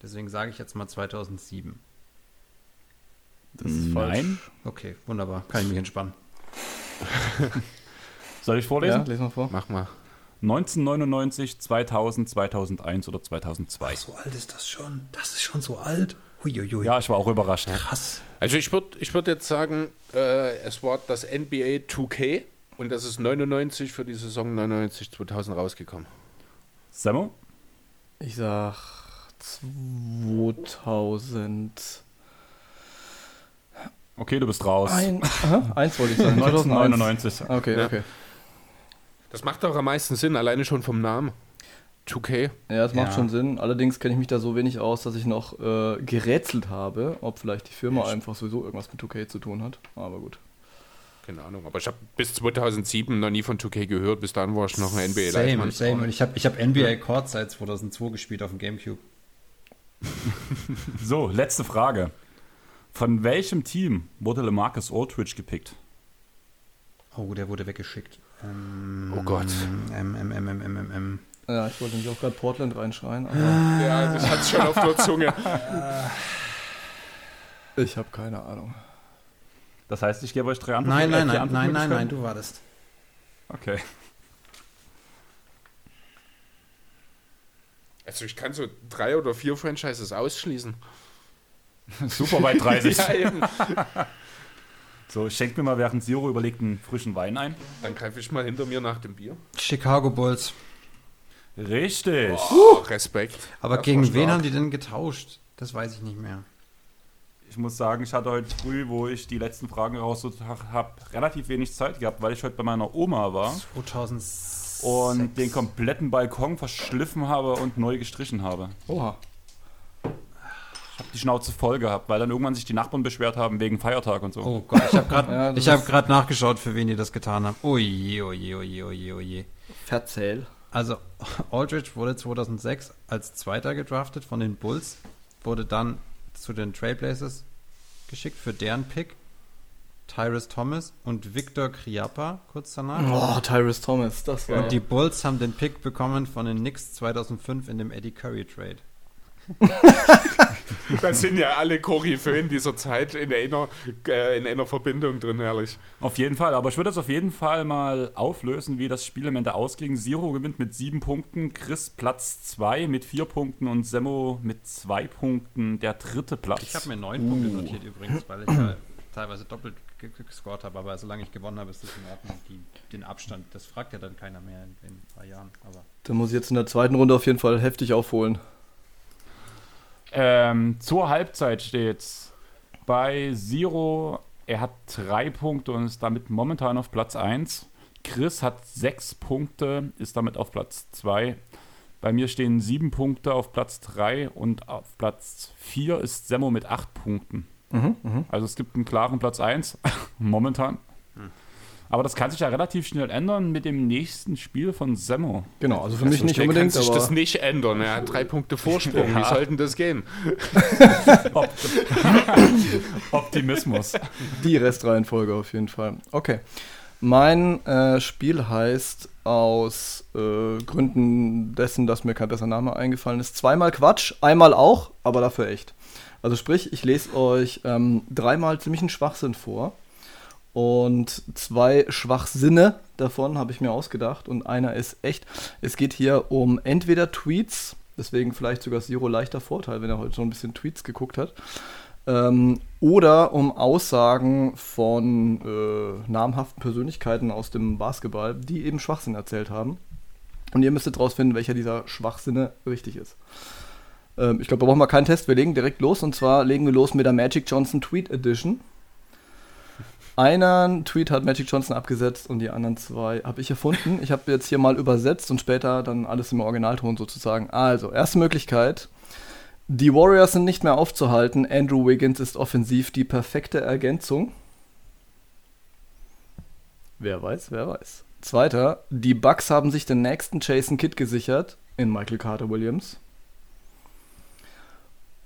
Deswegen sage ich jetzt mal 2007. Das ist falsch. Nein. Okay, wunderbar, kann ich mich entspannen. Soll ich Ja, vorlesen? lesen wir vor. Mach mal. 1999, 2000, 2001 oder 2002? So alt ist das schon. Das ist schon so alt. Huiuiui. Ja, ich war auch überrascht. Krass. Also ich würde ich würd jetzt sagen, äh, es war das NBA 2K und das ist 99 für die Saison 99 2000 rausgekommen. Sammo? Ich sag 2000. Okay, du bist raus. Ein, aha, eins wollte ich sagen. 1999. Okay, Ja. okay. Das macht doch am meisten Sinn, alleine schon vom Namen. 2K. Ja, das macht Ja. schon Sinn. Allerdings kenne ich mich da so wenig aus, dass ich noch äh, gerätselt habe, ob vielleicht die Firma einfach sowieso irgendwas mit 2K zu tun hat. Aber gut. Keine Ahnung, aber ich habe bis 2007 noch nie von 2K gehört. Bis dann war ich noch ein NBA Same, Leitmann. same. Und ich habe ich hab NBA Court seit 2002 gespielt auf dem Gamecube. So, letzte Frage. Von welchem Team wurde LeMarcus Aldridge gepickt? Oh, der wurde weggeschickt. Ähm, Oh Gott. M, M, M, M, M, M, M. Ja, ich wollte nämlich auch gerade Portland reinschreien, aber Ja, das hat schon auf der Zunge. ich habe keine Ahnung. Das heißt, ich gebe euch drei Antworten. Nein, nein, nein, nein, nein, nein, du wartest. Okay. Also ich kann so drei oder vier Franchises ausschließen. Super weit 30. Ja, eben. So, schenk mir mal während Zero überlegt einen frischen Wein ein. Dann greife ich mal hinter mir nach dem Bier. Chicago Bulls. Richtig. Oh, Respekt. Aber Das gegen wen haben die denn getauscht? Das weiß ich nicht mehr. Ich muss sagen, ich hatte heute früh, wo ich die letzten Fragen rausgesucht habe, relativ wenig Zeit gehabt, weil ich heute bei meiner Oma war 2006. und den kompletten Balkon verschliffen habe und neu gestrichen habe. Oha. Ich habe die Schnauze voll gehabt, weil dann irgendwann sich die Nachbarn beschwert haben wegen Feiertag und so. Oh Gott, ich habe gerade Ja, gerade nachgeschaut, für wen die das getan haben. Oje, oje, oje, oje, oje. Verzähl. Also Aldridge wurde 2006 als Zweiter gedraftet von den Bulls, wurde dann zu den Trailblazers geschickt für deren Pick. Tyrus Thomas und Victor Kriapa kurz danach. Oh, Tyrus Thomas, das war. Und die Bulls haben den Pick bekommen von den Knicks 2005 in dem Eddie Curry Trade. Das sind ja alle Koryphäen dieser Zeit in einer, äh, in einer Verbindung drin, herrlich. Auf jeden Fall, aber ich würde das auf jeden Fall mal auflösen, wie das Spiel am Ende ausging. Zero gewinnt mit sieben Punkten, Chris Platz zwei mit vier Punkten und Semmo mit zwei Punkten der dritte Platz. Ich habe mir neun Punkte notiert übrigens, weil ich ja teilweise doppelt ge- ge- gescored habe, aber solange ich gewonnen habe, ist das in Ordnung. Die, den Abstand, das fragt ja dann keiner mehr in, in ein paar Jahren. Aber Da muss ich jetzt in der zweiten Runde auf jeden Fall heftig aufholen. Ähm, zur Halbzeit steht's bei Zero. Er hat drei Punkte und ist damit momentan auf Platz 1. Chris hat sechs Punkte, ist damit auf Platz 2. Bei mir stehen sieben Punkte auf Platz 3 und auf Platz 4 ist Semmo mit acht Punkten. Also es gibt einen klaren Platz 1 momentan. Aber das kann sich ja relativ schnell ändern mit dem nächsten Spiel von Semmo. Genau, also für mich nicht unbedingt, kann sich aber das nicht ändern. Er hat drei Punkte Vorsprung. Wie sollten das gehen? Optimismus. die Restreihenfolge auf jeden Fall. Okay. Mein äh, Spiel heißt aus äh, Gründen dessen, dass mir kein besser Name eingefallen ist, zweimal Quatsch, einmal auch, aber dafür echt. Also sprich, ich lese euch ähm, dreimal ziemlichen Schwachsinn vor und zwei Schwachsinne davon habe ich mir ausgedacht und einer ist echt. Es geht hier um entweder Tweets, deswegen vielleicht sogar Zero leichter Vorteil, wenn er heute schon ein bisschen Tweets geguckt hat, ähm, oder um Aussagen von äh, namhaften Persönlichkeiten aus dem Basketball, die eben Schwachsinn erzählt haben. Und ihr müsstet rausfinden, welcher dieser Schwachsinne richtig ist. Ähm, ich glaube, da brauchen wir keinen Test. Wir legen direkt los. Und zwar legen wir los mit der Magic Johnson Tweet Edition. Einen Tweet hat Magic Johnson abgesetzt und die anderen zwei habe ich erfunden. Ich habe jetzt hier mal übersetzt und später dann alles im Originalton sozusagen. Also, erste Möglichkeit. Die Warriors sind nicht mehr aufzuhalten. Andrew Wiggins ist offensiv die perfekte Ergänzung. Wer weiß, wer weiß. Zweiter, die Bucks haben sich den nächsten Jason Kidd gesichert in Michael Carter Williams.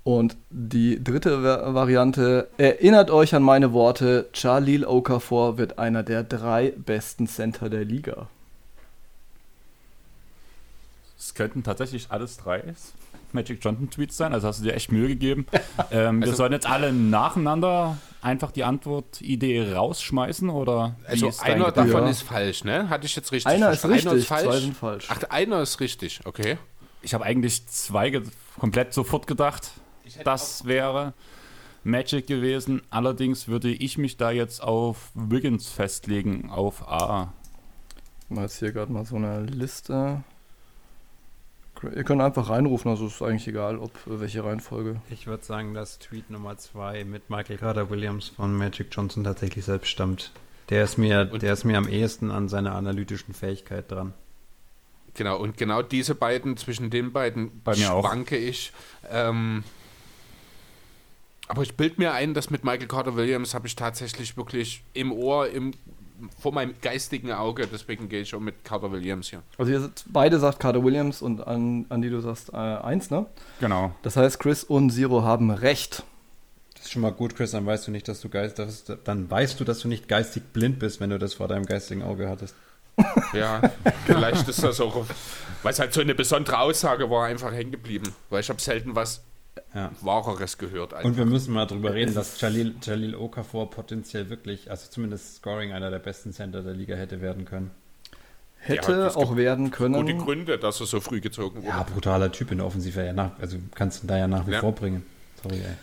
Und die dritte Va- Variante, erinnert euch an meine Worte, Jalil Okafor wird einer der drei besten Center der Liga. Es könnten tatsächlich alles drei Magic Johnson Tweets sein, also hast du dir echt Mühe gegeben. ähm, wir Also- sollen jetzt alle nacheinander einfach die Antwortidee rausschmeißen oder Also einer Gedanke? davon Ja. ist falsch, ne? Hatte ich jetzt richtig Einer ist richtig, Einer ist zwei falsch. sind falsch. Ach, einer ist richtig, okay. Ich habe eigentlich zwei ge komplett sofort gedacht, das wäre Magic gewesen. Allerdings würde ich mich da jetzt auf Wiggins festlegen, auf A. Ich mache jetzt hier gerade mal so eine Liste. Ihr könnt einfach reinrufen, also ist eigentlich egal, ob welche Reihenfolge. ich würde sagen, dass Tweet Nummer zwei mit Michael Carter Williams von Magic Johnson tatsächlich selbst stammt. Der ist mir, Und- der ist mir am ehesten an seiner analytischen Fähigkeit dran. Genau, und genau diese beiden, zwischen den beiden Bei mir auch. schwanke ich. Ähm, aber ich bild mir ein, dass mit Michael Carter Williams habe ich tatsächlich wirklich im Ohr, im, vor meinem geistigen Auge, deswegen gehe ich auch mit Carter Williams hier. Also ihr seid, beide sagt Carter Williams und an, an die du sagst äh, eins, ne? Genau. Das heißt, Chris und Zero haben recht. Das ist schon mal gut, Chris, dann weißt du nicht, dass du geist, dass, dann weißt du, dass du nicht geistig blind bist, wenn du das vor deinem geistigen Auge hattest. Ja, vielleicht ist das auch, weil es halt so eine besondere Aussage war, einfach hängen geblieben. Weil ich habe selten was Ja. Wahreres gehört. Und wir müssen mal drüber reden, dass Jalil, Jalil Okafor potenziell wirklich, also zumindest Scoring einer der besten Center der Liga hätte werden können. Hätte Ja, auch werden können. gute Gründe, dass er so früh gezogen wurde. Ja, brutaler Typ in der Offensive, ja, nach, also kannst du da ja nach wie Ja. vor bringen. Sorry, ey.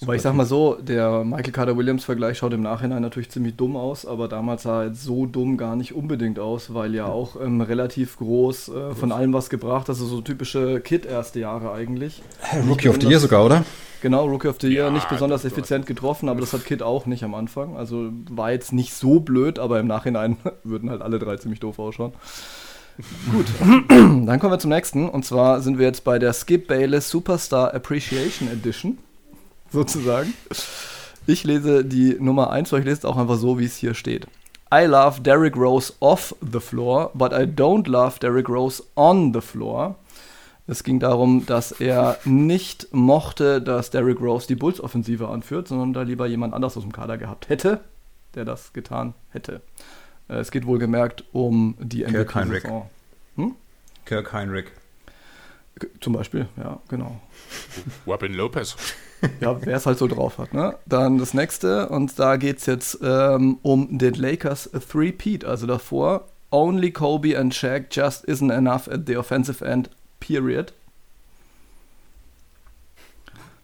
Wobei ich sag mal so, der Michael Carter Williams Vergleich schaut im Nachhinein natürlich ziemlich dumm aus, aber damals sah er jetzt so dumm gar nicht unbedingt aus, weil ja auch ähm, relativ groß äh, von allem was gebracht, also so typische Kid erste Jahre eigentlich. Rookie of the Year sogar, oder? Genau, Rookie of the Year, Ja, nicht besonders effizient getroffen, aber das hat Kid auch nicht am Anfang. Also war jetzt nicht so blöd, aber im Nachhinein würden halt alle drei ziemlich doof ausschauen. Gut, dann kommen wir zum nächsten. Und zwar sind wir jetzt bei der Skip Bayless Superstar Appreciation Edition, sozusagen. Ich lese die Nummer 1, weil ich lese es auch einfach so, wie es hier steht. I love Derrick Rose off the floor, but I don't love Derrick Rose on the floor. Es ging darum, dass er nicht mochte, dass Derrick Rose die Bulls-Offensive anführt, sondern da lieber jemand anders aus dem Kader gehabt hätte. der das getan hätte. Äh, es geht wohlgemerkt um die Kirk Heinrich. MVP-Saison. Kirk Heinrich. Zum Beispiel, ja, genau. Robin Lopez. Ja, wer es halt so drauf hat. Ne? Dann das nächste, und da geht es jetzt ähm, um den Lakers Three-Peat. Also davor, only Kobe and Shaq just isn't enough at the offensive end, period.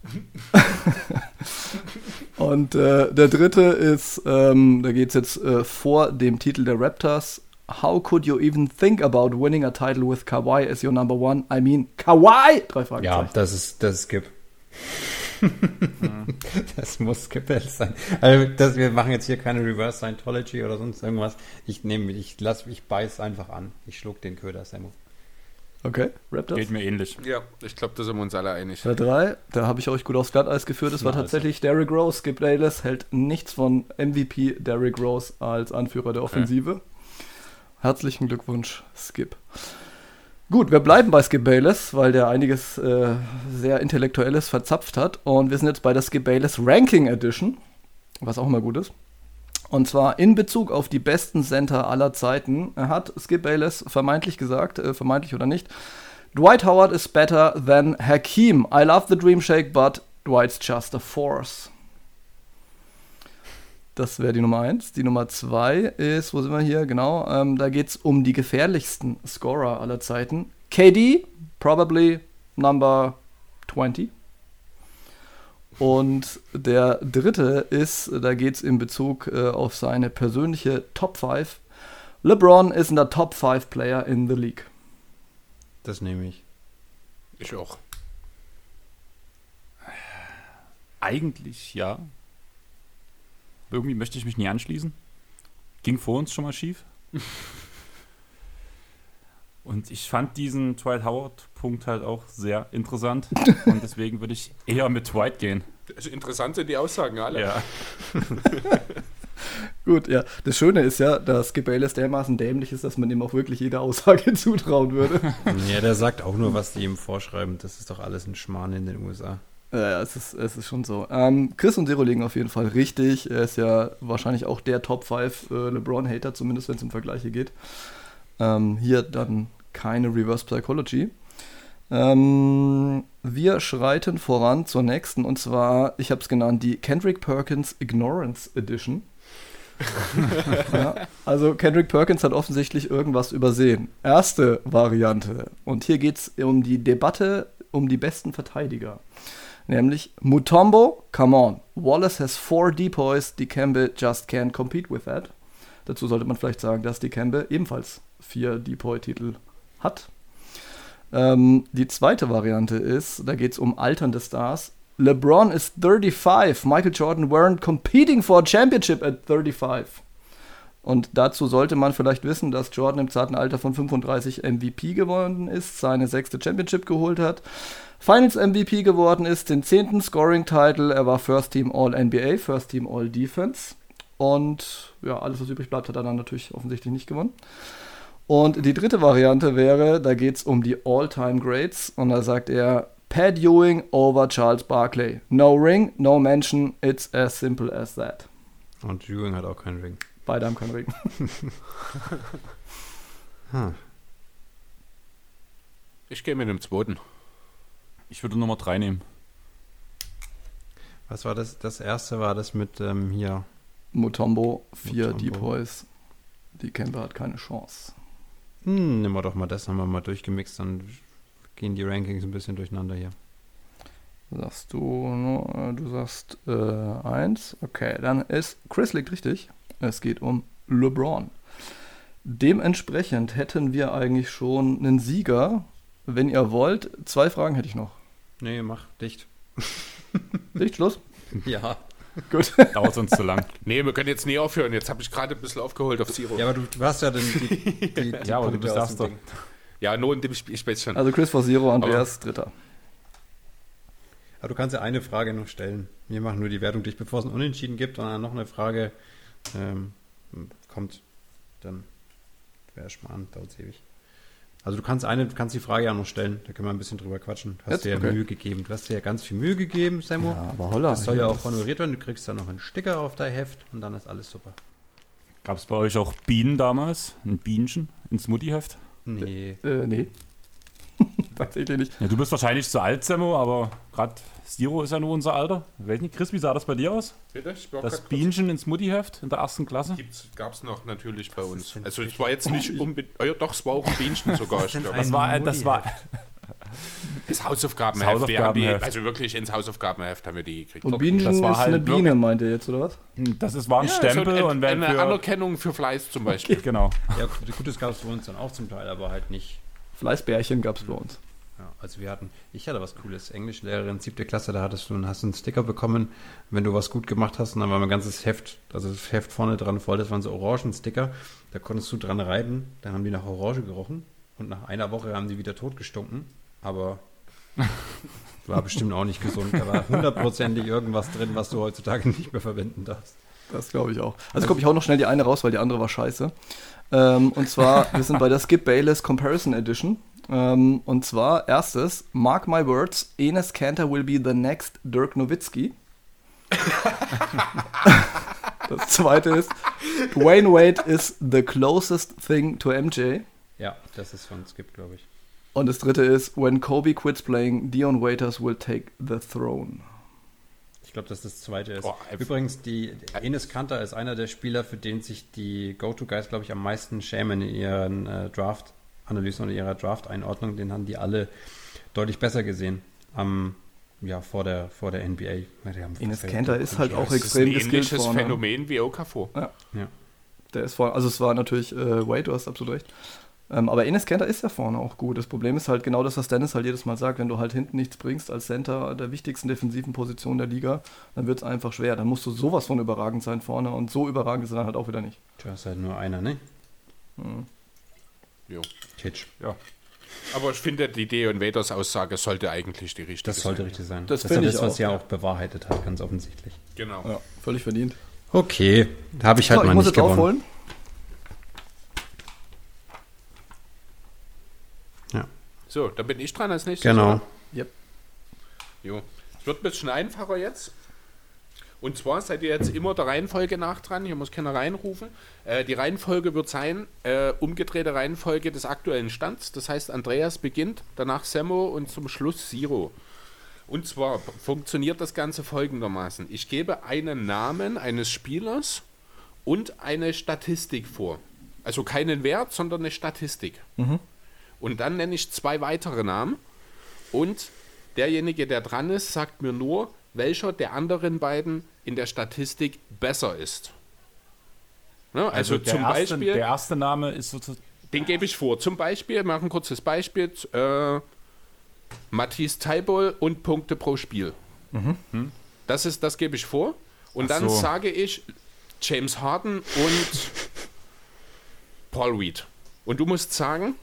und äh, der dritte ist, ähm, da geht es jetzt äh, vor dem Titel der Raptors. How could you even think about winning a title with Kawhi as your number one? I mean, Kawhi! Drei Fragezeichen. Ja, das ist, das ist Skip. das muss Skip sein. Also, das, wir machen jetzt hier keine Reverse Scientology oder sonst irgendwas. Ich nehme, ich lass, ich beiß einfach an. Ich schluck den Köder, Samu. Okay, Raptors. Geht mir ähnlich. Ja, ich glaube, da sind wir uns alle einig. Der 3, da habe ich euch gut aufs Glatteis geführt. Es war Na, tatsächlich Derrick Rose. Skip Bayless hält nichts von MVP Derrick Rose als Anführer der Offensive. Herzlichen Glückwunsch, Skip. Gut, wir bleiben bei Skip Bayless, weil der einiges äh, sehr Intellektuelles verzapft hat. Und wir sind jetzt bei der Skip Bayless Ranking Edition, was auch immer gut ist. Und zwar in Bezug auf die besten Center aller Zeiten hat Skip Bayless vermeintlich gesagt, äh, vermeintlich oder nicht, Dwight Howard is better than Hakeem. I love the Dream Shake, but Dwight's just a force. Das wäre die Nummer 1. Die Nummer 2 ist, wo sind wir hier? Genau, ähm, da geht es um die gefährlichsten Scorer aller Zeiten. KD, probably number 20. Und der dritte ist, da geht es in Bezug äh, auf seine persönliche Top 5. LeBron is in the Top 5 Player in the League. Das nehme ich. Ich auch. Eigentlich ja. Irgendwie möchte ich mich nie anschließen. Ging vor uns schon mal schief. Und ich fand diesen Dwight Howard-Punkt halt auch sehr interessant. Und deswegen würde ich eher mit Dwight gehen. Also interessant sind die Aussagen alle. Ja. Gut, ja. Das Schöne ist ja, dass Gebayless dermaßen dämlich ist, dass man ihm auch wirklich jede Aussage zutrauen würde. Ja, der sagt auch nur, was die ihm vorschreiben. Das ist doch alles ein Schmarrn in den USA. Ja, es ist, es ist schon so. Ähm, Chris und Zero liegen auf jeden Fall richtig. Er ist ja wahrscheinlich auch der Top 5 äh, LeBron-Hater, zumindest wenn es um Vergleiche geht. Ähm, hier dann keine Reverse Psychology. Ähm, wir schreiten voran zur nächsten und zwar, ich habe es genannt, die Kendrick Perkins Ignorance Edition. ja, also Kendrick Perkins hat offensichtlich irgendwas übersehen. Erste Variante. Und hier geht es um die Debatte um die besten Verteidiger. Nämlich Mutombo, come on. Wallace has four depoys, Dikembe just can't compete with that. Dazu sollte man vielleicht sagen, dass Dikembe ebenfalls vier Depoy-Titel hat. Ähm, die zweite Variante ist, da geht es um alternde Stars. LeBron is 35. Michael Jordan weren't competing for a championship at 35. Und dazu sollte man vielleicht wissen, dass Jordan im zarten Alter von 35 MVP geworden ist, seine sechste Championship geholt hat, Finals MVP geworden ist, den zehnten Scoring-Title, er war First Team All-NBA, First Team All-Defense. Und ja, alles, was übrig bleibt, hat er dann natürlich offensichtlich nicht gewonnen. Und die dritte Variante wäre, da geht es um die All-Time Greats und da sagt er Pat Ewing over Charles Barkley. No ring, no mention, it's as simple as that. Und Ewing hat auch keinen Ring. Beide haben keinen Ring. Hm. Ich gehe mit dem zweiten. Ich würde Nummer 3 nehmen. Was war das? Das erste war das mit ähm, hier. Mutombo, vier. Depoys. Die Kemper hat keine Chance. Hm, nehmen wir doch mal das, haben wir mal durchgemixt, dann gehen die Rankings ein bisschen durcheinander hier. Sagst du, nur, äh, du sagst äh, eins. Okay, dann ist Chris liegt richtig. Es geht um LeBron. Dementsprechend hätten wir eigentlich schon einen Sieger. Wenn ihr wollt, zwei Fragen hätte ich noch. Nee, mach dicht. Lichtschluss? Ja. Gut. Dauert uns zu lang. Nee, wir können jetzt nie aufhören. Jetzt habe ich gerade ein bisschen aufgeholt auf Zero. Ja, aber du, du hast ja den, die, die, die Ja, aber du Punkte bist aus dem Erster. Ding. Ja, nur in dem Spiel Spätzchen. Also Chris vor Zero, Andreas Dritter. Aber du kannst ja eine Frage noch stellen. Wir machen nur die Wertung durch, bevor es ein Unentschieden gibt und dann noch eine Frage ähm, kommt, dann wäre schon mal an, dauert ewig. Also du kannst eine, du kannst die Frage ja noch stellen, da können wir ein bisschen drüber quatschen. Du hast Jetzt? dir ja Okay. Mühe gegeben. Du hast dir ja ganz viel Mühe gegeben, Sammo. Ja, aber holla. Das soll ja auch honoriert werden. Du kriegst dann noch einen Sticker auf dein Heft und dann ist alles super. Gab es bei euch auch Bienen damals? Ein Bienchen ins Muttiheft? Nee. Äh, nee. Tatsächlich nicht. Ja, du bist wahrscheinlich zu alt, Semmo, aber gerade Stiro ist ja nur unser Alter. Weiß nicht, Chris, wie sah das bei dir aus? Bitte? Ich Das Bienchen ins Muttiheft in der ersten Klasse? Gab es noch natürlich bei uns. Also es war jetzt nicht unbedingt, oh ja, doch, es war auch ein Bienchen sogar. Ich glaub. Das war, das war, Das Hausaufgabenheft. Das Wir haben die, Hausaufgabenheft. also wirklich ins Hausaufgabenheft haben wir die gekriegt. Und Bienen das war ist halt eine Biene, meint ihr jetzt, oder was? das ist, war ein Ja, Stempel so und wenn eine für, Anerkennung für Fleiß zum Beispiel. Genau. Ja, Gutes gab es bei uns dann auch zum Teil, aber halt nicht. Fleißbärchen gab es bei uns. Ja, also wir hatten, ich hatte was Cooles. Englischlehrerin, siebte Klasse, da hattest du, hast du einen Sticker bekommen, wenn du was gut gemacht hast. Und dann war mein ganzes Heft, also das Heft vorne dran voll, das waren so Orangen-Sticker. Da konntest du dran reiben, dann haben die nach Orange gerochen. Und nach einer Woche haben die wieder tot gestunken. Aber war bestimmt auch nicht gesund. Da war hundertprozentig irgendwas drin, was du heutzutage nicht mehr verwenden darfst. Das glaube ich auch. Also komm, ich hau noch schnell die eine raus, weil die andere war scheiße. Ähm, und zwar, wir sind bei der Skip Bayless Comparison Edition. Ähm, und zwar, erstes, mark my words, Enes Kanter will be the next Dirk Nowitzki. das zweite ist, Wayne Wade is the closest thing to MJ. Ja, das ist von Skip, glaube ich. Und das dritte ist, when Kobe quits playing, Dion Waiters will take the throne. Ich glaube, dass das zweite ist. Boah. Übrigens, die Enes Kanter ist einer der Spieler, für den sich die Go-To-Guys, glaube ich, am meisten schämen in ihren äh, Draft-Analysen oder ihrer Draft-Einordnung. Den haben die alle deutlich besser gesehen am, ja, vor der, vor der NBA. Ja, Feld- Kanter ist halt auch Das ist ein extrem ähnliches vorne. Phänomen wie Okafor. Ja. Der ist vorne, also es war natürlich äh, Wade, du hast absolut recht. Ähm, aber Enes Kanter ist ja vorne auch gut. Das Problem ist halt genau das, was Dennis halt jedes Mal sagt. Wenn du halt hinten nichts bringst als Center der wichtigsten defensiven Position der Liga, dann wird es einfach schwer. Dann musst du sowas von überragend sein vorne und so überragend ist er dann halt auch wieder nicht. Du hast halt nur einer, ne? Jo. Titch. Aber ich finde, die Deon Waders Aussage sollte eigentlich die richtige Das sollte sein. richtig sein. Das ist ja finde das, was auch, ja ja. auch bewahrheitet hat, ganz offensichtlich. Genau. Ja, völlig verdient. Okay, da habe ich halt so, mal ich muss nicht jetzt gewonnen. aufholen. So, dann bin ich dran als nächstes. Genau. oder? Yep. Jo. Es wird ein bisschen einfacher jetzt. Und zwar seid ihr jetzt immer der Reihenfolge nach dran. Hier muss keiner reinrufen. Äh, die Reihenfolge wird sein, äh, umgedrehte Reihenfolge des aktuellen Stands. Das heißt, Andreas beginnt, danach Semmo und zum Schluss Siro. Und zwar funktioniert das Ganze folgendermaßen. Ich gebe einen Namen eines Spielers und eine Statistik vor. Also keinen Wert, sondern eine Statistik. Und dann nenne ich zwei weitere Namen. Und derjenige, der dran ist, sagt mir nur, welcher der anderen beiden in der Statistik besser ist. Ne, also, der zum erste, Beispiel, Der erste Name ist sozusagen. den gebe ich vor. Zum Beispiel, wir machen ein kurzes Beispiel, äh, Matthias Teibol und Punkte pro Spiel. Das, ist, das gebe ich vor. Und Ach dann so. sage ich James Harden und Paul Reed. Und du musst sagen,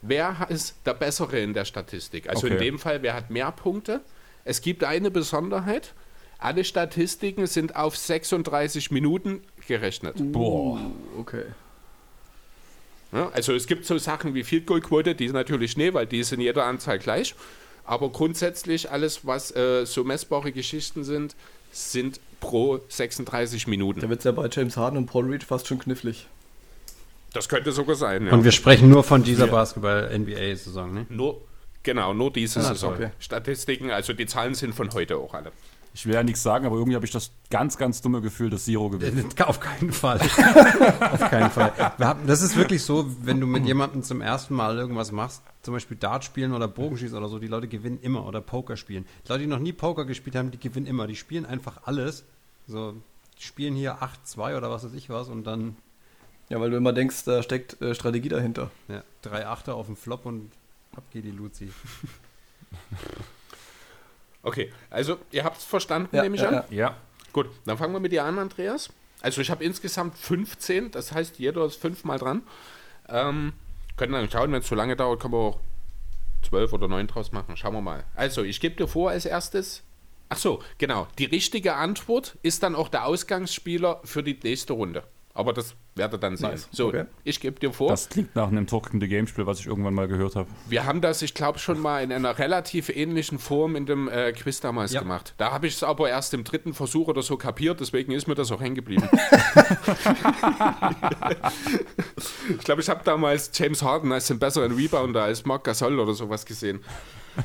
wer ist der Bessere in der Statistik? Also in Okay. dem Fall, wer hat mehr Punkte? Es gibt eine Besonderheit. Alle Statistiken sind auf 36 Minuten gerechnet. Boah. Okay. Ja, also es gibt so Sachen wie Field Goal Quote, die ist natürlich nicht, weil die ist in jeder Anzahl gleich. Aber grundsätzlich alles, was äh, so messbare Geschichten sind, sind pro 36 Da Minuten. wird es ja bei James Harden und Paul Reed fast schon knifflig. Das könnte sogar sein. Ja. Und wir sprechen nur von dieser Basketball-NBA-Saison, ne? nur, genau, nur diese Ah, Saison. okay. Statistiken, also die Zahlen sind von heute auch alle. Ich will ja nichts sagen, aber irgendwie habe ich das ganz, ganz dumme Gefühl, dass Zero gewinnt. Auf keinen Fall. Auf keinen Fall. Wir haben, das ist wirklich so, wenn du mit jemandem zum ersten Mal irgendwas machst, zum Beispiel Dart spielen oder Bogenschießen oder so, die Leute gewinnen immer oder Poker spielen. Die Leute, die noch nie Poker gespielt haben, die gewinnen immer. Die spielen einfach alles. So, die spielen hier 8-2 oder was weiß ich was und dann Ja, weil du immer denkst, da steckt äh, Strategie dahinter. ja, drei Achter auf dem Flop und ab geht die Luzi. Okay, also ihr habt es verstanden, Ja, nehme ich ja, an? ja. Ja. Gut, dann fangen wir mit dir an, Andreas. Also ich habe insgesamt 15, das heißt, jeder ist fünfmal dran. Ähm, können dann schauen, wenn es zu lange dauert, können wir auch 12 oder 9 draus machen. Schauen wir mal. Also, ich gebe dir vor als erstes. Ach so, genau. Die richtige Antwort ist dann auch der Ausgangsspieler für die nächste Runde. Aber das werdet ihr dann sehen. Nice. So, Okay. ich gebe dir vor. Das klingt nach einem Talking the Game Spiel, was ich irgendwann mal gehört habe. Wir haben das, ich glaube, schon mal in einer relativ ähnlichen Form in dem äh, Quiz damals Ja. gemacht. Da habe ich es aber erst im dritten Versuch oder so kapiert, deswegen ist mir das auch hängen geblieben. ich glaube, ich habe damals James Harden als den besseren Rebounder als Marc Gasol oder sowas gesehen.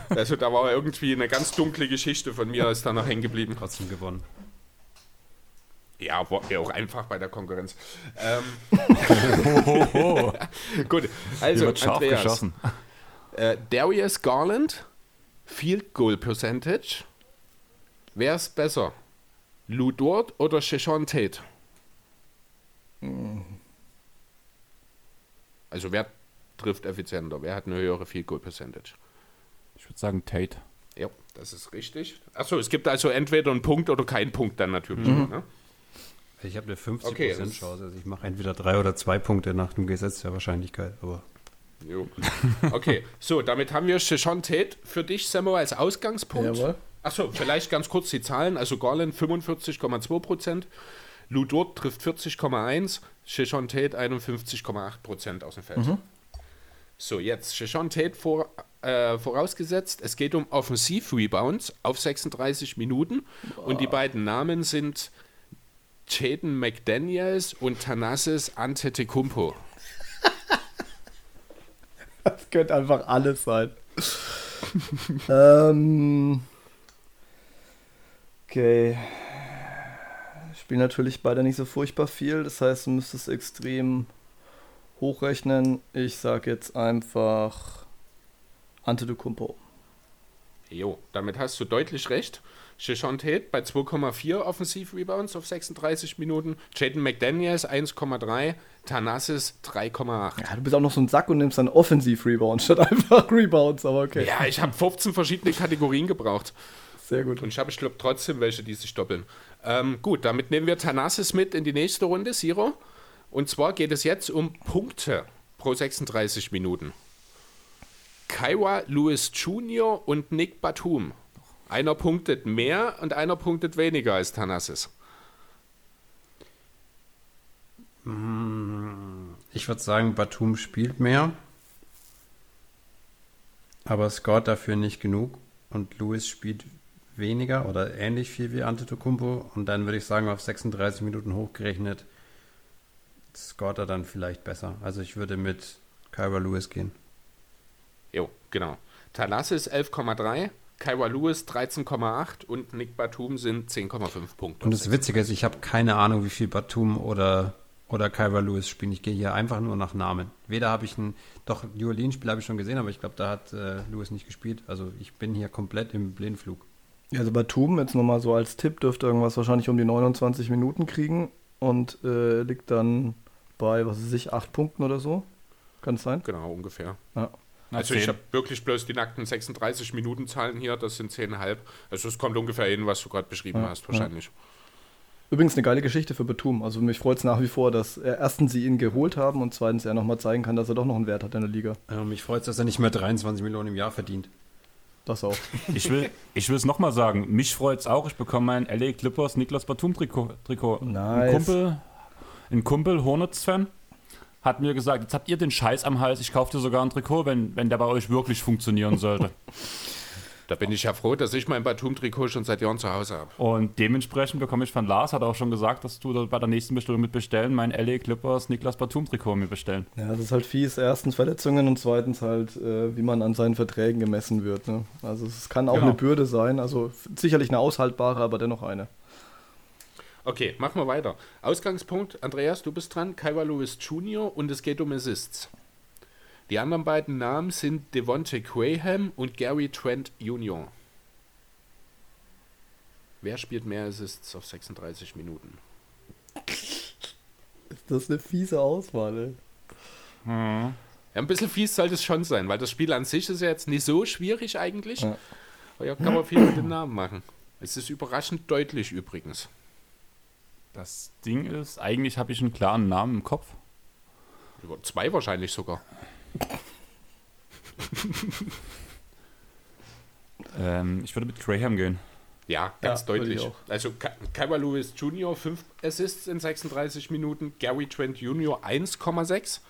Also da war irgendwie eine ganz dunkle Geschichte von mir, ist danach hängen geblieben. Trotzdem gewonnen. Ja, auch einfach bei der Konkurrenz. Ähm, gut, also wird scharf Andreas, geschossen. Äh, Darius Garland, Field Goal Percentage. Wer ist besser? Lou Dort oder Sheshon Tate? Also wer trifft effizienter? Wer hat eine höhere Field Goal Percentage? Ich würde sagen Tate. Ja, das ist richtig. Achso, es gibt also entweder einen Punkt oder keinen Punkt dann natürlich. Ne? Ich habe eine 50% Okay, Chance. Also ich mache entweder drei oder zwei Punkte nach dem Gesetz der Wahrscheinlichkeit. Aber Jo. Okay, so, damit haben wir Sheshon Tate für dich, Sammo, als Ausgangspunkt. Jawohl. Achso, vielleicht ganz kurz die Zahlen. Also Garland 45,2%, Lou Dort trifft 40,1%, Sheshon Tate 51,8% aus dem Feld. So, jetzt Sheshon Tate vor, äh, vorausgesetzt. Es geht um Offensiv-Rebounds auf 36 Minuten und die beiden Namen sind Jaden McDaniels und Thanasis Antetokounmpo. Das könnte einfach alles sein. ähm, okay. Spielen natürlich beide nicht so furchtbar viel. Das heißt, du müsstest extrem hochrechnen. Ich sag jetzt einfach Antetokounmpo. Jo, damit hast du deutlich recht. Shishon Tate bei 2,4 Offensiv-Rebounds auf 36 Minuten. Jaden McDaniels 1,3. Thanasis 3,8. Ja, du bist auch noch so ein Sack und nimmst dann Offensiv-Rebounds statt einfach Rebounds, aber okay. Ja, ich habe 15 verschiedene Kategorien gebraucht. Sehr gut. Und ich habe, ich glaube, trotzdem welche, die sich doppeln. Ähm, gut, damit nehmen wir Thanasis mit in die nächste Runde, Siro. Und zwar geht es jetzt um Punkte pro 36 Minuten. Kaiwa Lewis Jr. und Nick Batum. Einer punktet mehr und einer punktet weniger als Thanasis. ich würde sagen, Batum spielt mehr. Aber scored dafür nicht genug. Und Lewis spielt weniger oder ähnlich viel wie Antetokounmpo. Und dann würde ich sagen, auf 36 Minuten hochgerechnet scored er dann vielleicht besser. Also ich würde mit Kyra Lewis gehen. Jo, genau. Thanasis 11,3, Kaiwa Lewis 13,8 und Nick Batum sind 10,5 Punkte. Und das Witzige ist, ich habe keine Ahnung, wie viel Batum oder, oder Kyra Lewis spielen. Ich gehe hier einfach nur nach Namen. Weder habe ich ein, doch, New Orleans-Spiel habe ich schon gesehen, aber ich glaube, da hat äh, Lewis nicht gespielt. Also ich bin hier komplett im Blindflug. Ja, also Batum, jetzt nochmal so als Tipp, dürfte irgendwas wahrscheinlich um die 29 Minuten kriegen und äh, liegt dann bei, was weiß ich, 8 Punkten oder so. Kann es sein? Genau, ungefähr. Ja. Na, Also ich habe wirklich bloß die nackten 36 Minuten Zahlen hier, das sind 10,5. Also es kommt ungefähr hin, was du gerade beschrieben Ja, hast, wahrscheinlich. Übrigens eine geile Geschichte für Batum. Also mich freut es nach wie vor, dass äh, erstens sie ihn geholt haben und zweitens er nochmal zeigen kann, dass er doch noch einen Wert hat in der Liga. Ähm, mich freut es, dass er nicht mehr 23 Millionen im Jahr verdient. Das auch. Ich will ich es nochmal sagen. Mich freut es auch. Ich bekomme mein LA Clippers Niklas Batum Trikot. Trikot. Ein Nice. Kumpel, ein Kumpel Hornets-Fan, hat mir gesagt, jetzt habt ihr den Scheiß am Hals, ich kaufe dir sogar ein Trikot, wenn, wenn der bei euch wirklich funktionieren sollte. Da bin ich ja froh, dass ich mein Batum-Trikot schon seit Jahren zu Hause habe. Und dementsprechend bekomme ich von Lars, hat auch schon gesagt, dass du da bei der nächsten Bestellung mit bestellen, mein LA Clippers Niklas Batum Trikot mir bestellen. Ja, das ist halt fies. Erstens Verletzungen und zweitens halt, äh, wie man an seinen Verträgen gemessen wird. Ne? Also es kann auch Genau. eine Bürde sein. Also sicherlich eine aushaltbare, aber dennoch eine. Okay, machen wir weiter. Ausgangspunkt, Andreas, du bist dran, Kaiwa Lewis Jr. und es geht um Assists. Die anderen beiden Namen sind Devontae Graham und Gary Trent Jr. Wer spielt mehr Assists auf 36 Minuten? Ist das eine fiese Auswahl, ey? Ja, ein bisschen fies sollte es schon sein, weil das Spiel an sich ist ja jetzt nicht so schwierig eigentlich. Ja. Aber ja, kann man viel mit den Namen machen. Es ist überraschend deutlich übrigens. Das Ding ist, eigentlich habe ich einen klaren Namen im Kopf. Über zwei wahrscheinlich sogar. Ähm, ich würde mit Graham gehen. Ja, ganz Ja, deutlich. Also Kyle Lewis Jr. 5 Assists in 36 Minuten, Gary Trent Jr. 1,6,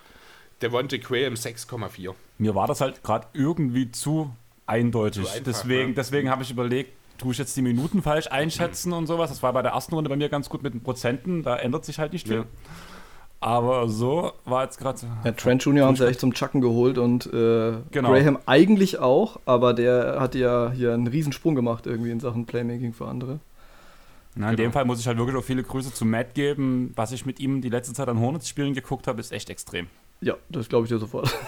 Devontae Graham 6,4. Mir war das halt gerade irgendwie zu eindeutig. Zu einfach, deswegen ne? deswegen habe ich überlegt, tue ich jetzt die Minuten falsch einschätzen und sowas. Das war bei der ersten Runde bei mir ganz gut mit den Prozenten. Da ändert sich halt nicht viel. Ja. Aber so war jetzt gerade. Ja, Trent Jr. haben sie echt zum Chucken geholt und äh, Genau. Graham eigentlich auch, aber der hat ja hier einen Riesensprung gemacht irgendwie in Sachen Playmaking für andere. Na, in Genau. dem Fall muss ich halt wirklich auch viele Grüße zu Matt geben. Was ich mit ihm die letzte Zeit an Hornets-Spielen geguckt habe, ist echt extrem. Ja, das glaube ich dir sofort.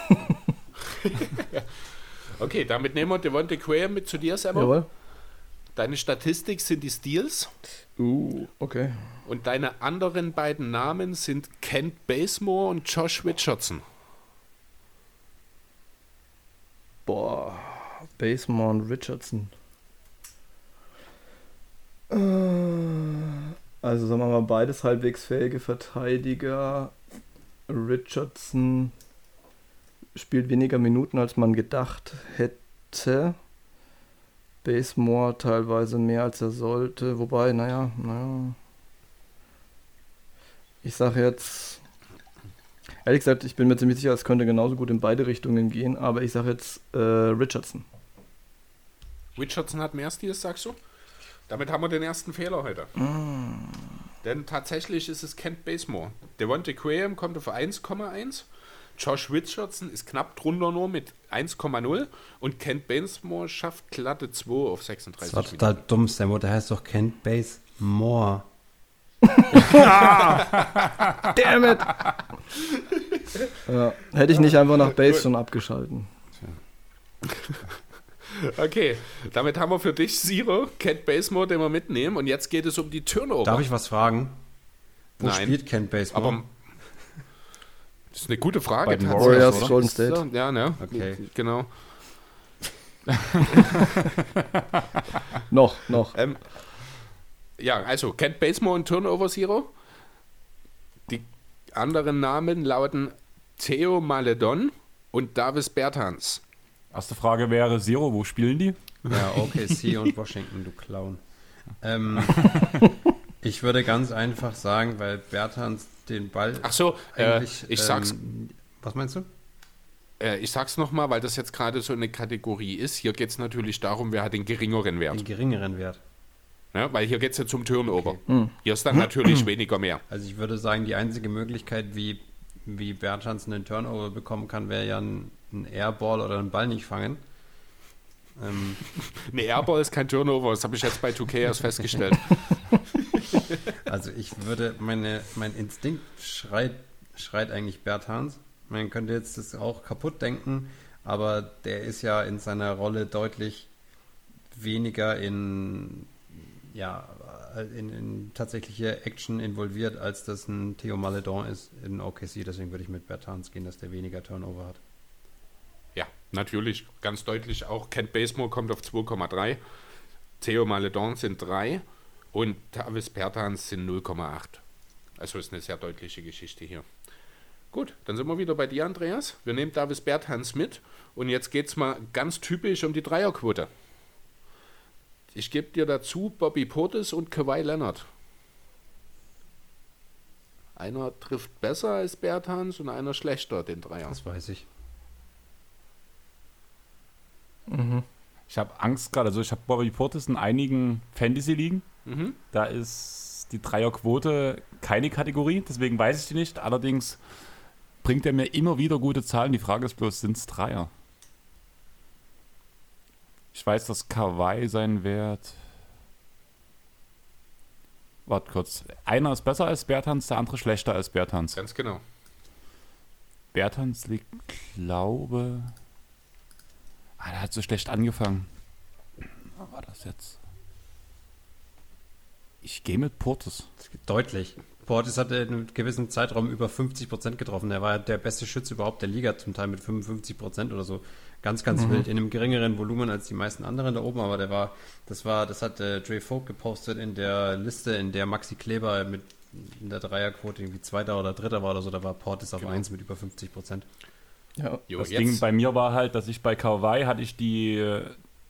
Okay, damit nehmen wir Devontae Graham mit zu dir, Semmer. Jawohl. Deine Statistik sind die Steals Uh, okay. und deine anderen beiden Namen sind Kent Bazemore und Josh Richardson. Boah, Basemore und Richardson. Äh, Also sagen wir mal, beides halbwegs fähige Verteidiger. Richardson spielt weniger Minuten, als man gedacht hätte. Basemore teilweise mehr, als er sollte. Wobei, naja, naja. Ich sage jetzt, ehrlich gesagt, ich bin mir ziemlich sicher, es könnte genauso gut in beide Richtungen gehen, aber ich sage jetzt äh, Richardson. Richardson hat mehr Steals, sagst du? Damit haben wir den ersten Fehler heute. Denn tatsächlich ist es Kent Bazemore. Devontae Graham kommt auf 1,1. Josh Richardson ist knapp drunter nur mit 1,0 und Kent Bazemore schafft glatte 2 auf Das 36 war total dumm, Sammo. Der heißt doch Kent Base More. Damn it! ja, hätte ich nicht einfach nach Base schon abgeschalten. Okay, damit haben wir für dich Zero, Kent Bazemore, den wir mitnehmen. Und jetzt geht es um die Turnover. Darf ich was fragen? Wo Nein. spielt Kent Base More? Aber das ist eine gute Frage. Bei den. Warriors? Golden Ist so, State. Ja, ne? Okay. Genau. Noch, noch. Ähm, ja, also Kent Bazemore und Turnover Zero. Die anderen Namen lauten Theo Maledon und Davis Bertans. Erste Frage wäre: Zero, wo spielen die? Ja, OKC und Washington, du Clown. Ähm, ich würde ganz einfach sagen, weil Bertans den Ball Ach so, äh, eigentlich. ich sag's, ähm, was meinst du? äh, ich sag's nochmal, weil das jetzt gerade so eine Kategorie ist. Hier geht es natürlich darum, wer hat den geringeren Wert. Den geringeren Wert. Ja, weil hier geht es ja zum Turnover. Hm. Hier ist dann natürlich weniger mehr. Also ich würde sagen, die einzige Möglichkeit, wie, wie Bertans einen Turnover bekommen kann, wäre ja ein, ein Airball oder einen Ball nicht fangen. Ähm, Ne, Airball ist kein Turnover, das habe ich jetzt bei 2K erst festgestellt. also ich würde, meine, mein Instinkt schreit, schreit eigentlich Bertans. Man könnte jetzt das auch kaputt denken, aber der ist ja in seiner Rolle deutlich weniger in, ja, in, in tatsächliche Action involviert, als das ein Theo Maledon ist in OKC. Deswegen würde ich mit Bertans gehen, dass der weniger Turnover hat. Ja, natürlich, ganz deutlich auch. Kent Bazemore kommt auf 2,3. Theo Maledon sind 3 und Tavis Bertans sind 0,8. Also ist eine sehr deutliche Geschichte hier. Gut, dann sind wir wieder bei dir, Andreas. Wir nehmen Davis Bertans mit und jetzt geht es mal ganz typisch um die Dreierquote. Ich gebe dir dazu Bobby Portis und Kawhi Leonard. Einer trifft besser als Bertans und einer schlechter den Dreier. Das weiß ich. Ich habe Angst gerade. Also, ich habe Bobby Portis in einigen Fantasy-Ligen. Mhm. Da ist die Dreierquote keine Kategorie, deswegen weiß ich die nicht. Allerdings bringt er mir immer wieder gute Zahlen. Die Frage ist bloß, sind es Dreier? Ich weiß, dass Kawhi sein Wert. Warte kurz. Einer ist besser als Bertans, der andere schlechter als Bertans. Ganz genau. Bertans liegt, glaube. Ah, der hat so schlecht angefangen. Was war das jetzt? Ich gehe mit Portis. Deutlich. Portis hatte in einem gewissen Zeitraum über 50% getroffen. Er war der beste Schütze überhaupt der Liga, zum Teil mit 55% oder so. Ganz, ganz wild. In einem geringeren Volumen als die meisten anderen da oben, aber der war, das war, das hat äh, Dre Vogt gepostet in der Liste, in der Maxi Kleber mit in der Dreierquote irgendwie Zweiter oder Dritter war oder so, da war Portis auf Genau. 1 mit über 50%. Ja. Jo, Das jetzt- Ding bei mir war halt, dass ich bei Kawhi hatte ich die,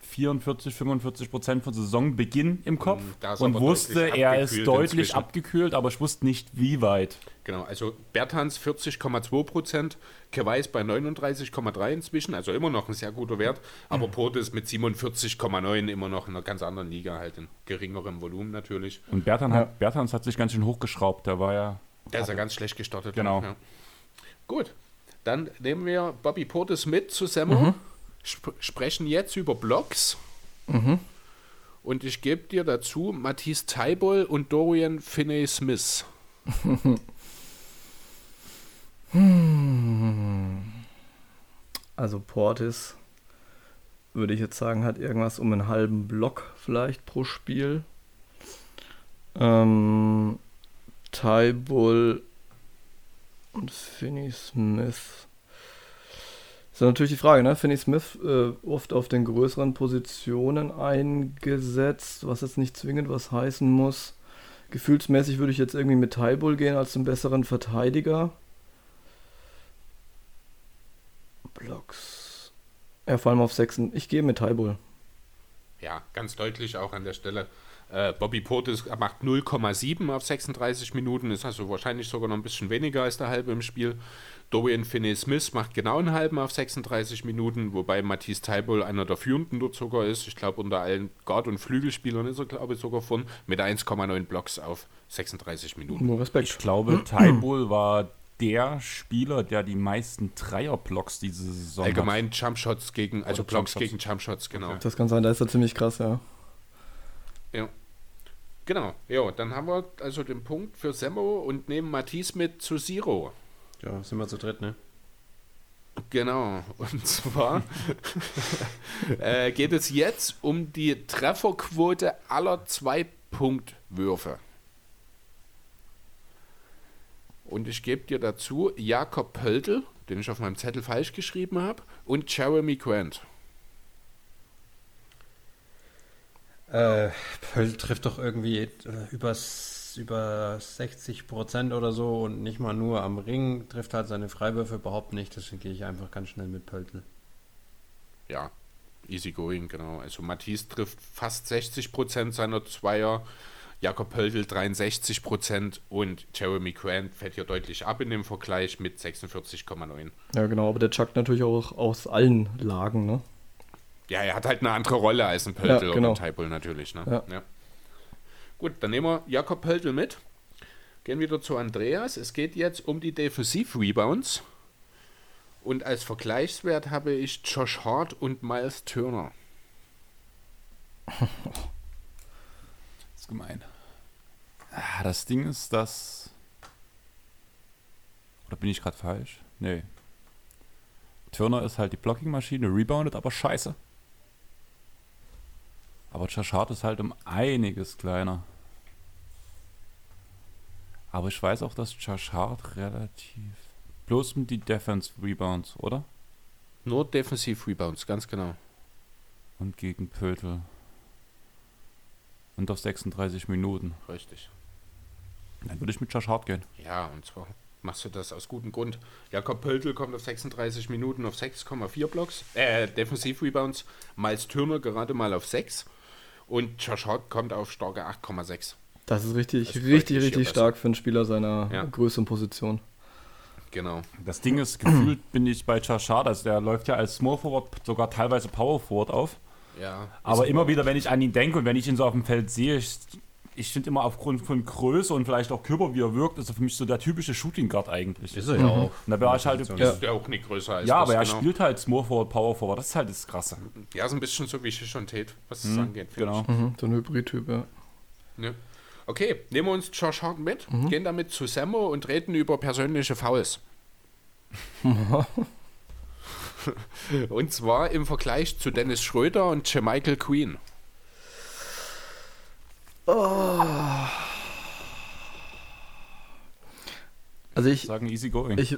44, 45 Prozent von Saisonbeginn im Kopf da und wusste, er ist deutlich inzwischen. abgekühlt, aber ich wusste nicht, wie weit. Genau, also Bertans 40,2 Prozent, Kewais bei 39,3 inzwischen, also immer noch ein sehr guter Wert, aber Mhm. Portis mit 47,9 immer noch in einer ganz anderen Liga, halt in geringerem Volumen natürlich. Und Bertan hat, Bertans hat sich ganz schön hochgeschraubt. Der war ja. Der ist ja ganz schlecht gestartet. Genau. Ja. Gut, dann nehmen wir Bobby Portis mit zu Semmo, sp sprechen jetzt über Blocks. Und ich gebe dir dazu Matisse Taibol und Dorian Finney-Smith. Also Portis, würde ich jetzt sagen, hat irgendwas um einen halben Block vielleicht pro Spiel. Ähm, Bull und Finney Smith. Ist natürlich die Frage, ne? Finney Smith äh, oft auf den größeren Positionen eingesetzt, was jetzt nicht zwingend was heißen muss. Gefühlsmäßig würde ich jetzt irgendwie mit Ty Bull gehen als einen besseren Verteidiger. Blocks. Ja, vor allem auf Sechsen. Ich gehe mit Tybull. Ja, ganz deutlich auch an der Stelle. Äh, Bobby Portis macht 0,7 auf 36 Minuten, ist also wahrscheinlich sogar noch ein bisschen weniger als der halbe im Spiel. Dorian Finney-Smith macht genau einen halben auf 36 Minuten, wobei Matisse Taibol einer der führenden dort sogar ist. Ich glaube, unter allen Guard- und Flügelspielern ist er, glaube ich, sogar von, mit 1,9 Blocks auf 36 Minuten. Nur Respekt. Ich glaube, Tybull war der Spieler, der die meisten Dreierblocks diese Saison hat. Allgemein Jumpshots gegen, also Oder Blocks Jumpshots. gegen Jumpshots, genau. Das kann sein, da ist er ziemlich krass, ja. Ja. Genau, ja, dann haben wir also den Punkt für Semmo und nehmen Matisse mit zu Zero. Ja, sind wir zu dritt, ne? Genau, und zwar äh, geht es jetzt um die Trefferquote aller Zwei-Punkt-Würfe. Und ich gebe dir dazu Jakob Pöltl, den ich auf meinem Zettel falsch geschrieben habe, und Jeremy Grant. Äh, Pöll trifft doch irgendwie äh, über, über 60 Prozent oder so und nicht mal nur am Ring, trifft halt seine Freiwürfe überhaupt nicht, deswegen gehe ich einfach ganz schnell mit Pöltl. Ja, easy going, genau. Also Matisse trifft fast 60 Prozent seiner Zweier, Jakob Pöltl 63 Prozent und Jeremy Grant fällt hier deutlich ab in dem Vergleich mit 46,9. Ja, genau, aber der chuckt natürlich auch aus allen Lagen, ne? Ja, er hat halt eine andere Rolle als ein Pöltl Ja, oder genau. ein Typel natürlich. Ne? Ja. Gut, dann nehmen wir Jakob Pöltl mit. Gehen wieder zu Andreas. Es geht jetzt um die Defensiv-Rebounds. Und als Vergleichswert habe ich Josh Hart und Miles Turner. Das ist gemein. Ah, Das Ding ist, dass. Oder bin ich gerade falsch? Nee. Turner ist halt die Blocking-Maschine, reboundet aber scheiße. Aber Hart ist halt um einiges kleiner. Aber ich weiß auch, dass Hart relativ. Bloß um die Defense-Rebounds, oder? Nur Defensiv-Rebounds, ganz genau. Und gegen Pöltl. Und auf 36 Minuten. Richtig. Dann würde ich mit Josh Hart gehen. Ja, und zwar machst du das aus gutem Grund. Jakob Pöltl kommt auf 36 Minuten auf 6,4 Blocks, äh, Defensiv-Rebounds. Miles Turner gerade mal auf 6. Und Josh Hart kommt auf starke 8,6. Das ist richtig, Das ist richtig, richtig besser. stark für einen Spieler seiner Ja. Größe und Position. Genau. Das Ding ist, gefühlt bin ich bei Josh Hart, also der läuft ja als Small Forward, sogar teilweise Power Forward auf. Ja. Aber immer wieder, wenn ich an ihn denke und wenn ich ihn so auf dem Feld sehe, ich, finde immer aufgrund von Größe und vielleicht auch Körper, wie er wirkt, ist er für mich so der typische Shooting Guard eigentlich. Ist er ja auch. Und da wäre ich halt, ja, Ist ja auch nicht größer als ja das, aber er genau. spielt halt Small Forward, Power Forward, das ist halt das Krasse. Ja, ist ein bisschen so wie Shish und Tate, was es angeht. finde Genau. Mhm, so ein Hybrid-Typ, ja. Ne? Okay, nehmen wir uns Josh Hart mit, Mhm. gehen damit zu Sammo und reden über persönliche Fouls. und zwar im Vergleich zu Dennis Schröder und Michael Queen. Also ich, Sagen easy going. ich,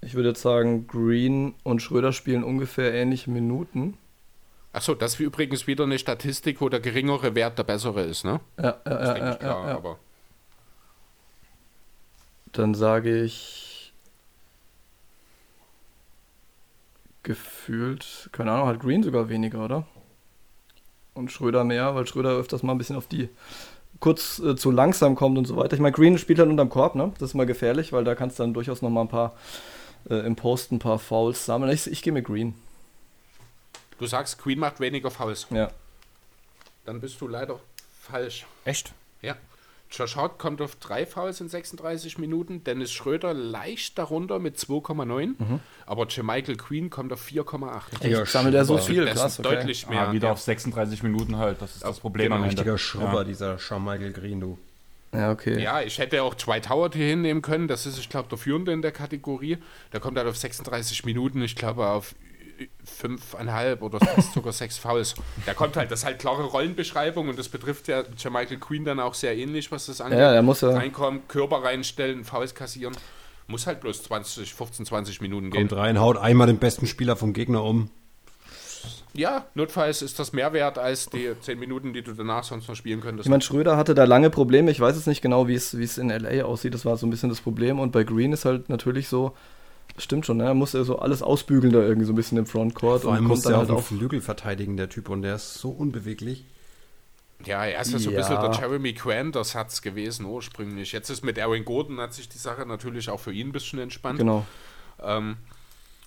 ich würde jetzt sagen, Green und Schröder spielen ungefähr ähnliche Minuten. Achso, das ist übrigens wieder eine Statistik, wo der geringere Wert der bessere ist, ne? Ja, ja, ja, ja, klar, ja. aber Dann sage ich gefühlt, keine Ahnung, hat Green sogar weniger, oder? Und Schröder mehr, weil Schröder öfters mal ein bisschen auf die kurz äh, zu langsam kommt und so weiter. Ich meine, Green spielt halt unterm Korb, ne? Das ist mal gefährlich, weil da kannst du dann durchaus noch mal ein paar äh, im Post ein paar Fouls sammeln. Ich, ich gehe mit Green. Du sagst, Queen macht weniger Fouls. Ja. Dann bist du leider falsch. Echt? Ja. Josh Hart kommt auf drei Fouls in 36 Minuten, Dennis Schröder leicht darunter mit 2,9, aber Jermichael Queen kommt auf 4,8. Echt? Sammelt er so viel? Das Krass, ist okay. deutlich mehr. Ah, wieder ja. auf 36 Minuten halt. Das ist das Problem genau, Ende. Richtiger Schrubber, Ja. dieser Shawn Michael Green, du. Ja, okay. Ja, ich hätte auch Dwight Howard hier hinnehmen können. Das ist, ich glaube, der Führende in der Kategorie. Der kommt halt auf 36 Minuten, ich glaube, auf fünfeinhalb oder fast sogar sechs Fouls. Der kommt halt, das ist halt klare Rollenbeschreibung und das betrifft ja Michael Queen dann auch sehr ähnlich, was das angeht. Ja, er muss ja. Reinkommen, Körper reinstellen, Fouls kassieren. Muss halt bloß 20, 15, 20 Minuten gehen. Kommt rein, haut einmal den besten Spieler vom Gegner um. Ja, notfalls ist das mehr wert als die 10 Minuten, die du danach sonst noch spielen könntest. Ich meine, Schröder hatte da lange Probleme. Ich weiß jetzt nicht genau, wie es wie es in LA aussieht. Das war so ein bisschen das Problem. Und bei Green ist halt natürlich so, stimmt schon, ne? er muss ja so alles ausbügeln da irgendwie so ein bisschen im Frontcourt Vor allem muss dann halt auf dem Flügel verteidigen, der Typ, und der ist so unbeweglich. Ja, er ist ja so ein bisschen der Jeremy Grant, das hat's gewesen ursprünglich. Jetzt ist mit Aaron Gordon hat sich die Sache natürlich auch für ihn ein bisschen entspannt. Genau. Ähm,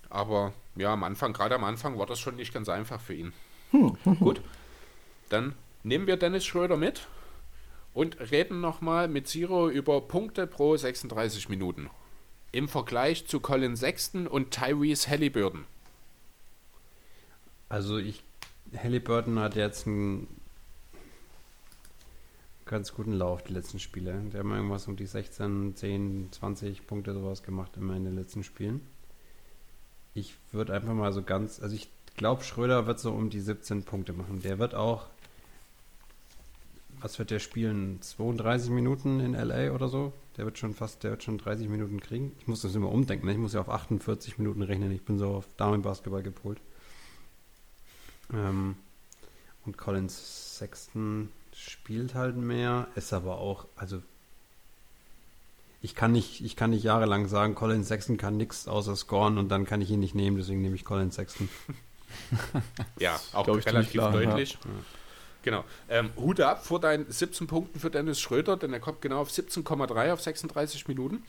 aber ja, am Anfang, gerade am Anfang war das schon nicht ganz einfach für ihn. Hm. Gut, dann nehmen wir Dennis Schröder mit und reden nochmal mit Zero über Punkte pro 36 Minuten. Im Vergleich zu Colin Sexton und Tyrese Halliburton. Also ich, Halliburton hat jetzt einen ganz guten Lauf, die letzten Spiele. Der hat mal irgendwas um die 16, 10, 20 Punkte sowas gemacht immer in den letzten Spielen. Ich würde einfach mal so ganz, also ich glaube, Schröder wird so um die 17 Punkte machen. Der wird auch, was wird der spielen? 32 Minuten in LA oder so? Der wird schon fast, der wird schon 30 Minuten kriegen. Ich muss das immer umdenken, ne? ich muss ja auf 48 Minuten rechnen. Ich bin so auf Damenbasketball gepolt. Ähm, und Collins Sexton spielt halt mehr, ist aber auch, also ich kann nicht, ich kann nicht jahrelang sagen, Colin Sexton kann nichts außer scoren und dann kann ich ihn nicht nehmen, deswegen nehme ich Colin Sexton. Ja, auch relativ deutlich. Genau. Ähm, Hut ab vor deinen 17 Punkten für Dennis Schröder, denn er kommt genau auf 17,3 auf 36 Minuten.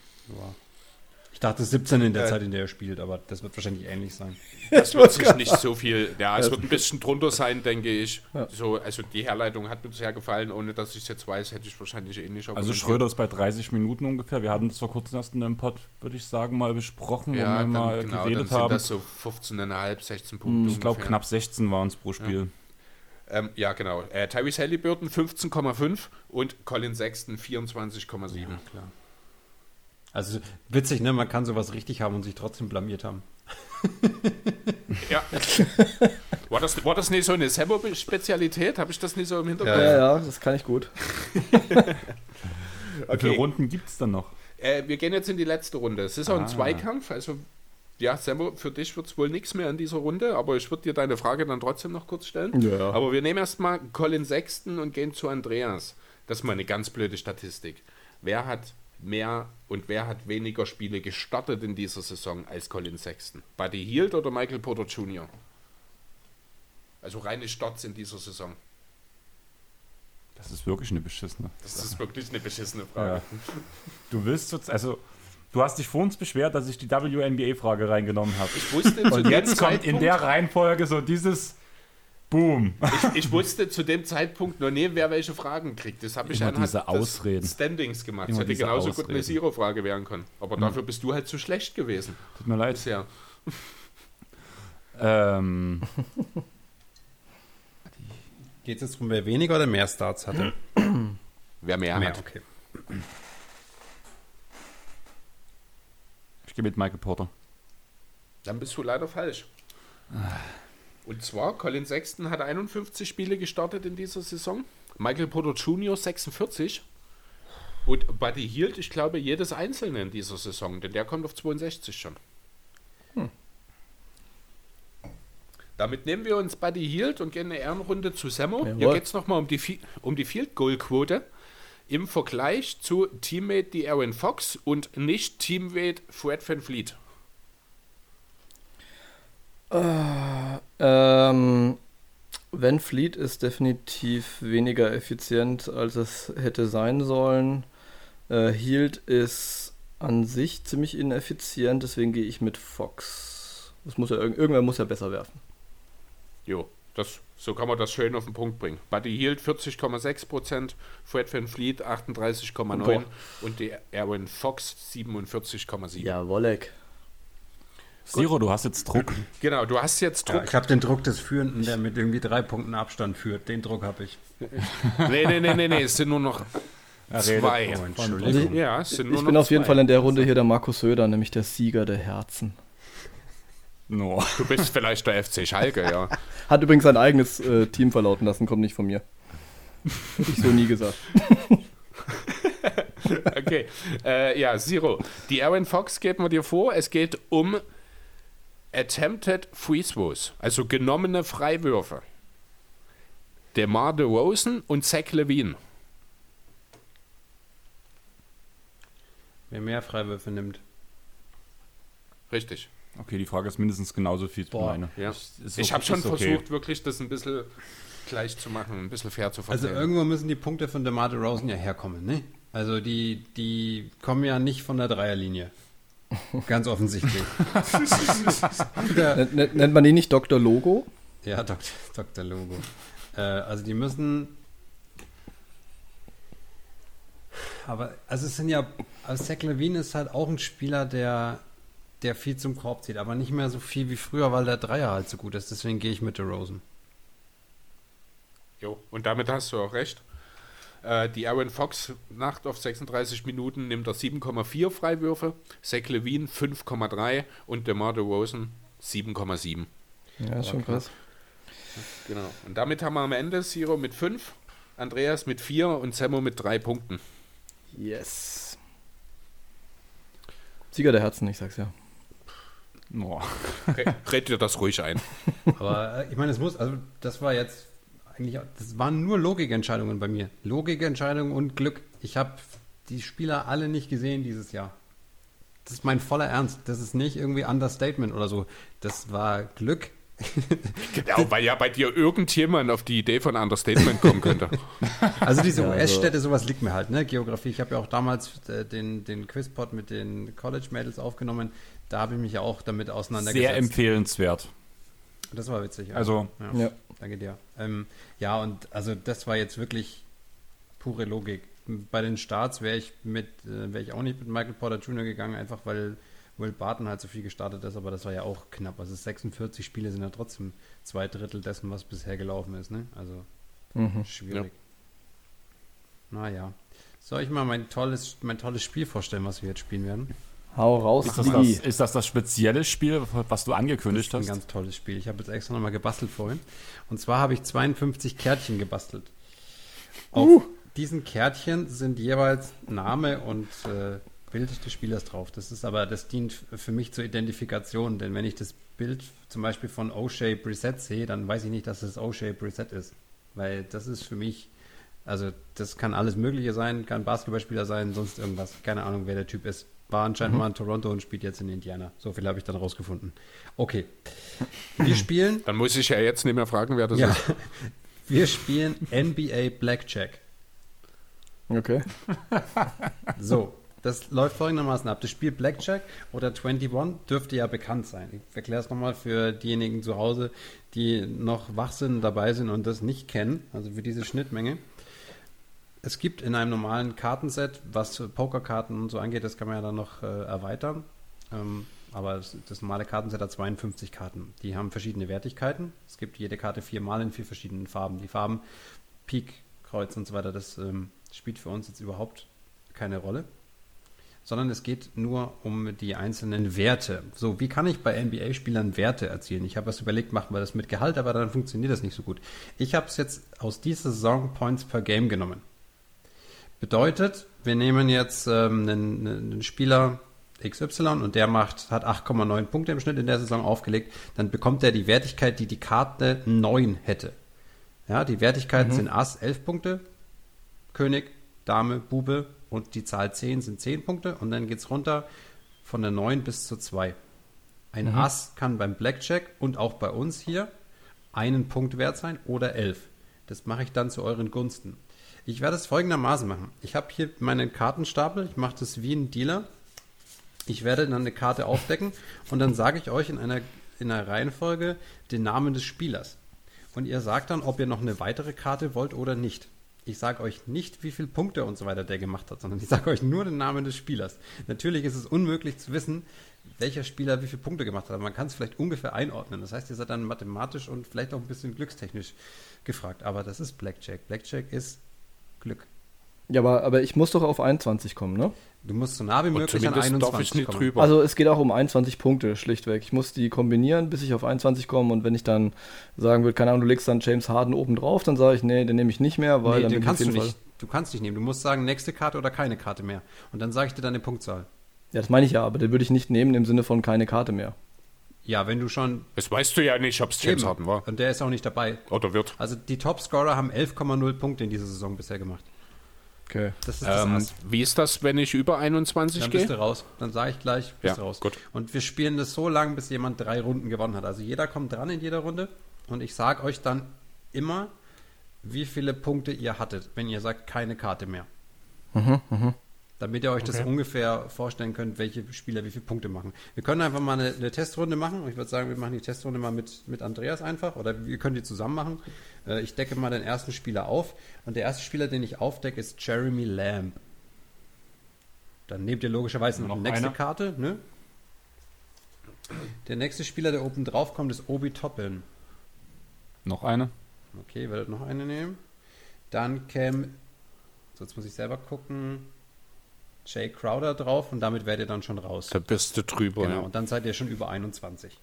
Ich dachte 17 in der Äh. Zeit, in der er spielt, aber das wird wahrscheinlich ähnlich sein. Das wird sich nicht so viel, ja, es wird ein bisschen drunter sein, denke ich. Ja. So, also die Herleitung hat mir sehr gefallen, ohne dass ich es jetzt weiß, hätte ich wahrscheinlich ähnlich Also argumentiert. Schröder ist bei 30 Minuten ungefähr. Wir hatten das vor kurzem erst in dem Pod, würde ich sagen, mal besprochen, ja, wo wir dann, mal genau, dann geredet sind haben. das so 15,5, 16 Punkte ich glaube, knapp 16 waren es pro Spiel. Ähm, ja, genau. Äh, Tyrese Halliburton 15,5 und Colin Sexton 24,7. klar. Also witzig, ne? Man kann sowas richtig haben und sich trotzdem blamiert haben. Ja. war, das, war das nicht so eine Sebo-Spezialität? Habe ich das nicht so im Hintergrund? Ja, ja, das kann ich gut. Wie viele Runden gibt es dann noch? Äh, wir gehen jetzt in die letzte Runde. Es ist auch ein Ah. Zweikampf. Also, ja, Sebo, für dich wird es wohl nichts mehr in dieser Runde, aber ich würde dir deine Frage dann trotzdem noch kurz stellen. Ja. Aber wir nehmen erstmal Colin Sexton und gehen zu Andreas. Das ist mal eine ganz blöde Statistik. Wer hat mehr und wer hat weniger Spiele gestartet in dieser Saison als Colin Sexton? Buddy Hield oder Michael Porter Jr.? Also reine Starts in dieser Saison. Das ist wirklich eine beschissene. Das ist wirklich eine beschissene Frage. Ja. Du willst jetzt, also du hast dich vor uns beschwert, dass ich die WNBA-Frage reingenommen habe. Ich wusste zu Und dem jetzt kommt in der Reihenfolge so dieses Boom. Ich, ich wusste zu dem Zeitpunkt noch nie, wer welche Fragen kriegt. Das habe ich Immer anhand diese des Ausreden. Standings gemacht. Immer Das hätte genauso gut eine Ausreden. Zero-Frage werden können. Aber dafür bist du halt zu schlecht gewesen Tut mir leid. bisher. Ähm, Geht es jetzt darum, wer weniger oder mehr Starts hatte? Wer mehr, mehr, hat. okay. Ich gehe mit Michael Porter. Dann bist du leider falsch. Und zwar, Colin Sexton hat 51 Spiele gestartet in dieser Saison. Michael Porter Jr. 46. Und Buddy Hield, ich glaube, jedes einzelne in dieser Saison, denn der kommt auf 62 schon. Damit nehmen wir uns Buddy Hield und gehen eine Ehrenrunde zu Semmo. Hier geht es nochmal um die, um die Field Goal Quote im Vergleich zu Teammate De'Aaron Fox und nicht Teammate Fred Van Fleet. Ähm, Van Fleet ist definitiv weniger effizient, als es hätte sein sollen. Äh, Hield ist an sich ziemlich ineffizient, deswegen gehe ich mit Fox. Das muss ja, irg- irgendwer muss ja besser werfen. Jo, das, so kann man das schön auf den Punkt bringen. Buddy Hield 40,6%, Fred Van Fleet 38,9% Boah. und die Aaron Fox 47,7%. Ja, Wolleck. Siro, du hast jetzt Druck. Genau, du hast jetzt Ja, Druck. ich habe den Druck des Führenden, der mit irgendwie drei Punkten Abstand führt. Den Druck habe ich. nee, nee, nee, nee, nee, es sind nur noch zwei. Oh, Also Entschuldigung. Ja, es sind nur Ich noch bin auf jeden zwei. Fall in der Runde hier der Markus Söder, nämlich der Sieger der Herzen. No. Du bist vielleicht der FC Schalke, ja. Hat übrigens sein eigenes äh, Team verlauten lassen, kommt nicht von mir. Hätte ich so nie gesagt. Okay. Äh, ja, Zero. Die Aaron Fox geht man dir vor. Es geht um Attempted Free Throws, also genommene Freiwürfe. DeMar DeRozan und Zach Levine. Wer mehr Freiwürfe nimmt. Richtig. Okay, die Frage ist mindestens genauso viel wie Boah, meine. Ja. Ist ich habe schon okay. versucht, wirklich das ein bisschen gleich zu machen, ein bisschen fair zu Also verteilen. irgendwo müssen die Punkte von DeMar Rosen ja herkommen, ne? Also die, die kommen ja nicht von der Dreierlinie. Ganz offensichtlich. Nennt man die nicht Dr. Logo? ja, Dr. Dr. Logo. Äh, also die müssen. Aber also es sind ja. Also Zach Levine ist halt auch ein Spieler, der, der viel zum Korb zieht, aber nicht mehr so viel wie früher, weil der Dreier halt so gut ist. Deswegen gehe ich mit der Rosen. Jo, und damit hast du auch recht. Äh, die Aaron Fox Nacht auf 36 Minuten nimmt er 7,4 Freiwürfe, Zach Levine 5,3 und DeMar DeRozan 7,7. Ja, ist schon krass. Genau. Und damit haben wir am Ende Siro mit 5, Andreas mit 4 und Semmo mit 3 Punkten. Yes. Sieger der Herzen, ich sag's ja. No. Re- Red dir das ruhig ein. Aber äh, ich meine, es muss, also das war jetzt eigentlich, das waren nur Logikentscheidungen bei mir. Logikentscheidungen und Glück. Ich habe die Spieler alle nicht gesehen dieses Jahr. Das ist mein voller Ernst. Das ist nicht irgendwie Understatement oder so. Das war Glück. Ja, weil ja bei dir irgendjemand auf die Idee von Understatement kommen könnte. Also diese also- US-Städte, sowas liegt mir halt, ne? Geografie. Ich habe ja auch damals äh, den, den Quizpod mit den College-Mädels aufgenommen. Da habe ich mich ja auch damit auseinandergesetzt. Sehr empfehlenswert. Das war witzig. ja. Also, Ja, Ja. danke dir. Ähm, ja, und also das war jetzt wirklich pure Logik. Bei den Starts wäre ich mit, äh, wäre ich auch nicht mit Michael Porter Jr. gegangen, einfach weil Will Barton halt so viel gestartet ist, aber das war ja auch knapp. Also 46 Spiele sind ja trotzdem zwei Drittel dessen, was bisher gelaufen ist, ne? Also Mhm. schwierig. Naja. Soll ich mal mein tolles, mein tolles Spiel vorstellen, was wir jetzt spielen werden? Hau raus, ist das, das, ist das das spezielle Spiel, was du angekündigt Das ist ein hast? ganz tolles Spiel. Ich habe jetzt extra nochmal gebastelt vorhin. Und zwar habe ich 52 Kärtchen gebastelt. Auf diesen Kärtchen sind jeweils Name und äh, Bild des Spielers drauf. Das ist aber, das dient für mich zur Identifikation, denn wenn ich das Bild zum Beispiel von O'Shea Brissett sehe, dann weiß ich nicht, dass es O'Shea Brissett ist. Weil das ist für mich, also das kann alles Mögliche sein, kann Basketballspieler sein, sonst irgendwas. Keine Ahnung, wer der Typ ist. War anscheinend mal in Toronto und spielt jetzt in Indiana. So viel habe ich dann rausgefunden. Okay. Wir spielen, Dann muss ich ja jetzt nicht mehr fragen, wer das ja, ist. wir spielen NBA Blackjack. Okay. So, das läuft folgendermaßen ab. Das Spiel Blackjack oder 21 dürfte ja bekannt sein. Ich erkläre es nochmal für diejenigen zu Hause, die noch wach sind, dabei sind und das nicht kennen, also für diese Schnittmenge. Es gibt in einem normalen Kartenset, was Pokerkarten und so angeht, das kann man ja dann noch äh, erweitern. Ähm, aber das, das normale Kartenset hat 52 Karten. Die haben verschiedene Wertigkeiten. Es gibt jede Karte viermal in vier verschiedenen Farben. Die Farben Pik, Kreuz und so weiter, das ähm, spielt für uns jetzt überhaupt keine Rolle. Sondern es geht nur um die einzelnen Werte. So, wie kann ich bei NBA-Spielern Werte erzielen? Ich habe was überlegt, machen wir das mit Gehalt, aber dann funktioniert das nicht so gut. Ich habe es jetzt aus dieser Saison Points per Game genommen. Bedeutet, wir nehmen jetzt ähm, einen, einen Spieler XY und der macht, hat 8,9 Punkte im Schnitt in der Saison aufgelegt, dann bekommt er die Wertigkeit, die die Karte 9 hätte. Ja, die Wertigkeiten sind Ass 11 Punkte, König, Dame, Bube und die Zahl 10 sind 10 Punkte und dann geht es runter von der 9 bis zur 2. Ein Ass kann beim Blackjack und auch bei uns hier einen Punkt wert sein oder elf. Das mache ich dann zu euren Gunsten. Ich werde es folgendermaßen machen. Ich habe hier meinen Kartenstapel. Ich mache das wie ein Dealer. Ich werde dann eine Karte aufdecken und dann sage ich euch in einer, in einer Reihenfolge den Namen des Spielers. Und ihr sagt dann, ob ihr noch eine weitere Karte wollt oder nicht. Ich sage euch nicht, wie viele Punkte und so weiter der gemacht hat, sondern ich sage euch nur den Namen des Spielers. Natürlich ist es unmöglich zu wissen, welcher Spieler wie viele Punkte gemacht hat, aber man kann es vielleicht ungefähr einordnen. Das heißt, ihr seid dann mathematisch und vielleicht auch ein bisschen glückstechnisch gefragt. Aber das ist Blackjack. Blackjack ist Glück. Ja, aber, aber ich muss doch auf 21 kommen, ne? Du musst so nah wie möglich an zumindest darf 21 ich nicht kommen. drüber. Also es geht auch um 21 Punkte, schlichtweg. Ich muss die kombinieren, bis ich auf 21 komme. Und wenn ich dann sagen würde, keine Ahnung, du legst dann James Harden oben drauf, dann sage ich, nee, den nehme ich nicht mehr, weil Nee, dann den bin ich auf kannst du nicht. Du kannst nicht nehmen. Du musst sagen, nächste Karte oder keine Karte mehr. Und dann sage ich dir deine Punktzahl. Ja, das meine ich ja, aber den würde ich nicht nehmen im Sinne von keine Karte mehr. Ja, wenn du schon. Das weißt du ja nicht, ob es James. Harden war Und der ist auch nicht dabei. oder wird. Also die Topscorer haben 11,0 Punkte in dieser Saison bisher gemacht. Okay. Das ist das Ähm, wie ist das, wenn ich über 21 Dann bist gehe? du raus. Dann sage ich gleich, bist Ja, du raus. gut. Und wir spielen das so lange, bis jemand drei Runden gewonnen hat. Also jeder kommt dran in jeder Runde. Und ich sage euch dann immer, wie viele Punkte ihr hattet, wenn ihr sagt, keine Karte mehr. Damit ihr euch das ungefähr vorstellen könnt, welche Spieler wie viele Punkte machen. Wir können einfach mal eine, eine Testrunde machen. Ich würde sagen, wir machen die Testrunde mal mit, mit Andreas einfach. Oder wir können die zusammen machen. Äh, ich decke mal den ersten Spieler auf. Und der erste Spieler, den ich aufdecke, ist Jeremy Lamb. Dann nehmt ihr logischerweise noch, Noch eine nächste einer? Karte. Ne? Der nächste Spieler, der oben drauf kommt, ist Obi Toppin. Noch eine? Okay, werdet noch eine nehmen. Dann käme, jetzt muss ich selber gucken, Jay Crowder drauf und damit werdet ihr dann schon raus. Da bist du drüber. Genau, Ja. und dann seid ihr schon über 21.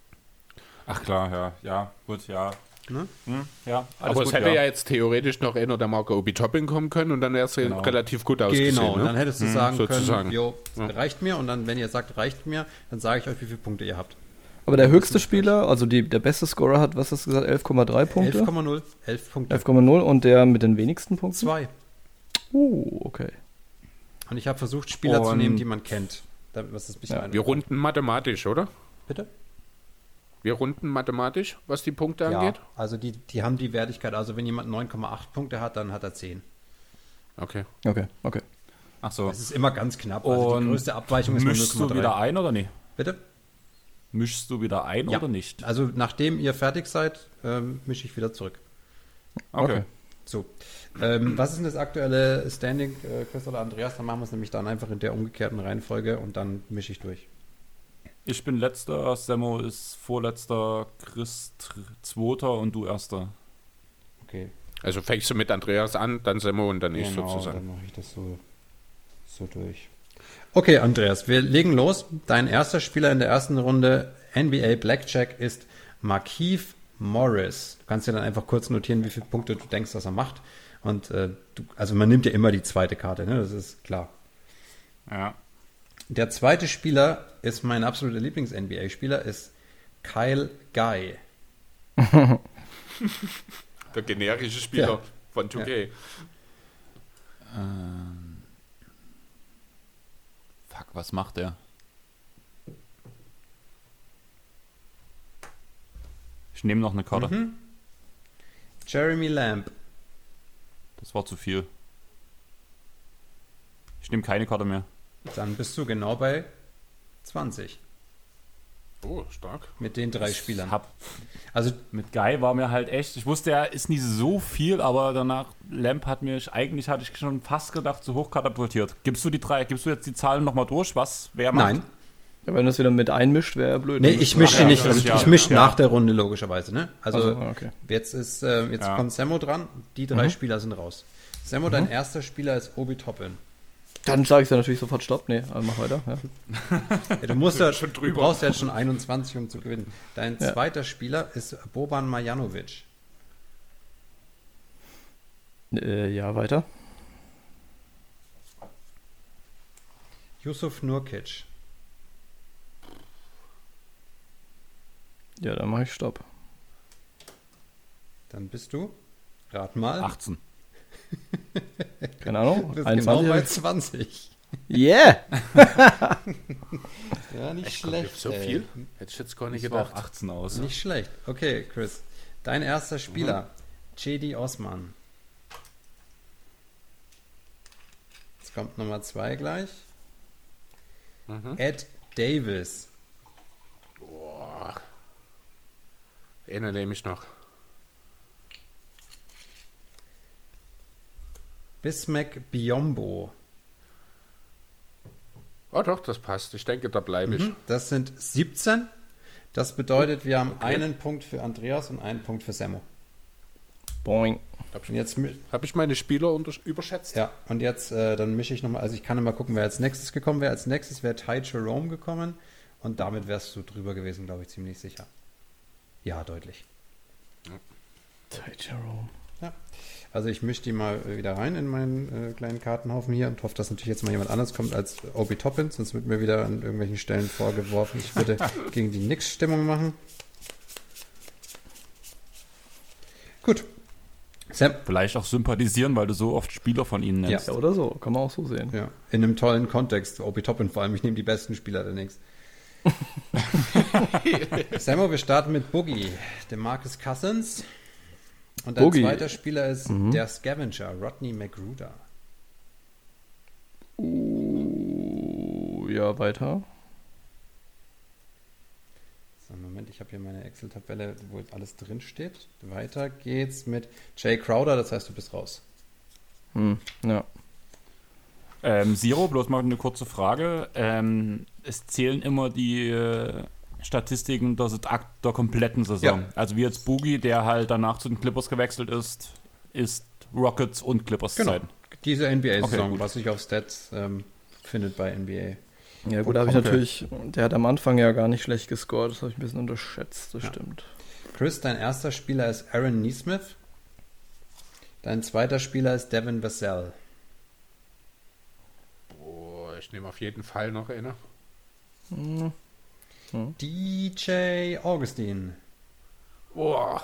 Ach klar, ja, ja, gut, ja. Ne? Hm, ja, alles Aber gut, es hätte ja. jetzt theoretisch noch einer der Marke Obi Topping kommen können und dann wäre es Genau. relativ gut ausgesehen. Genau, und ne? dann hättest du sagen sozusagen. können, jo, Ja. reicht mir. Und dann, wenn ihr sagt, reicht mir, dann sage ich euch, wie viele Punkte ihr habt. Aber der höchste Spieler, also die, der beste Scorer hat, was hast du gesagt, 11,3 Punkte? 11,0, 11 Punkte. 11,0 und der mit den wenigsten Punkten? Zwei. Uh, okay. Und ich habe versucht, Spieler zu Und- nehmen, die man kennt. Damit, was das ein bisschen Ja, Wir runden mathematisch, oder? Bitte? Wir runden mathematisch, was die Punkte Ja, angeht? also die, die haben die Wertigkeit. Also wenn jemand 9,8 Punkte hat, dann hat er 10. Okay. Okay, okay. Ach so. Das ist immer ganz knapp. Also die Und größte Abweichung ist nur Mischst du 0,3. wieder ein oder nicht? Bitte? Mischst du wieder ein Ja. oder nicht? Also nachdem ihr fertig seid, ähm, mische ich wieder zurück. Okay. So. Ähm, was ist denn das aktuelle Standing, äh, Chris oder Andreas? Dann machen wir es nämlich dann einfach in der umgekehrten Reihenfolge und dann mische ich durch. Ich bin letzter, Semmo ist vorletzter, Chris zweiter und du erster. Okay. Also fängst du mit Andreas an, dann Semmo und dann ich Genau, sozusagen. dann mache ich das so, so durch. Okay, Andreas, wir legen los. Dein erster Spieler in der ersten Runde NBA Blackjack ist Markeith Morris. Du kannst dir dann einfach kurz notieren, wie viele Punkte du denkst, dass er macht. Und äh, du, also man nimmt ja immer die zweite Karte, ne? das ist klar. Ja. Der zweite Spieler ist mein absoluter Lieblings-NBA-Spieler, ist Kyle Guy. Der generische Spieler Ja. von 2K. Ähm. Fuck, was macht der? Ich nehme noch eine Karte. Mhm. Jeremy Lamb. Das war zu viel. Ich nehme keine Karte mehr. Dann bist du genau bei 20 Oh, stark. mit den drei Spielern. Hab, Also mit Guy war mir halt echt, ich wusste, er ist nie so viel, aber danach, Lamp hat mich, eigentlich hatte ich schon fast gedacht, zu hoch katapultiert. Gibst du die drei, gibst du jetzt die Zahlen nochmal durch, was, wer macht? nein, Ja, wenn du das wieder mit einmischt, wäre blöd. nee, ich mische ja, nicht. das- Ich, ja, ich mische ja. nach der Runde logischerweise. Ne? Also Also, okay. jetzt ist äh, jetzt Ja. kommt Sammo dran. Die drei Mhm. Spieler sind raus. Sammo, dein erster Spieler ist Obi Toppin. Dann sage ich dann natürlich sofort Stopp. Nee, also mach weiter. Ja. Ja, du musst ja, Schon du drüber. brauchst ja jetzt schon 21, um zu gewinnen. Dein Ja. zweiter Spieler ist Boban Marjanovic. Äh, ja, weiter. Yusuf Nurkic. Ja, dann mache ich Stopp. Dann bist du, rat mal, 18. Keine Ahnung. du bist 21. genau bei 20. Yeah! Ja, nicht Echt, schlecht. so ey. viel? Hätte ich jetzt gar nicht Ich gedacht. 18 aus. Nicht schlecht. Okay, Chris. Dein erster Spieler, Chedi Osman. Jetzt kommt Nummer zwei gleich. Mhm. Ed Davis. Boah. Erinnere mich noch. Bismack Biombo. Oh doch, das passt. Ich denke, da bleibe ich. Mhm. Das sind 17. Das bedeutet, wir haben Okay. einen Punkt für Andreas und einen Punkt für Semmo. Boing. Und jetzt, mi- Habe ich meine Spieler überschätzt? ja, und jetzt äh, dann mische ich nochmal, also ich kann mal gucken, wer als nächstes gekommen wäre. Als nächstes wäre Ty Jerome gekommen und damit wärst du drüber gewesen, glaube ich, ziemlich sicher. Ja, deutlich. Ty Jerome. Ja. Also ich mische die mal wieder rein in meinen äh, kleinen Kartenhaufen hier und hoffe, dass natürlich jetzt mal jemand anderes kommt als Obi Toppin, sonst wird mir wieder an irgendwelchen Stellen vorgeworfen, ich würde gegen die Nix-Stimmung machen. Gut. Sam, Vielleicht auch sympathisieren, weil du so oft Spieler von ihnen nennst. Ja, oder so. Kann man auch so sehen. ja, in einem tollen Kontext, Obi Toppin vor allem, ich nehme die besten Spieler der Nix. Sammo, wir starten mit Boogie, dem Marcus Cousins. Und Boogie. zweiter Spieler ist der Scavenger, Rodney McGruder. Uh, ja, weiter. So, Moment, ich habe hier meine Excel-Tabelle, wo alles drin steht. Weiter geht's mit Jay Crowder, das heißt, du bist raus. Hm, ja. Ähm, Zero, bloß mal eine kurze Frage. Ähm, es zählen immer die äh, Statistiken der, Akt der kompletten Saison. Ja. Also wie jetzt Boogie, der halt danach zu den Clippers gewechselt ist, ist Rockets und Clippers Genau. Zeiten. Diese NBA-Saison, Okay, was sich auf Stats ähm, findet bei NBA. Ja, gut, da habe ich Okay. natürlich. Der hat am Anfang ja gar nicht schlecht gescored. Das habe ich ein bisschen unterschätzt. Das Ja. stimmt. Chris, dein erster Spieler ist Aaron Neesmith. Dein zweiter Spieler ist Devin Vassell. Boah, ich nehme auf jeden Fall noch eine. Hm. DJ Augustin. Boah.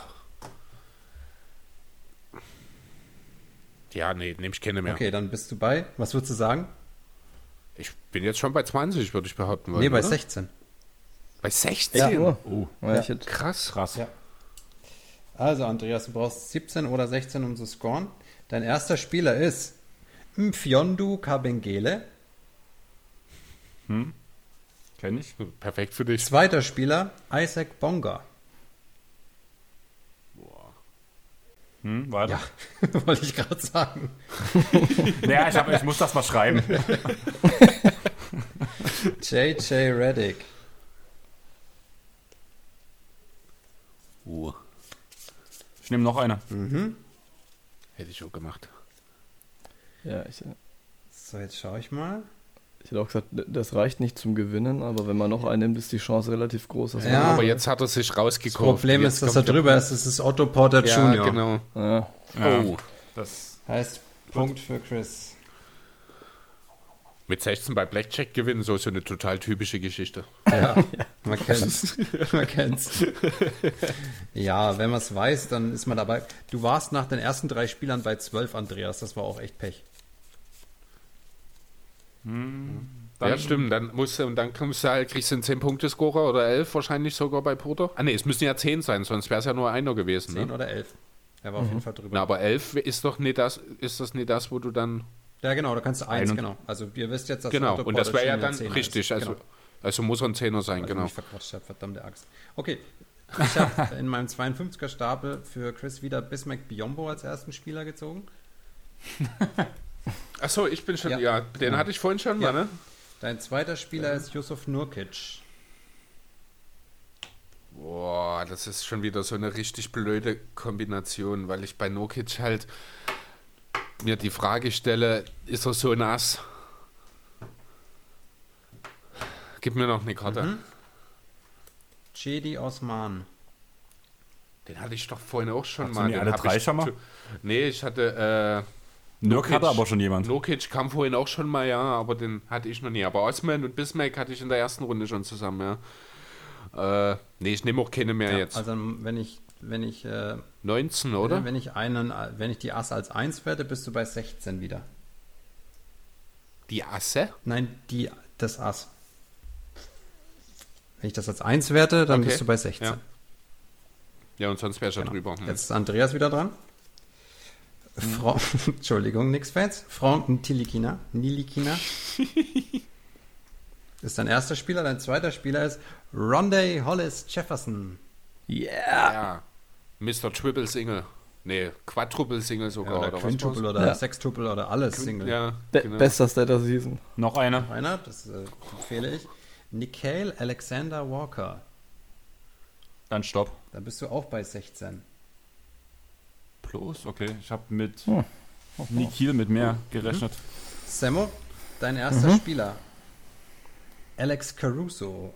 Ja, nee, nehme ich keine mehr. Okay, dann bist du bei. Was würdest du sagen? Ich bin jetzt schon bei 20, würde ich behaupten wollen. nee, bei oder? 16. Bei 16? Ja. Oh, Weil Ja. Krass. krass. Ja. Also, Andreas, du brauchst 17 oder 16, um zu scoren. Dein erster Spieler ist Mfiondu Kabengele. Kenn ich. Perfekt für dich. Zweiter Spieler Isaac Bonga. Hm, weiter. Wollte ich gerade sagen. Naja, ich, hab, ich muss das mal schreiben. JJ Reddick. Uh, Ich nehme noch eine. hätte ich auch gemacht. Ja, ich, So, jetzt schaue ich mal. Ich hätte auch gesagt, das reicht nicht zum Gewinnen, aber wenn man noch einen nimmt, ist die Chance relativ groß. Dass Ja. Aber jetzt hat er sich Das rausgekauft. Problem Jetzt ist, dass er drüber ist. Es ist Otto Porter Ja, Jr. genau. ja, Ja. Oh. Das, Heißt Punkt für Chris. Mit 16 bei Blackjack gewinnen, so so eine total typische Geschichte. Ja, man kennt's. man kennt's. Ja, wenn man es weiß, dann ist man dabei. Du warst nach den ersten drei Spielern bei 12, Andreas. Das war auch echt Pech. Ja, stimmt. Dann musst du, und dann kommst du halt, kriegst du einen 10-Punkte-Scorer oder 11 wahrscheinlich sogar bei Porter. Ah, nee, es müssen ja 10 sein, sonst wäre es ja nur einer gewesen. 10 Ne? oder 11. Er war auf jeden Fall drüber. Na, aber 11 ist doch nicht das, ist das nicht das, wo du dann. Ja, genau, da kannst du eins, Ein- genau. Also ihr wisst jetzt, dass genau, und das wäre ja dann 10 richtig. ist. Also, Genau. also muss er ein 10er sein, Also genau. mich verquatscht habe, verdammte Axt. Okay, ich habe in meinem 52er Stapel für Chris wieder Bismack Biombo als ersten Spieler gezogen. Achso, ich bin schon, Ja. ja, den hatte ich vorhin schon Ja. mal, ne? Dein zweiter Spieler ist Yusuf Nurkic. Boah, das ist schon wieder so eine richtig blöde Kombination, weil ich bei Nokic halt mir die Frage stelle, ist er so nass? Gib mir noch eine Karte. Mhm. Chedi Osman. Den hatte ich doch vorhin auch schon Hast du mal. nie Den alle drei schon mal? Nee, ich hatte, Nürk hatte aber schon jemand. Nokic kam vorhin auch schon mal, ja, aber den hatte ich noch nie. Aber Osman und Bismarck hatte ich in der ersten Runde schon zusammen, ja. Äh, nee, ich nehme auch keine mehr Ja, jetzt. Also wenn ich, wenn ich, äh, 19, oder? wenn ich einen, wenn ich die Ass als 1 werte, bist du bei 16 wieder. Die Asse? Nein, die, das Ass. Wenn ich das als 1 werte, dann Okay. bist du bei 16. Ja. Ja, und sonst wäre ich ja drüber. Hm. Jetzt ist Andreas wieder dran. Frau, Entschuldigung, nix Fans. Frau Tilikina, Nilikina. ist dein erster Spieler. Dein zweiter Spieler ist Rondé Hollis Jefferson. Yeah! Ja. Mr. Triple Single. Nee, Quadruple Single sogar. oder oder was Quintuple oder Ja. Sextuple oder alles Single. Ja, Be genau. Bester Stat der Season. Noch eine. Einer, das äh, empfehle ich. Nikhil Alexander Walker. Dann Stopp. Da bist du auch bei 16. Plus, okay. Ich habe mit Hm. Nikhil mit mehr gerechnet. Sammo, dein erster Mhm. Spieler. Alex Caruso.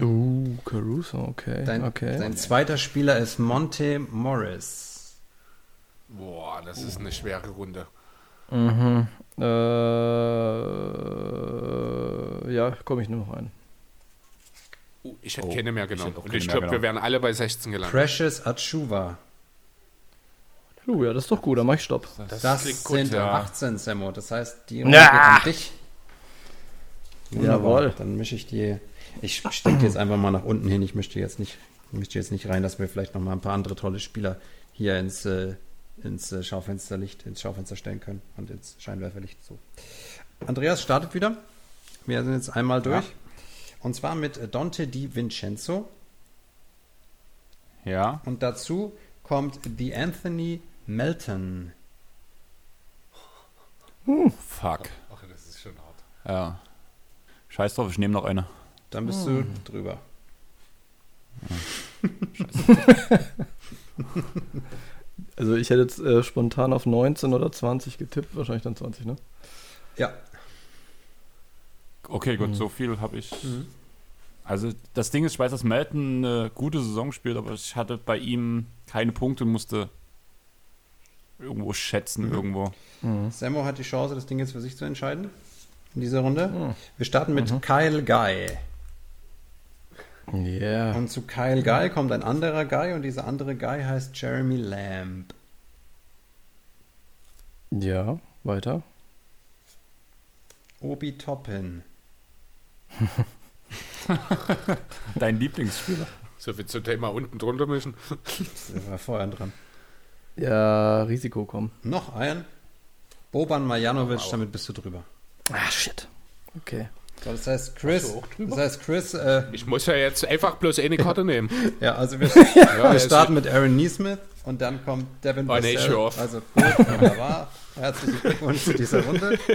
Uh, Caruso, okay. Dein, okay. dein zweiter Spieler ist Monte Morris. Boah, das ist eine schwere Runde. Mhm. Äh, ja, komme ich nur noch ein. Uh, ich hätte Oh, keine mehr ich genommen. ich mehr glaube, wir genommen. wären alle bei 16 gelandet. Precious Achuva. Uh, ja, das ist doch gut, dann mach ich Stopp. Das klingt gut, sind ja. 18, Sammo. Das heißt, die Runde Ja. geht an dich. Jawohl. Dann mische ich die. Ich stecke jetzt einfach mal nach unten hin. Ich möchte jetzt nicht, möchte jetzt nicht rein, dass wir vielleicht noch mal ein paar andere tolle Spieler hier ins, äh, ins äh, Schaufensterlicht, ins Schaufenster stellen können und ins Scheinwerferlicht. So. Andreas startet wieder. Wir sind jetzt einmal durch. Und zwar mit Dante Di Vincenzo. Ja. Und dazu kommt The Anthony Melton. Fuck. Ach, das ist schon hart. Ja. Scheiß drauf, ich nehme noch eine. Dann bist du drüber. Also ich hätte jetzt äh, spontan auf 19 oder 20 getippt, wahrscheinlich dann 20, ne? Ja. Okay, gut, so viel habe ich. Also das Ding ist, ich weiß, dass Melton eine gute Saison spielt, aber ich hatte bei ihm keine Punkte und musste irgendwo schätzen, irgendwo. Sammo hat die Chance, das Ding jetzt für sich zu entscheiden. In dieser Runde. Hm. Wir starten mit Kyle Guy. Yeah. Und zu Kyle Guy kommt ein anderer Guy und dieser andere Guy heißt Jeremy Lamb. Ja, weiter. Obi Toppin. Dein Lieblingsspieler. So viel zum Thema unten drunter mischen. Der war vorher dran. Ja, Risiko kommen. Noch ein. Boban Marjanovic, Wow. damit bist du drüber. Ah, shit. Okay. So, das heißt Chris. Das heißt Chris. Äh, Ich muss ja jetzt einfach bloß eine Karte nehmen. ja, also wir, Ja, wir starten mit Aaron Neesmith und dann kommt Devin Oh, nee. Also gut, wunderbar. Herzlichen Glückwunsch zu dieser Runde.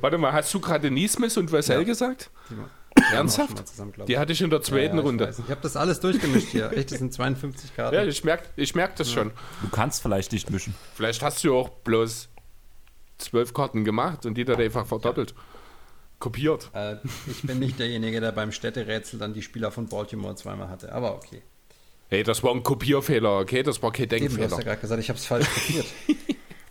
Warte mal, hast du gerade Niesmith und Vassell Ja. gesagt? Die Ernsthaft? zusammen, Die hatte ich in der zweiten Ja, ich Runde. Ich habe das alles durchgemischt hier. Echt, das sind 52 Karten. Ja, ich merke ich merk das schon. Du kannst vielleicht nicht mischen. Vielleicht hast du auch bloß zwölf Karten gemacht und die dann einfach verdoppelt. Kopiert. Äh, ich bin nicht derjenige, der beim Städterätsel dann die Spieler von Baltimore zweimal hatte. Aber okay. Hey, das war ein Kopierfehler, okay? Das war kein Eben, du hast ja Denkfehler. gerade gesagt, ich habe es falsch kopiert.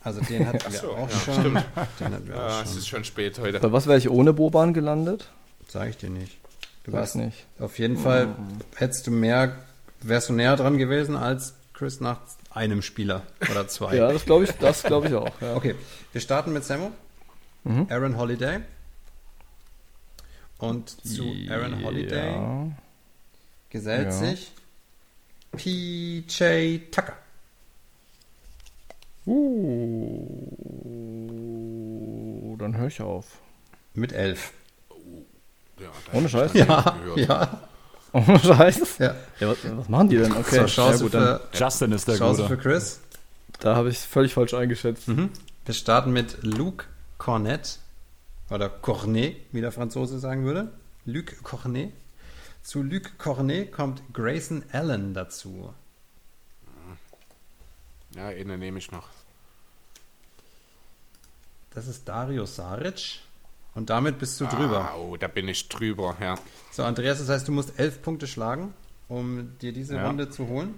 Also den hatten wir so, auch ja, schon. stimmt. Den hatten wir Ah, auch es schon. ist schon spät heute. Bei was wäre ich ohne Boban gelandet? Sag ich dir nicht. Du Weiß warst nicht. Auf jeden Fall hättest du mehr, wärst du näher dran gewesen als Chris nach einem Spieler oder zwei. Ja, das glaube ich, das glaube ich auch. Ja. Okay, wir starten mit Sammo. Mhm. Aaron Holiday. Und zu Aaron Holiday Ja. gesellt Ja. sich PJ Tucker. Uh, dann höre ich auf. Mit elf. Ja, Ohne Scheiß? Ja, gehört. ja. Ohne Scheiß? ja. Ja, was, was machen die denn? Okay, So, Chance, ja, gut, dann, für, Justin ist der Chance Gute. für Chris. da habe ich völlig falsch eingeschätzt. Mhm. Wir starten mit Luc Cornet. Oder Cornet, wie der Franzose sagen würde. Luc Cornet. Zu Luc Cornet kommt Grayson Allen dazu. Ja, eine nehme ich noch. Das ist Dario Saric. Und damit bist du drüber. Ah, oh, da bin ich drüber, ja. So, Andreas, das heißt, du musst elf Punkte schlagen, um dir diese Ja. Runde zu holen.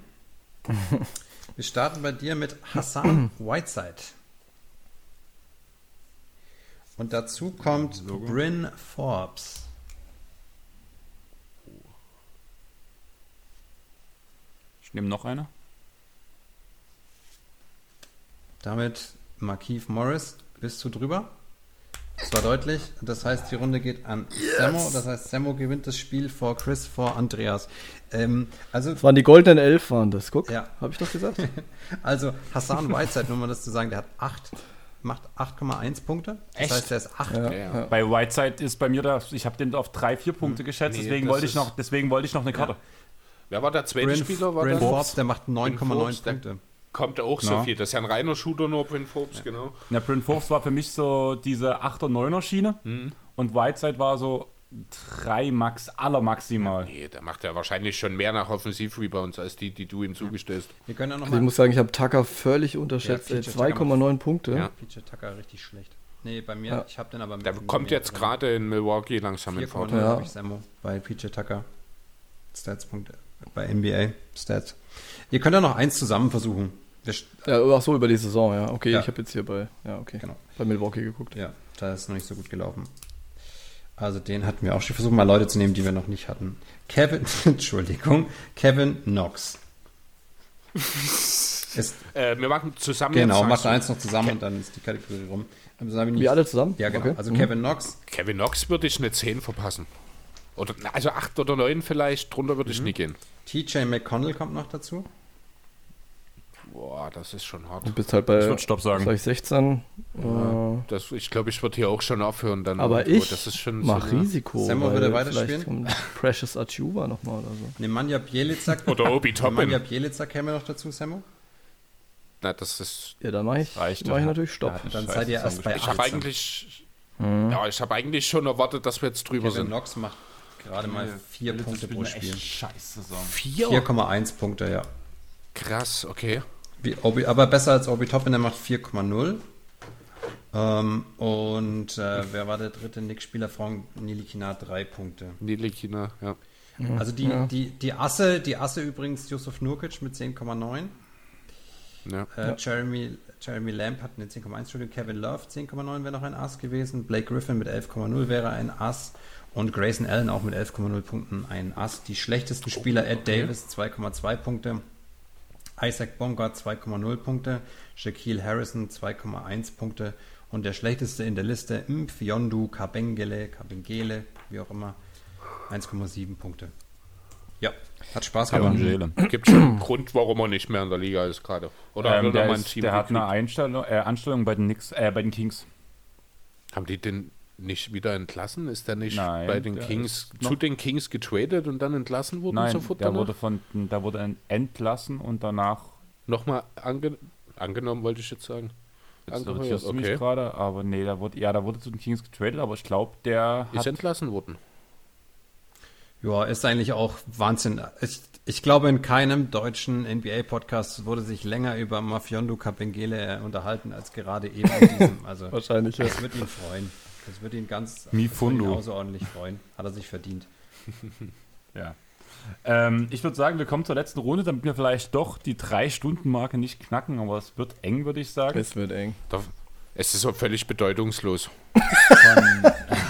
Wir starten bei dir mit Hassan Whiteside. Und dazu kommt Bryn Forbes. Ich nehme noch eine. Damit Markeith Morris. Bist du drüber? Das war deutlich. Das heißt, die Runde geht an Sammo. Das heißt, Sammo gewinnt das Spiel vor Chris, vor Andreas. Ähm, also, Das waren die goldenen Elf, waren das. Guck, Ja. habe ich doch gesagt? also Hassan Whiteside, nur mal das zu sagen, der hat 8, macht 8,1 Punkte. Das Echt? heißt, der ist 8. Ja, ja. ja. Bei Whiteside ist bei mir da, ich habe den auf drei, vier Punkte geschätzt, Nee, deswegen wollte ich noch, deswegen wollte ich noch eine Karte. Wer war der zweite Spieler? War Bryn der? Forbes, der macht 9,9 Forbes, der- Punkte. Kommt auch so Ja. viel. Das ist ja ein reiner Shooter nur, Bryn Forbes, genau. Na, Bryn Forbes war für mich so diese 8er, 9er Schiene und Whiteside war so 3 Max, aller maximal. Nee, der macht ja wahrscheinlich schon mehr nach Offensiv-Rebounds als die, die du ihm zugestehst. Wir können ja Also ich muss sagen, ich habe Tucker völlig unterschätzt. Ja, ey, PJ Tucker 2,9 Punkte. Ja. PJ Tucker richtig schlecht. Nee, bei mir, Ja. ich habe den aber mit Der kommt jetzt gerade in Milwaukee langsam in. 4,9 Ja. habe ich Sammo bei PJ Tucker. Stats.punkte bei NBA Stats. Ihr könnt ja noch eins zusammen versuchen. Ja, ach so, über die Saison, ja. Okay, Ja. ich habe jetzt hier bei, ja, okay. Genau. Bei Milwaukee geguckt. Ja, da ist noch nicht so gut gelaufen. Also den hatten wir auch schon. Versuchen mal Leute zu nehmen, die wir noch nicht hatten. Kevin, Entschuldigung, Kevin Knox. Ist, Äh, wir machen zusammen genau, du. eins noch zusammen und dann ist die Kategorie rum. Also, ich nicht- Wir alle zusammen? Ja, genau. Okay. Also Mhm. Kevin Knox, Kevin Knox würde ich eine 10 verpassen. Oder, also 8 oder 9 vielleicht, drunter würde ich Mhm. nie gehen. TJ McConnell kommt noch dazu. Boah, das ist schon hart. Du bist halt bei, Ich würd Stopp sagen. sag ich 16. Äh, Das, ich glaube, ich würde hier auch schon aufhören. Dann aber irgendwo. ich das ist schon mach so Risiko. Sammo weil würde weiterspielen? Precious Achuva nochmal oder so. Nemanja Bielica. Oder Obi Toppin. Nemanja Bielica käme noch dazu, Sammo. Na, das ist. Ja, dann mache ich, Reicht, mach ich ja. natürlich Stopp. Ja, dann Scheiße, seid ihr erst bei Ich habe 18. eigentlich. Mhm. Ja, ich habe eigentlich schon erwartet, dass wir jetzt drüber Kevin sind. Knox macht gerade mal vier Punkte pro Spiel. scheiß Saison. 4? 4,1 Punkte, ja. Krass, okay. Wie Obi, aber besser als Obi Toppin, der macht 4,0. Ähm, und äh, wer war der dritte Nick-Spieler? Frank Nilikina, drei Punkte. Nilikina, ja. Also die, die, die Asse, die Asse übrigens Yusuf Nurkic mit 10,9. ja. Äh, Jeremy, Jeremy Lamb hat eine 10,1 Entschuldigung. Kevin Love 10,9 wäre noch ein Ass gewesen. Blake Griffin mit 11,0 wäre ein Ass. Und Grayson Allen auch mit 11,0 Punkten ein Ass. Die schlechtesten Spieler Ed Davis 2,2 Punkte. Isaac Bonga 2,0 Punkte. Shaquille Harrison 2,1 Punkte. Und der schlechteste in der Liste Mfiondu Kabengele, Kabengele, wie auch immer, 1,7 Punkte. Ja, hat Spaß gemacht. Gibt schon einen Grund, warum er nicht mehr in der Liga ist gerade. Oder er Ähm, der, ist, Team der hat eine? Einstellung, äh, Anstellung bei den, Knicks, äh, bei den Kings. Haben die den nicht wieder entlassen? Ist der nicht Nein, bei den der Kings zu den Kings getradet und dann entlassen worden? Nein, sofort der danach? wurde, von, der wurde ent- entlassen und danach Nochmal ange angenommen, wollte ich jetzt sagen. Jetzt Angeheuert, irritierst du mich okay. gerade, aber nee, der wurde, ja, der wurde zu den Kings getradet, aber ich glaube, der Ist hat, entlassen worden. Ja, ist eigentlich auch Wahnsinn. Ich, ich glaube, in keinem deutschen NBA-Podcast wurde sich länger über Mafiondo Capengele unterhalten, als gerade eben in diesem. Also, Wahrscheinlich, ja. das wird ihn freuen. Das wird ihn ganz Mifundo. außerordentlich freuen. Hat er sich verdient. ja. Ähm, ich würde sagen, wir kommen zur letzten Runde, damit wir vielleicht doch die Drei-Stunden-Marke nicht knacken, aber es wird eng, würde ich sagen. Es wird eng. Da, es ist so völlig bedeutungslos.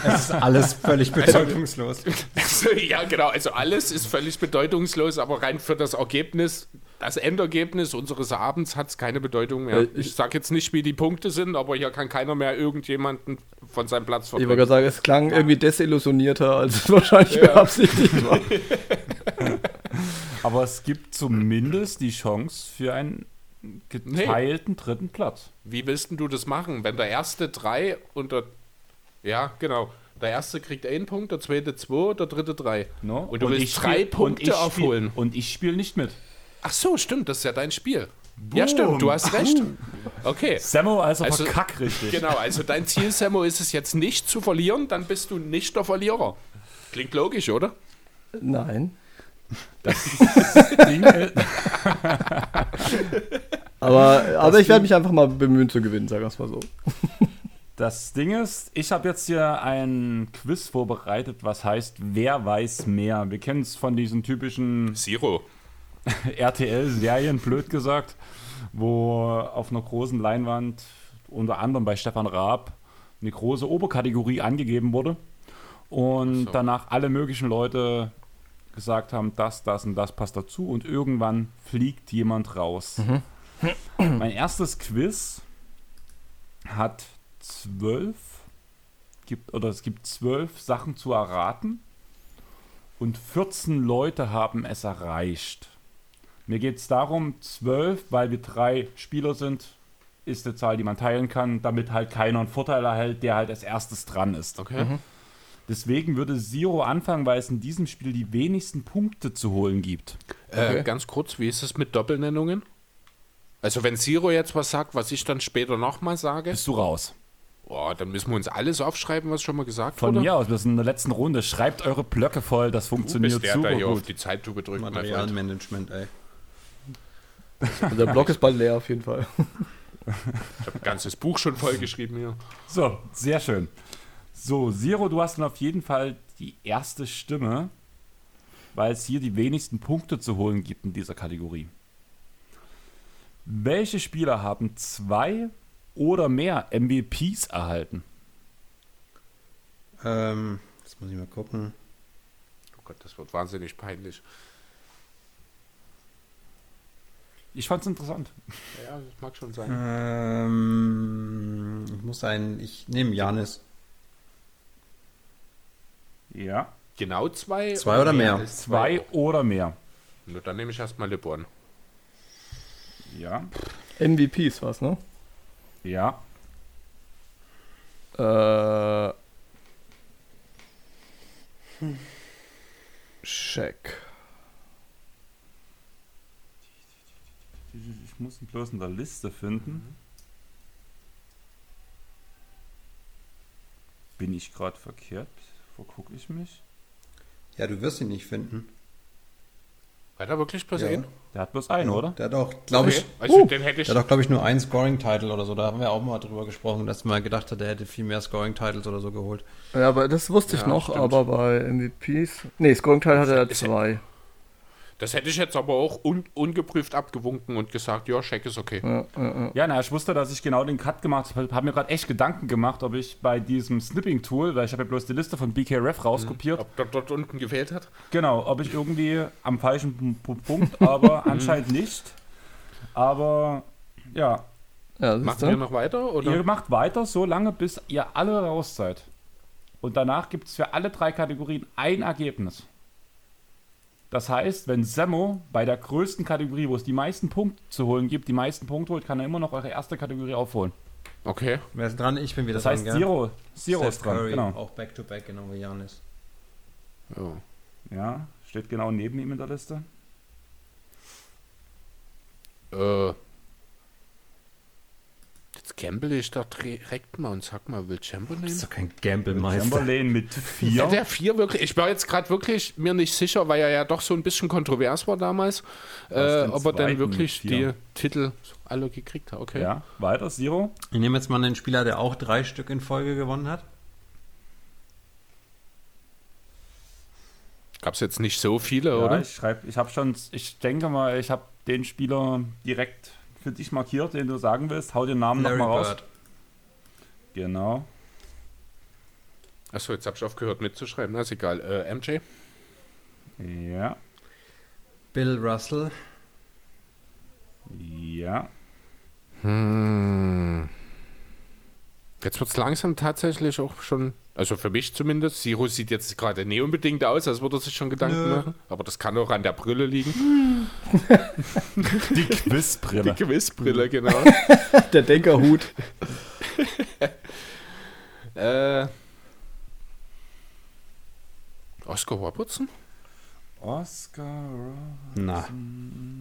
Es ist alles völlig bedeutungslos. Also, ja, genau. Also alles ist völlig bedeutungslos, aber rein für das Ergebnis, das Endergebnis unseres Abends hat es keine Bedeutung mehr. Äh, Ich ich- sage jetzt nicht, wie die Punkte sind, aber hier kann keiner mehr irgendjemanden von seinem Platz Ich wollte verdrängen. gerade sagen, es klang irgendwie desillusionierter, als es wahrscheinlich beabsichtigt war. Aber es gibt zumindest die Chance für einen geteilten dritten Platz. Wie willst denn du das machen, wenn der erste drei und der. Ja, genau. Der erste kriegt einen Punkt, der zweite zwei, der dritte drei. No? Und du willst drei spiel- Punkte und ich aufholen. Spiel, und ich spiele nicht mit. Ach so, stimmt, das ist ja dein Spiel. Ja, stimmt, du hast recht. Okay. Sammo also, Also- verkack richtig. Genau, also dein Ziel, Sammo, ist es jetzt nicht zu verlieren, dann bist du nicht der Verlierer. Klingt logisch, oder? Nein. Ding, äh, Aber, aber ich werde mich einfach mal bemühen zu gewinnen, sagen wir es mal so. Das Ding ist, ich habe jetzt hier ein Quiz vorbereitet, was heißt, wer weiß mehr. Wir kennen es von diesen typischen Zero. RTL-Serien, blöd gesagt, wo auf einer großen Leinwand, unter anderem bei Stefan Raab, eine große Oberkategorie angegeben wurde und so. danach alle möglichen Leute gesagt haben, das, das und das passt dazu und irgendwann fliegt jemand raus. Mein erstes Quiz hat zwölf, gibt, oder es gibt zwölf Sachen zu erraten und 14 Leute haben es erreicht. Mir geht es darum, zwölf, weil wir drei Spieler sind, ist eine Zahl, die man teilen kann, damit halt keiner einen Vorteil erhält, der halt als erstes dran ist. Okay. Deswegen würde Zero anfangen, weil es in diesem Spiel die wenigsten Punkte zu holen gibt. Äh, Okay. ganz kurz, wie ist es mit Doppelnennungen? Also wenn Zero jetzt was sagt, was ich dann später nochmal sage, Bist du raus? boah, dann müssen wir uns alles aufschreiben, was schon mal gesagt Von wurde. mir aus, wir sind in der letzten Runde. Schreibt eure Blöcke voll, das Du funktioniert bist der, der super hier auf gut. die Zeittube drückt. Materialmanagement, ey. Also der Block ist bald leer auf jeden Fall. Ich habe ein ganzes Buch schon vollgeschrieben hier. So, sehr schön. So, Zero, du hast dann auf jeden Fall die erste Stimme, weil es hier die wenigsten Punkte zu holen gibt in dieser Kategorie. Welche Spieler haben zwei oder mehr MVPs erhalten? Ähm, jetzt muss ich mal gucken. Oh Gott, das wird wahnsinnig peinlich. Ich fand's interessant. Ja, das mag schon sein. Ähm, ich muss einen, ich nehme Janis. Ja. Genau zwei? Zwei oder mehr? als Zwei oder mehr. Nur dann nehme ich erstmal LeBron. Ja. MVPs was, ne? Ja. Äh. Check. Ich muss ihn bloß in der Liste finden. Bin ich gerade verkehrt? Wo gucke ich mich? Ja, du wirst ihn nicht finden. War da wirklich bloß Ja. ein? Der hat bloß einen, oder? Der hat auch, glaube ich, Okay. Also den hätte ich. der hat auch, glaube ich, nur einen Scoring-Title oder so. Da haben wir auch mal drüber gesprochen, dass man gedacht hat, der hätte viel mehr Scoring-Titles oder so geholt. Ja, aber das wusste ich Ja, noch, stimmt. aber bei MVPs. Nee, Scoring-Teil hatte er ja- zwei. Das hätte ich jetzt aber auch un ungeprüft abgewunken und gesagt, ja, Check ist okay. Ja, ja, ja. Ja, na, ich wusste, dass ich genau den Cut gemacht habe. Habe mir gerade echt Gedanken gemacht, ob ich bei diesem Snipping-Tool, weil ich habe ja bloß die Liste von BKRF rauskopiert, Ob der dort unten gewählt hat? genau, ob ich irgendwie am falschen Punkt, aber anscheinend nicht. Aber ja, ja Machen wir noch weiter? Oder? ihr macht weiter so lange, bis ihr alle raus seid. Und danach gibt es für alle drei Kategorien ein Ergebnis. Das heißt, wenn Semmo bei der größten Kategorie, wo es die meisten Punkte zu holen gibt, die meisten Punkte holt, kann er immer noch eure erste Kategorie aufholen. Okay. Wer ist dran? Ich bin wieder Das heißt, dran, gell? Zero, Zero Steph ist dran. Curry, Genau. Auch Back-to-Back, genau wie Janis. Ja. Ja, steht genau neben ihm in der Liste. Äh, gamble ich da direkt mal und sag mal, will Chamberlain? ist doch kein Gamble-Meister. Chamberlain mit Ja, vier. der vier wirklich. Ich war jetzt gerade wirklich mir nicht sicher, weil er ja doch so ein bisschen kontrovers war damals, äh, den ob er dann wirklich die. Titel alle gekriegt hat. Okay. Ja, weiter, Zero. Ich nehme jetzt mal einen Spieler, der auch drei Stück in Folge gewonnen hat. Gab es jetzt nicht so viele, Ja, oder? ich schreibe, ich habe schon, ich denke mal, ich habe den Spieler direkt für dich markiert, den du sagen willst. Hau den Namen nochmal raus. Genau. Achso, jetzt habe ich aufgehört mitzuschreiben. Na, ist egal. Äh, MJ? Ja, Bill Russell. ja. Hm. Jetzt wird es langsam tatsächlich auch schon, also für mich zumindest. Siro sieht jetzt gerade nicht unbedingt aus, als würde er sich schon Gedanken Nö. machen. Aber das kann auch an der Brille liegen. Die Quizbrille. Die Gewissbrille, genau. Der Denkerhut. äh, Oscar Robertson? Oscar. Na.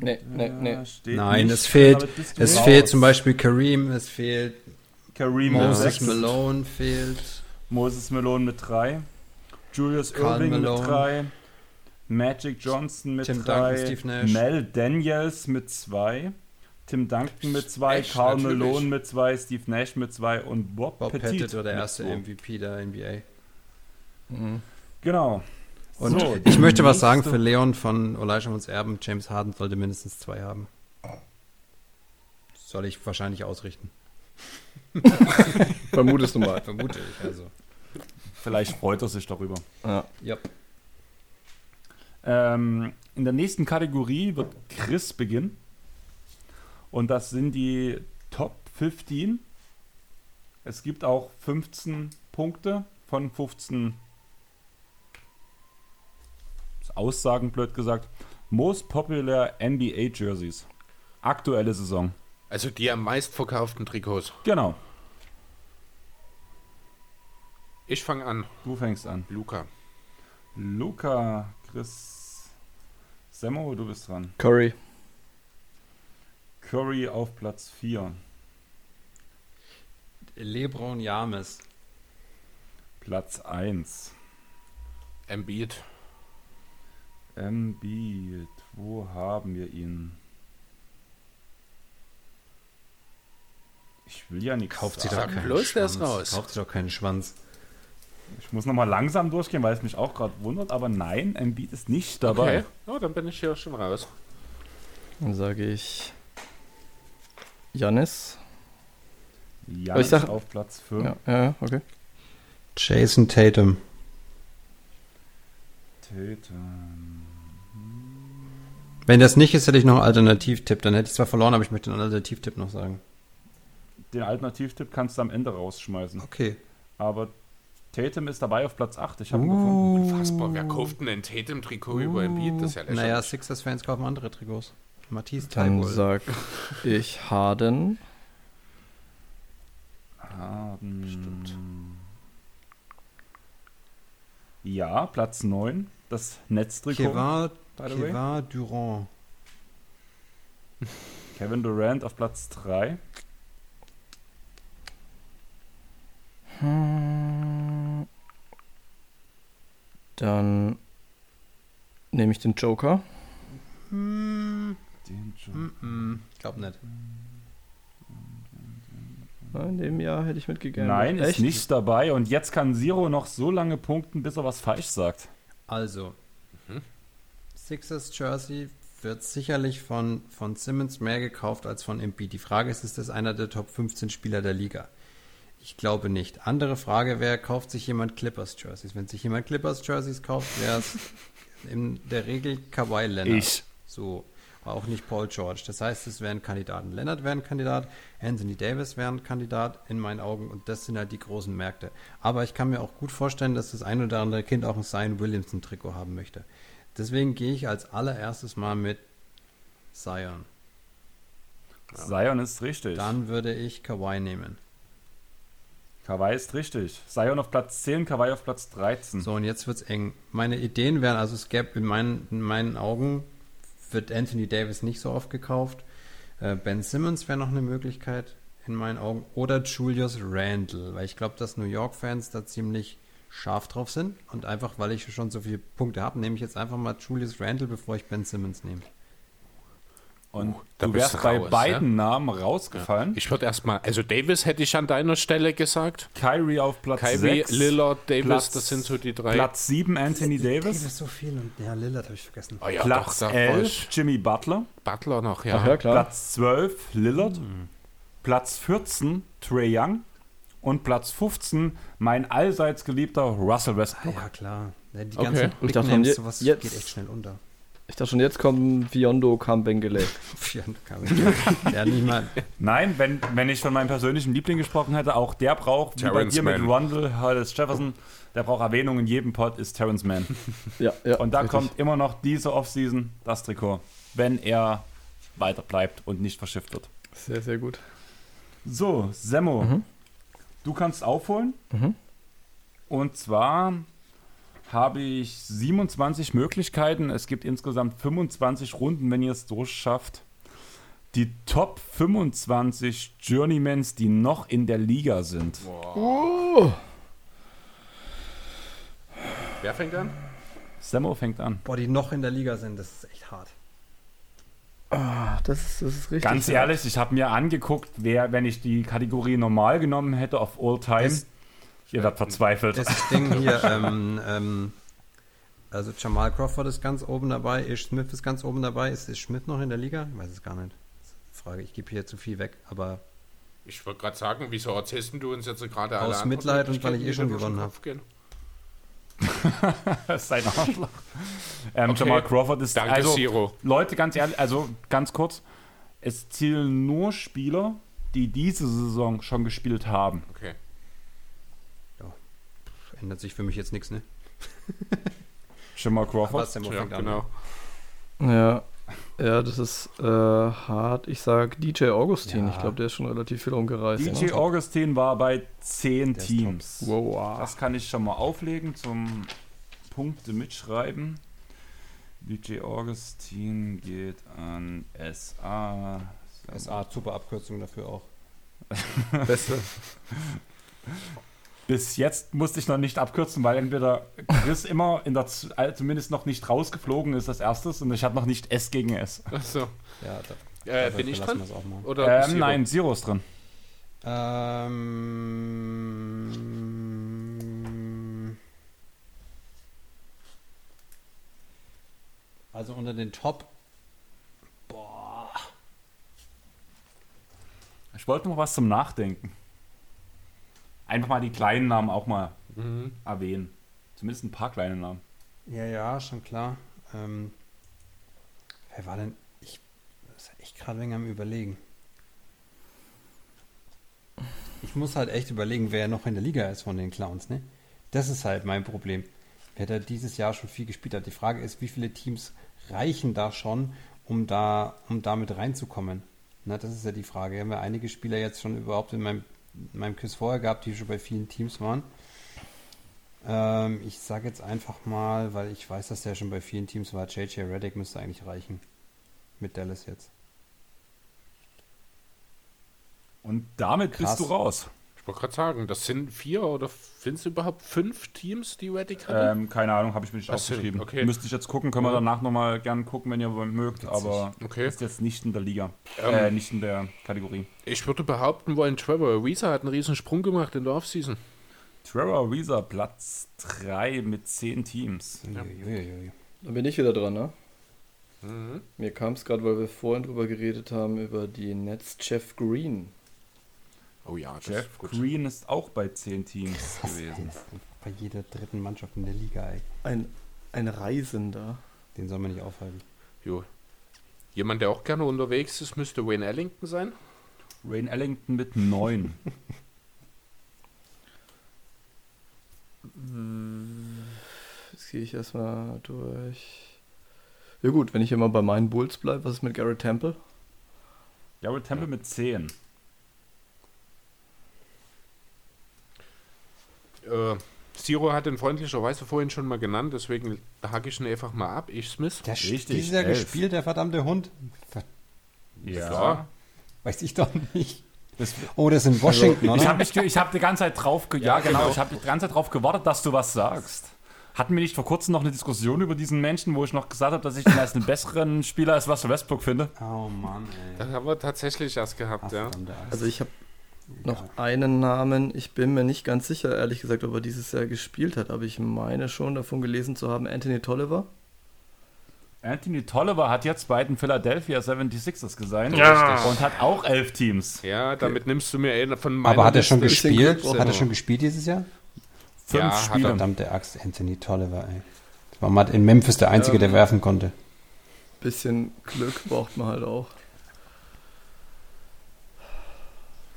Nee, nee, nee. Nein, nicht es fehlt, es raus. fehlt zum Beispiel Kareem, es fehlt Kareem Moses Malone, fehlt Moses Malone mit drei, Julius Karl Irving Malone. mit drei, Magic Johnson mit Tim drei, Duncan, Steve Nash. Mel Daniels mit zwei, Tim Duncan mit zwei, Nash, Karl natürlich. Malone mit zwei, Steve Nash mit zwei und Bob, Bob Pettit, Pettit war der erste zwei. MVP der NBA. Genau. Und So, ich möchte was sagen für Leon von Olajuwons Erben. James Harden sollte mindestens zwei haben. Soll ich wahrscheinlich ausrichten. Vermutest du mal. Vermute ich also. Vielleicht freut er sich darüber. Ja. Ja. Ähm, in der nächsten Kategorie wird Chris beginnen. Und das sind die Top 15 Es gibt auch 15 Punkte von 15 Aussagen, blöd gesagt. Most Popular NBA Jerseys. Aktuelle Saison. Also die am meistverkauften Trikots. Genau. Ich fange an. Du fängst an. Luca. Luca, Chris, Semmo, du bist dran. Curry. Curry auf Platz 4. Lebron James. Platz 1. Embiid. Embiid. Wo haben wir ihn? Ich will ja nichts Kauft sie doch keinen Schwanz. raus. Kauft sie doch keinen Schwanz. Ich muss nochmal langsam durchgehen, weil es mich auch gerade wundert. Aber nein, Embiid ist nicht dabei. Okay. Oh, dann bin ich hier schon raus. Dann sage ich Janis. Janis sag- auf Platz 5. Ja, ja, okay. Jason Tatum. Tatum. Wenn das nicht ist, hätte ich noch einen Alternativtipp. Dann hätte ich zwar verloren, aber ich möchte einen Alternativtipp noch sagen. Den Alternativtipp kannst du am Ende rausschmeißen. Okay. Aber Tatum ist dabei auf Platz 8. Ich habe ihn gefunden. Unfassbar. Wer kauft denn ein Tatum-Trikot über Embiid? Das ist ja lächerlich. Naja, Sixers-Fans kaufen andere Trikots. Matisse Dann sag ich Harden. Haben. Ja, Platz 9. Das Netztrikot. Kevin Durant. Kevin Durant auf Platz 3. Hm. Dann nehme ich den Joker. Den Joe. Hm, glaub nicht. In dem Jahr hätte ich mitgegangen. Nein, ist Echt? nicht dabei. Und jetzt kann Zero noch so lange punkten, bis er was falsch sagt. Also, Sixers Jersey wird sicherlich von, von Simmons mehr gekauft als von Embiid. Die Frage ist, ist das einer der Top 15 Spieler der Liga? Ich glaube nicht. Andere Frage wäre, kauft sich jemand Clippers Jerseys? Wenn sich jemand Clippers Jerseys kauft, wäre es in der Regel Kawhi Leonard. Ich. So. Aber auch nicht Paul George. Das heißt, es wären Kandidaten. Leonard wäre ein Kandidat, Anthony Davis wäre ein Kandidat in meinen Augen und das sind halt die großen Märkte. Aber ich kann mir auch gut vorstellen, dass das ein oder andere Kind auch ein Zion Williamson Trikot haben möchte. Deswegen gehe ich als allererstes mal mit Zion. Zion ist richtig. Dann würde ich Kawhi nehmen. Kawhi ist richtig. Zion auf Platz 10, Kawhi auf Platz 13. So, und jetzt wird's eng. Meine Ideen wären, also es gäbe in meinen, in meinen Augen, wird Anthony Davis nicht so oft gekauft. Äh, ben Simmons wäre noch eine Möglichkeit in meinen Augen. Oder Julius Randle, weil ich glaube, dass New York-Fans da ziemlich scharf drauf sind. Und einfach, weil ich schon so viele Punkte habe, nehme ich jetzt einfach mal Julius Randle, bevor ich Ben Simmons nehme. Und da du wärst du bei raus, beiden Namen rausgefallen. Ich würde erstmal, also Davis hätte ich an deiner Stelle gesagt. Kyrie auf Platz Kyrie, 6. Lillard, Davis, Platz- das sind so die drei. Platz 7 Anthony Davis. so viel und ja, Lillard habe ich vergessen. Oh ja, Platz doch, da 11 Jimmy Butler. Butler noch, ja. Ach ja, klar. Platz 12 Lillard. Platz 14 Trey Young. Und Platz 15 mein allseits geliebter Russell Ah, Westbrook. ja, klar. Ja, Die Okay. ganzen Ich Big dachte schon, Names, sowas jetzt- geht echt schnell unter. Ich dachte schon, jetzt kommt Biondo Kambengele. ja, nicht mal. Nein, wenn, wenn ich von meinem persönlichen Liebling gesprochen hätte, auch der braucht, wie bei dir mit Mann. Rundle, Hollis Jefferson, der braucht Erwähnung in jedem Pod, ist Terrence Mann. Ja, ja. Und da richtig. kommt immer noch diese Offseason das Trikot, wenn er weiter bleibt und nicht verschifft wird. Sehr, sehr gut. So, Semmo, Mhm. du kannst aufholen. Mhm. Und zwar habe ich 27 Möglichkeiten. Es gibt insgesamt 25 Runden, wenn ihr es durchschafft. Die Top 25 Journeymans, die noch in der Liga sind. Oh. Wer fängt an? Semmo fängt an. Boah, die noch in der Liga sind, das ist echt hart. Ah, das, ist, das ist richtig. Ganz ehrlich, ich habe mir angeguckt, wer, wenn ich die Kategorie normal genommen hätte auf All Time, Das- ihr werdet verzweifelt. Das Ding hier, ähm, ähm, also Jamal Crawford ist ganz oben dabei, Ish Smith ist ganz oben dabei. Ist Ish Smith noch in der Liga? Ich weiß es gar nicht. Frage, ich gebe hier zu viel weg, aber Ich wollte gerade sagen, wieso erzählst du uns jetzt gerade Aus alle anderen Mitleid und weil ich eh schon gewonnen gehen? Das ist ein Arschloch. Ähm, Okay. Jamal Crawford ist Danke, also Siro. Leute, ganz ehrlich, also ganz kurz, es zählen nur Spieler, die diese Saison schon gespielt haben. Okay. Ändert sich für mich jetzt nichts, ne? Jamal Crawford. Ja, fängt an. genau. Ja. Ja, das ist äh, hart. Ich sag DJ Augustin. Ja. Ich glaube, der ist schon relativ viel umgereist. DJ ne? Augustin war bei 10 Der ist Teams. Wow. Das kann ich schon mal auflegen zum Punkte mitschreiben. DJ Augustin geht an SA. SA, super Abkürzung dafür auch. Beste. Bis jetzt musste ich noch nicht abkürzen, weil entweder Chris immer in der Z- äh, zumindest noch nicht rausgeflogen ist als erstes und ich hatte noch nicht S gegen S. Achso. Ja, da, Äh, bin ich dran? Oder Ähm, Zero? nein, Zero ist drin. Ähm, also unter den Top. Boah. Ich wollte noch was zum Nachdenken. Einfach mal die kleinen Namen auch mal Mhm. erwähnen. Zumindest ein paar kleine Namen. Ja, ja, schon klar. Ähm, wer war denn? Ich das ist echt gerade wegen am Überlegen. Ich muss halt echt überlegen, wer noch in der Liga ist von den Clowns, ne? Das ist halt mein Problem. Wer da dieses Jahr schon viel gespielt hat. Die Frage ist, wie viele Teams reichen da schon, um da, um damit reinzukommen? Na, das ist ja die Frage. Wir haben ja einige Spieler jetzt schon überhaupt in meinem, in meinem Quiz vorher gehabt, die schon bei vielen Teams waren. Ähm, ich sage jetzt einfach mal, weil ich weiß, dass der schon bei vielen Teams war, JJ Reddick müsste eigentlich reichen. Mit Dallas jetzt. Und damit Krass. bist du raus. Ich wollte gerade sagen, das sind vier oder sind es überhaupt fünf Teams, die Reddick hatten? Ähm, keine Ahnung, habe ich mir nicht Ach aufgeschrieben. okay. Müsste ich jetzt gucken, können wir Ja. danach nochmal gern gucken, wenn ihr mögt, aber Okay. ist jetzt nicht in der Liga. Ähm. äh, nicht in der Kategorie. Ich würde behaupten wollen, Trevor Ariza hat einen riesen Sprung gemacht in der Offseason. Trevor Ariza, Platz 3 mit 10 Teams. Uiuiui. Dann bin ich wieder dran, ne? Mhm. Mir kam es gerade, weil wir vorhin drüber geredet haben, über die Nets Jeff Green. Oh ja, das Jeff ist gut. Green ist auch bei 10 Teams gewesen. Bei jeder dritten Mannschaft in der Liga, ey. Ein, ein Reisender. Den soll man nicht aufhalten. Jo. Jemand, der auch gerne unterwegs ist, müsste Wayne Ellington sein. Wayne Ellington mit 9. Jetzt gehe ich erstmal durch. Ja gut, wenn ich immer bei meinen Bulls bleibe, was ist mit Garrett Temple? Garrett Temple mit 10. Äh, Zero hat ihn freundlicherweise vorhin schon mal genannt, deswegen hake ich ihn einfach mal ab. Ich Smith. Der Richtig, dieses Jahr elf. gespielt, der verdammte Hund. Ja. Weiß ich doch nicht. Das, Oh, das ist in Washington, ich oder? habe ich hab die ganze Zeit drauf, ge ja, Ja, genau, genau. ich habe die ganze Zeit drauf gewartet, dass du was sagst. Hatten wir nicht vor kurzem noch eine Diskussion über diesen Menschen, wo ich noch gesagt habe, dass ich ihn als einen besseren Spieler als Russell Westbrook finde? oh Mann, ey. Das haben wir tatsächlich erst gehabt, ja. Verdammte Axt. Also ich habe noch einen Namen, ich bin mir nicht ganz sicher, ehrlich gesagt, ob er dieses Jahr gespielt hat, aber ich meine schon davon gelesen zu haben, Anthony Tolliver. Anthony Tolliver hat jetzt bei den Philadelphia 76ers gesigned Ja. und hat auch elf Teams. Ja, damit nimmst du mir einen von meiner Aber hat er schon Liste. Gespielt? Hat er schon gespielt dieses Jahr? Fünf Ja, hat er Spiele. Verdammte Axt, Anthony Tolliver, ey. Das war mal in Memphis der Einzige, der werfen konnte. Bisschen Glück braucht man halt auch.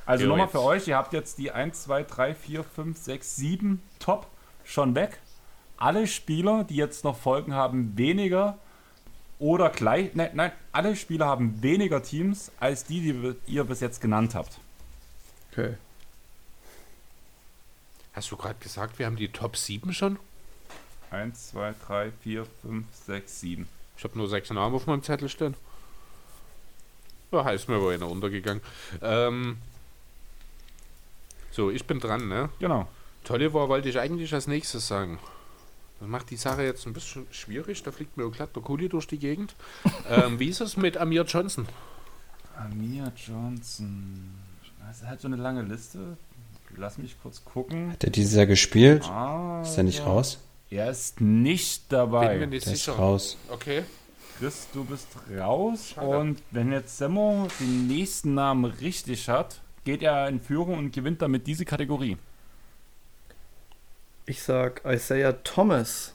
Also Jo, nochmal für euch, ihr habt jetzt die 1, 2, 3, 4, 5, 6, 7 Top schon weg. Alle Spieler, die jetzt noch Folgen haben, weniger oder gleich, nein, nein, alle Spieler haben weniger Teams als die, die ihr bis jetzt genannt habt. Okay. Hast du gerade gesagt, wir haben die Top 7 schon? 1, 2, 3, 4, 5, 6, 7. Ich habe nur sechs Namen auf meinem Zettel stehen. Ja, heißt mir wohl einer untergegangen. Ähm, so, ich bin dran, ne? Genau. Tolliver wollte ich eigentlich als nächstes sagen. Das macht die Sache jetzt ein bisschen schwierig. Da fliegt mir glatt der Kuli durch die Gegend. ähm, wie ist es mit Amir Johnson? Amir Johnson. Das ist halt so eine lange Liste. Lass mich kurz gucken. Hat er dieses Jahr gespielt? Ah, Ist er nicht raus? Er ist nicht Bin mir dabei. nicht Der ist sicher. raus. Okay. Chris, du bist raus. Schade. Und wenn jetzt Semmo den nächsten Namen richtig hat, geht er in Führung und gewinnt damit diese Kategorie. Ich sag Isaiah Thomas,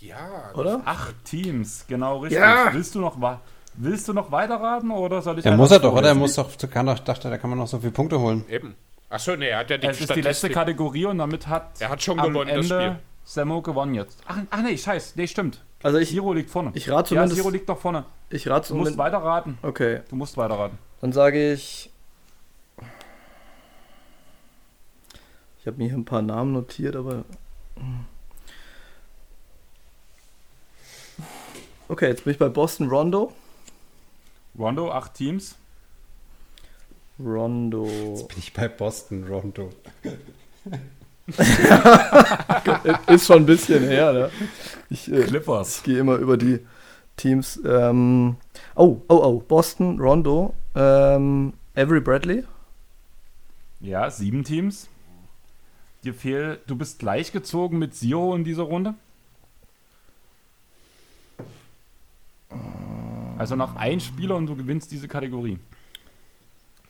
Ja. oder? Acht Teams, genau richtig. Ja. Willst du noch wa Willst du noch weiterraten oder soll ich Der einfach muss er doch, oder? Er muss doch, kann doch, dachte, da kann man noch so viele Punkte holen. Eben. Achso, nee, er hat ja die Es ist die letzte. Kategorie und damit hat Er hat schon am gewonnen, das Ende Spiel. Sammo gewonnen jetzt. Ach, ach nee, scheiß, nee, stimmt. Also ich, Zero liegt vorne. ich rate ja, zumindest. Zero liegt doch vorne. ich rate Du musst weiterraten. Okay, Du musst weiterraten. dann sage ich. Habe mir hier ein paar Namen notiert, aber. Okay, jetzt bin ich bei Boston Rondo. Rondo, acht Teams. Rondo. Bin ich bei Boston, Rondo. Ist schon ein bisschen her, ne? Ich, äh, Clippers. ich gehe immer über die Teams. Ähm, oh, oh, oh. Boston, Rondo, ähm, Avery Bradley. Ja, sieben Teams. Dir fehlt, du bist gleichgezogen mit Zero in dieser Runde. Also noch ein Spieler und du gewinnst diese Kategorie.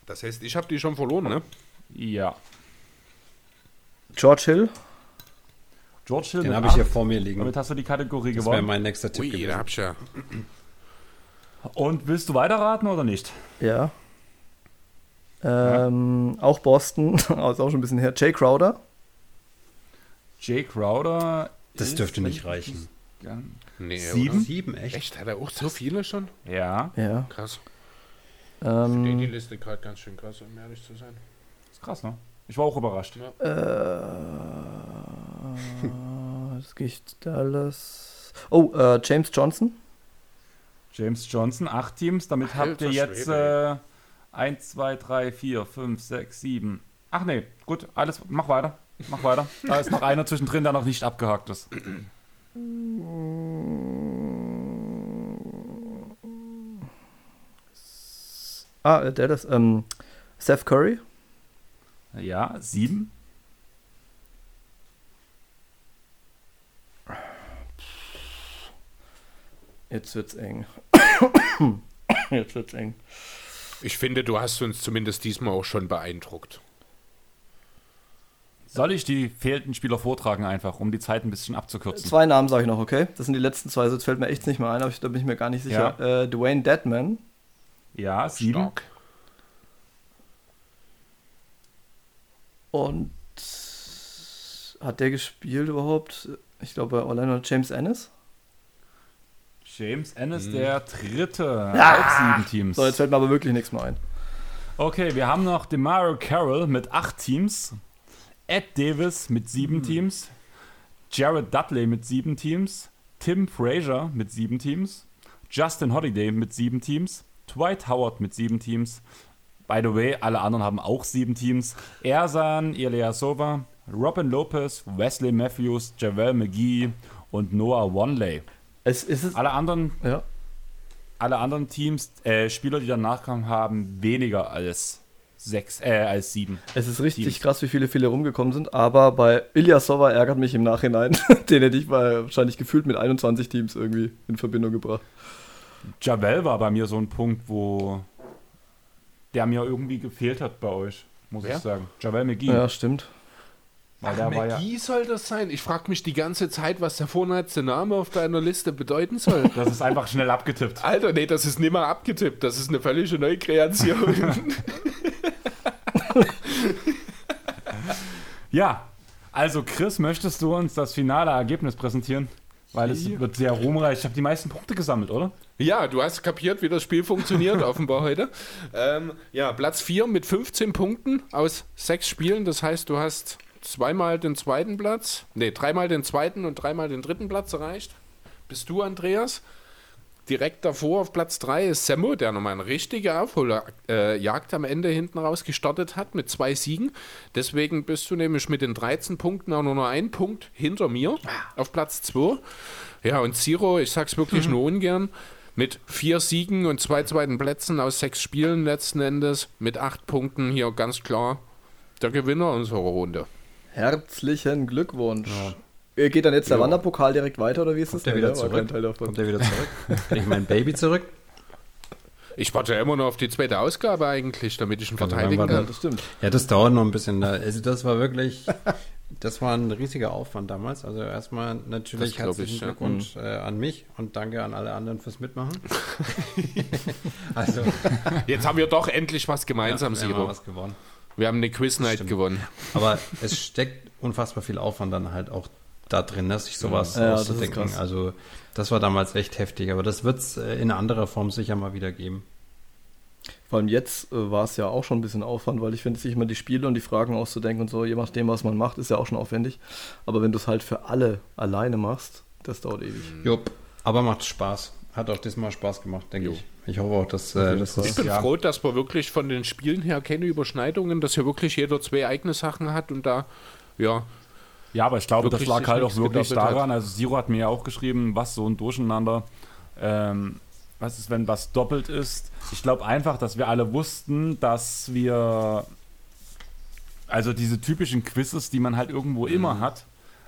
Das heißt, ich habe die schon verloren, ne? Ja. George Hill. George Hill Den habe ich hier vor mir liegen. Damit hast du die Kategorie Das wäre gewonnen. mein nächster Tipp Ui, gewesen. hab ich ja. Und willst du weiterraten oder nicht? Ja. Ähm, Auch Boston. Ist auch schon ein bisschen her. Jay Crowder. Jay Crowder. Das ist- dürfte nicht reichen. Ja. Nee, Sieben? Sieben, echt? Echt? Hat er auch so viele schon? Ja, Ja. Krass. Ich finde die Ähm, Liste gerade ganz schön krass, um ehrlich zu sein. ist krass, ne? Ich war auch überrascht. äh, das gehe ich Dallas. Oh, äh, James Johnson. James Johnson, acht Teams. Damit habt ihr Alter jetzt äh, 1, 2, 3, 4, 5, 6, 7. Ach nee, gut, alles, mach weiter. Mach weiter. Da ist noch einer zwischendrin, der noch nicht abgehakt ist. Ah, äh, Dallas. Ähm, Seth Curry. Ja, sieben. Jetzt wird's eng. Jetzt wird's eng. Ich finde, du hast uns zumindest diesmal auch schon beeindruckt. Soll ich die fehlenden Spieler vortragen einfach, um die Zeit ein bisschen abzukürzen? Zwei Namen sage ich noch, okay? Das sind die letzten zwei, sonst fällt mir echt nicht mehr ein, aber ich, da bin ich mir gar nicht sicher. Äh, Dwayne Deadman. Ja, sieben. Stark. Und hat der gespielt überhaupt? Ich glaube bei Orlando James Ennis. James Ennis, der dritte. Auch sieben Teams. So, jetzt fällt mir aber wirklich nichts mehr ein. Okay, wir haben noch Demario Carroll mit acht Teams, Ed Davis mit sieben Teams, Jared Dudley mit sieben Teams, Tim Frazier mit sieben Teams, Justin Holiday mit sieben Teams, Dwight Howard mit sieben Teams. By the way, alle anderen haben auch sieben Teams. Ersan Ilyasova, Robin Lopez, Wesley Matthews, Javel McGee und Noah Wanley. Es ist es. Alle anderen Ja. alle anderen Teams, äh, Spieler, die danach kamen, haben weniger als sechs, äh, als sieben. Es ist richtig Teams. krass, wie viele viele rumgekommen sind, aber bei Ilyasova ärgert mich im Nachhinein. Den hätte ich wahrscheinlich gefühlt mit 21 Teams irgendwie in Verbindung gebracht. Javel war bei mir so ein Punkt, wo der mir irgendwie gefehlt hat bei euch, muss Wer? ich sagen. Javel McGee. Ja, stimmt. Weil der war ja, McGee soll das sein? Ich frage mich die ganze Zeit, was der vorletzte Name auf deiner Liste bedeuten soll. das ist einfach schnell abgetippt. Alter, nee, das ist nimmer abgetippt. Das ist eine völlige Neukreation. Ja, also Chris, möchtest du uns das finale Ergebnis präsentieren? Weil es wird sehr ruhmreich. Ich habe die meisten Punkte gesammelt, oder? ja, du hast kapiert, wie das Spiel funktioniert, offenbar heute. Ähm, ja, Platz 4 mit 15 Punkten aus sechs Spielen. Das heißt, du hast zweimal den zweiten Platz, nee, dreimal den zweiten und dreimal den dritten Platz erreicht. Bist du, Andreas? Direkt davor auf Platz 3 ist Semmo, der nochmal eine richtige Aufholjagd äh, am Ende hinten raus gestartet hat mit zwei Siegen. Deswegen bist du nämlich mit den 13 Punkten auch nur noch ein Punkt hinter mir auf Platz 2. Ja, und Zero, ich sag's wirklich nur ungern, mit vier Siegen und zwei zweiten Plätzen aus sechs Spielen letzten Endes, mit acht Punkten hier ganz klar der Gewinner unserer Runde. Herzlichen Glückwunsch. Äh, Geht dann jetzt der Ja. Wanderpokal direkt weiter oder wie ist das? der wieder zurück? kein Teil davon. Kommt der wieder zurück? Krieg ich mein Baby zurück? Ich warte ja immer noch auf die zweite Ausgabe eigentlich, damit ich ihn Kann verteidigen Ja, kann. das stimmt. Ja, das dauert noch ein bisschen. Also das war wirklich Das war ein riesiger Aufwand damals. Also erstmal natürlich Das herzlichen ich, ja. Glückwunsch äh, an mich und danke an alle anderen fürs Mitmachen. also Jetzt haben wir doch endlich was gemeinsam, ja, wir haben Zero. was gewonnen. Wir haben eine Quiz Night Stimmt. gewonnen. Aber es steckt unfassbar viel Aufwand dann halt auch da drin, dass sich sowas Ja, das auszudenken. krass. Also das war damals echt heftig, aber das wird es äh, in anderer Form sicher mal wieder geben. Vor allem jetzt äh, war es ja auch schon ein bisschen Aufwand, weil ich finde, sich immer die Spiele und die Fragen auszudenken und so, je nachdem, was man macht, ist ja auch schon aufwendig. Aber wenn du es halt für alle alleine machst, das dauert ewig. Jupp. Aber macht Spaß. Hat auch diesmal Spaß gemacht, denke ich. Ich hoffe auch, dass, äh, das Ich bin Jahr- froh, dass wir wirklich von den Spielen her keine Überschneidungen, dass hier wirklich jeder zwei eigene Sachen hat und da, ja, Ja, aber ich glaube, das lag halt auch wirklich gedoppelt hat. daran. Also Zero hat mir ja auch geschrieben, was so ein Durcheinander. Ähm, was ist, wenn was doppelt ist? Ich glaube einfach, dass wir alle wussten, dass wir also diese typischen Quizzes, die man halt irgendwo immer hat,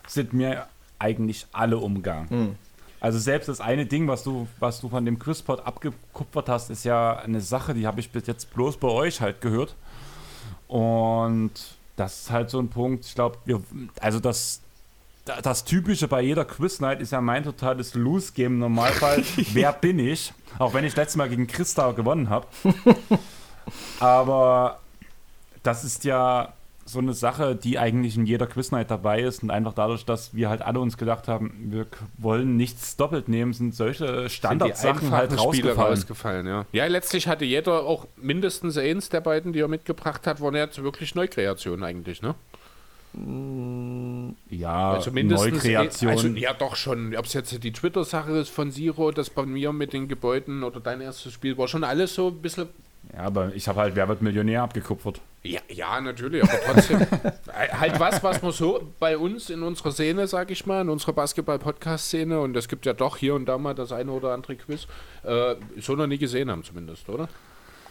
sind mir eigentlich alle umgegangen. Hm. Also selbst das eine Ding, was du, was du von dem Quizpot abgekupfert hast, ist ja eine Sache, die habe ich bis jetzt bloß bei euch halt gehört. Und das ist halt so ein Punkt, ich glaube, also das, das Typische bei jeder Quiz-Night ist ja mein totales Lose-Game im Normalfall. Wer bin ich? Auch wenn ich letztes Mal gegen Christa gewonnen habe. Aber das ist ja so eine Sache, die eigentlich in jeder Quiz-Night dabei ist und einfach dadurch, dass wir halt alle uns gedacht haben, wir wollen nichts doppelt nehmen, sind solche Standardsachen halt einfachen Spiele rausgefallen. rausgefallen. Ja. ja, letztlich hatte jeder auch mindestens eins der beiden, die er mitgebracht hat, waren jetzt wirklich Neukreationen eigentlich, ne? Ja, Also mindestens Neukreation. Also, ja, doch schon. Ob es jetzt die Twitter-Sache ist von Zero, das bei mir mit den Gebäuden oder dein erstes Spiel, war schon alles so ein bisschen. Ja, aber ich habe halt Wer wird Millionär abgekupfert. Ja, ja natürlich, aber trotzdem. äh, halt was, was man so bei uns in unserer Szene, sag ich mal, in unserer Basketball-Podcast-Szene, und es gibt ja doch hier und da mal das eine oder andere Quiz, äh, so noch nie gesehen haben, zumindest, oder?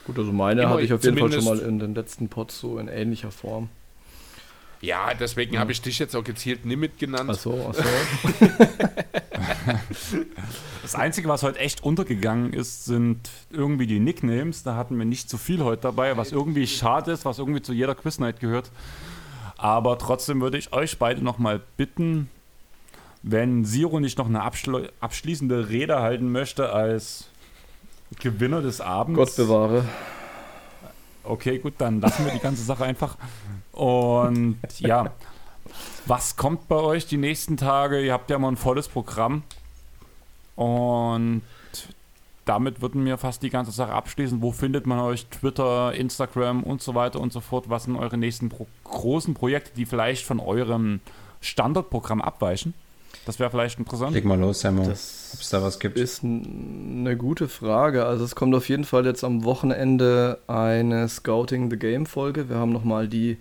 Gut, also meine Immer hatte ich auf jeden Fall schon mal in den letzten Pods so in ähnlicher Form. Ja, deswegen habe ich dich jetzt auch gezielt Nimit genannt. Achso, achso. Das Einzige, was heute echt untergegangen ist, sind irgendwie die Nicknames. Da hatten wir nicht zu viel heute dabei, was irgendwie schade ist, was irgendwie zu jeder Quiznight gehört. Aber trotzdem würde ich euch beide nochmal bitten, wenn Siro nicht noch eine abschl abschließende Rede halten möchte als Gewinner des Abends. Gott bewahre. Okay, gut, dann lassen wir die ganze Sache einfach. Und ja, was kommt bei euch die nächsten Tage? Ihr habt ja mal ein volles Programm. Und damit würden wir fast die ganze Sache abschließen. Wo findet man euch? Twitter, Instagram und so weiter und so fort. Was sind eure nächsten pro großen Projekte, die vielleicht von eurem Standardprogramm abweichen? Das wäre vielleicht interessant. Leg mal los, Sammo. Ob es da was gibt. ist eine gute Frage. Also es kommt auf jeden Fall jetzt am Wochenende eine Scouting the Game Folge. Wir haben nochmal die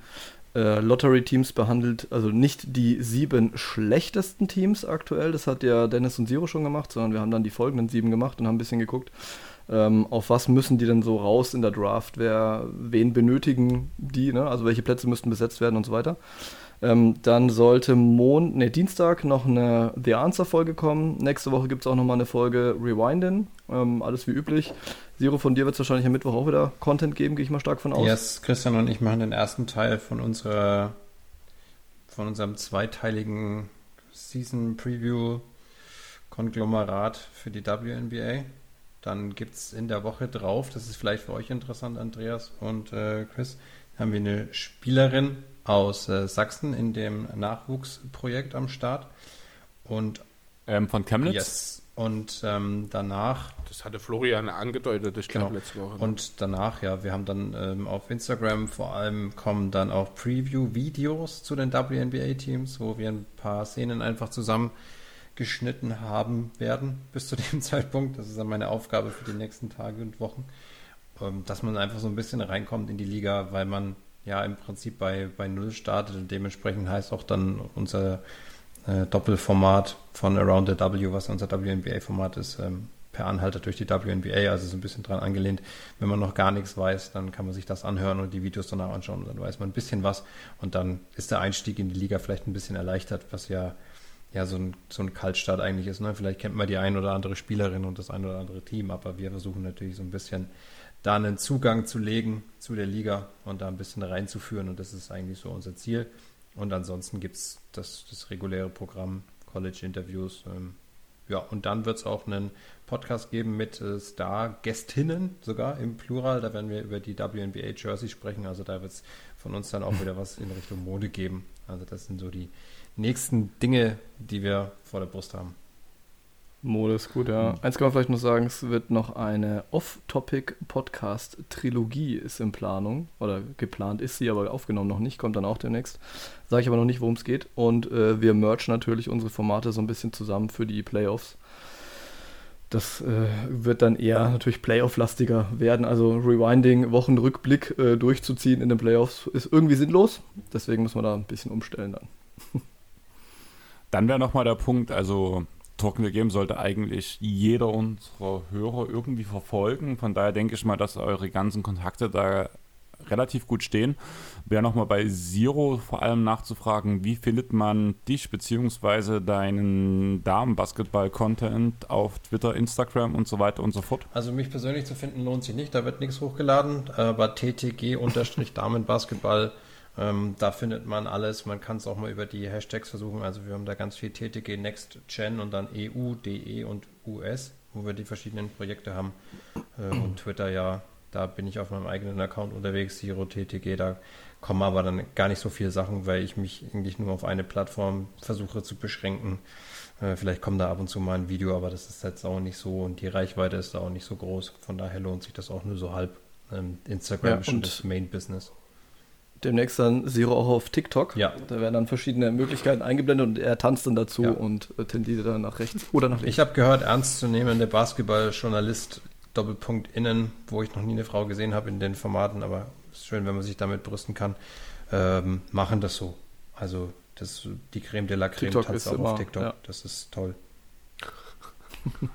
äh, Lottery-Teams behandelt, also nicht die sieben schlechtesten Teams aktuell, das hat ja Dennis und Zero schon gemacht, sondern wir haben dann die folgenden sieben gemacht und haben ein bisschen geguckt, ähm, auf was müssen die denn so raus in der Draft, wer, wen benötigen die, ne? also welche Plätze müssten besetzt werden und so weiter. Ähm, dann sollte Mon nee, Dienstag noch eine The Answer-Folge kommen. Nächste Woche gibt es auch nochmal eine Folge Rewindin. Ähm, alles wie üblich. Zero, von dir wird es wahrscheinlich am Mittwoch auch wieder Content geben, gehe ich mal stark von aus. Yes, Christian und ich machen den ersten Teil von unserer von unserem zweiteiligen Season Preview Konglomerat für die WNBA. Dann gibt es in der Woche drauf, das ist vielleicht für euch interessant, Andreas und äh, Chris, haben wir eine Spielerin aus äh, Sachsen in dem Nachwuchsprojekt am Start. Und Ähm, von Chemnitz? yes, und ähm, danach Das hatte Florian angedeutet, ich glaube, Genau. letzte Woche. Und danach, ja, wir haben dann ähm, auf Instagram vor allem kommen dann auch Preview-Videos zu den WNBA-Teams, wo wir ein paar Szenen einfach zusammengeschnitten haben werden bis zu dem Zeitpunkt. Das ist dann meine Aufgabe für die nächsten Tage und Wochen, ähm, dass man einfach so ein bisschen reinkommt in die Liga, weil man ja im Prinzip bei, bei Null startet und dementsprechend heißt auch dann unser äh, Doppelformat von Around the W, was unser WNBA-Format ist, ähm, per Anhalter durch die WNBA, also so ein bisschen dran angelehnt. Wenn man noch gar nichts weiß, dann kann man sich das anhören und die Videos danach anschauen. Dann weiß man ein bisschen was und dann ist der Einstieg in die Liga vielleicht ein bisschen erleichtert, was ja, ja so, ein, so ein Kaltstart eigentlich ist. Ne? Vielleicht kennt man die ein oder andere Spielerin und das ein oder andere Team, aber wir versuchen natürlich so ein bisschen da einen Zugang zu legen zu der Liga und da ein bisschen reinzuführen und das ist eigentlich so unser Ziel. Und ansonsten gibt es das, das reguläre Programm, College-Interviews. Ähm, ja, und dann wird es auch einen Podcast geben mit äh, Star-Gästinnen sogar im Plural. Da werden wir über die WNBA Jersey sprechen. Also da wird es von uns dann auch wieder was in Richtung Mode geben. Also das sind so die nächsten Dinge, die wir vor der Brust haben. Mode ist gut, ja. Eins kann man vielleicht noch sagen, es wird noch eine Off-Topic-Podcast-Trilogie ist in Planung. Oder geplant ist sie, aber aufgenommen noch nicht, kommt dann auch demnächst. Sage ich aber noch nicht, worum es geht. Und äh, wir merchen natürlich unsere Formate so ein bisschen zusammen für die Playoffs. Das äh, wird dann eher natürlich Playoff-lastiger werden. Also Rewinding, Wochenrückblick äh, durchzuziehen in den Playoffs ist irgendwie sinnlos. Deswegen müssen wir da ein bisschen umstellen dann. Dann wäre nochmal der Punkt, also Talking Game sollte eigentlich jeder unserer Hörer irgendwie verfolgen. Von daher denke ich mal, dass eure ganzen Kontakte da relativ gut stehen. Wäre nochmal bei Zero vor allem nachzufragen, wie findet man dich bzw. deinen Damenbasketball-Content auf Twitter, Instagram und so weiter und so fort? Also mich persönlich zu finden lohnt sich nicht, da wird nichts hochgeladen, aber ttg-damenbasketball ähm, da findet man alles. Man kann es auch mal über die Hashtags versuchen. Also wir haben da ganz viel TTG Next Gen und dann EU, DE und US, wo wir die verschiedenen Projekte haben. Äh, und Twitter ja, da bin ich auf meinem eigenen Account unterwegs, Zero TTG, da kommen aber dann gar nicht so viele Sachen, weil ich mich eigentlich nur auf eine Plattform versuche zu beschränken. Äh, vielleicht kommt da ab und zu mal ein Video, aber das ist jetzt auch nicht so und die Reichweite ist da auch nicht so groß. Von daher lohnt sich das auch nur so halb. Ähm, Instagram Ja, ist schon und- das Main Business. Demnächst dann Zero auch auf TikTok. Ja. Da werden dann verschiedene Möglichkeiten eingeblendet und er tanzt dann dazu Ja. und äh, tendiert dann nach rechts oder nach links. Ich habe gehört, ernstzunehmende Basketballjournalist Doppelpunkt innen, wo ich noch nie eine Frau gesehen habe in den Formaten, aber es ist schön, wenn man sich damit brüsten kann, ähm, machen das so. Also das, die Creme de la Creme TikTok tanzt auch auf TikTok. ja. Das ist toll.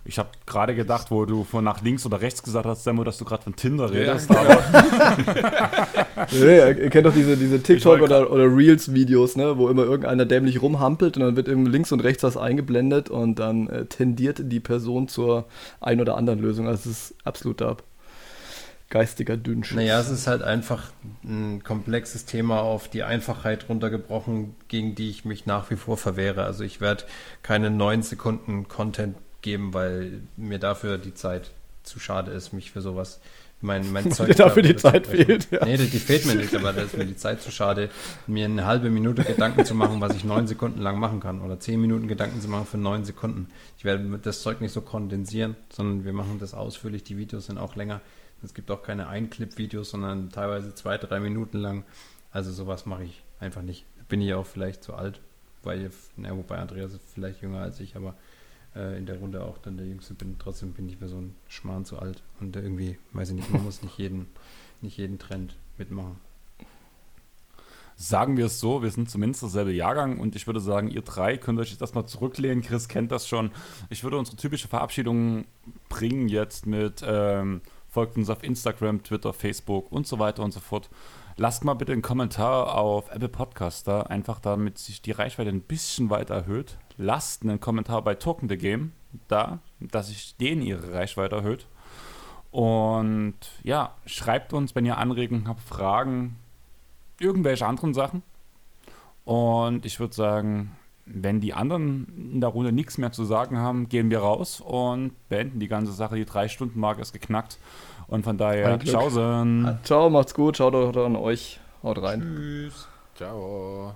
Ich habe gerade gedacht, wo du von nach links oder rechts gesagt hast, Sammo, dass du gerade von Tinder redest. Ja, Nee, ihr kennt doch diese, diese TikTok- oder, oder Reels-Videos, ne, wo immer irgendeiner dämlich rumhampelt und dann wird eben links und rechts was eingeblendet und dann äh, tendiert die Person zur ein oder anderen Lösung. Also es ist absoluter geistiger Dünnschiss. Naja, es ist halt einfach ein komplexes Thema auf die Einfachheit runtergebrochen, gegen die ich mich nach wie vor verwehre. Also ich werde keine neun Sekunden Content geben, weil mir dafür die Zeit zu schade ist, mich für sowas, mein, mein Zeug dafür die Zeit fehlt, ja. Nee, die, die fehlt mir nicht, aber da ist mir die Zeit zu schade, mir eine halbe Minute Gedanken zu machen, was ich neun Sekunden lang machen kann oder zehn Minuten Gedanken zu machen für neun Sekunden. Ich werde das Zeug nicht so kondensieren, sondern wir machen das ausführlich. Die Videos sind auch länger. Es gibt auch keine Ein-Clip-Videos, sondern teilweise zwei, drei Minuten lang. Also sowas mache ich einfach nicht. Bin ich auch vielleicht zu alt, weil, na, wobei Andreas ist vielleicht jünger als ich, aber äh, in der Runde auch dann der Jüngste bin. Trotzdem bin ich für so einen Schmarrn zu alt. Und irgendwie, weiß ich nicht, man muss nicht jeden, nicht jeden Trend mitmachen. sagen wir es so, wir sind zumindest derselbe Jahrgang und ich würde sagen, ihr drei könnt euch jetzt erstmal zurücklehnen. Chris kennt das schon. Ich würde unsere typische Verabschiedung bringen jetzt mit ähm, folgt uns auf Instagram, Twitter, Facebook und so weiter und so fort. Lasst mal bitte einen Kommentar auf Apple Podcast da, einfach damit sich die Reichweite ein bisschen weiter erhöht. Lasst einen Kommentar bei Talking the Game da, dass sich denen ihre Reichweite erhöht. Und ja, schreibt uns, wenn ihr Anregungen habt, Fragen, irgendwelche anderen Sachen. Und ich würde sagen, wenn die anderen in der Runde nichts mehr zu sagen haben, gehen wir raus und beenden die ganze Sache. Die drei Stunden Marke ist geknackt. Und von daher, tschaußen. Ciao, macht's gut, schaut auch an euch. Haut rein. Tschüss. Ciao.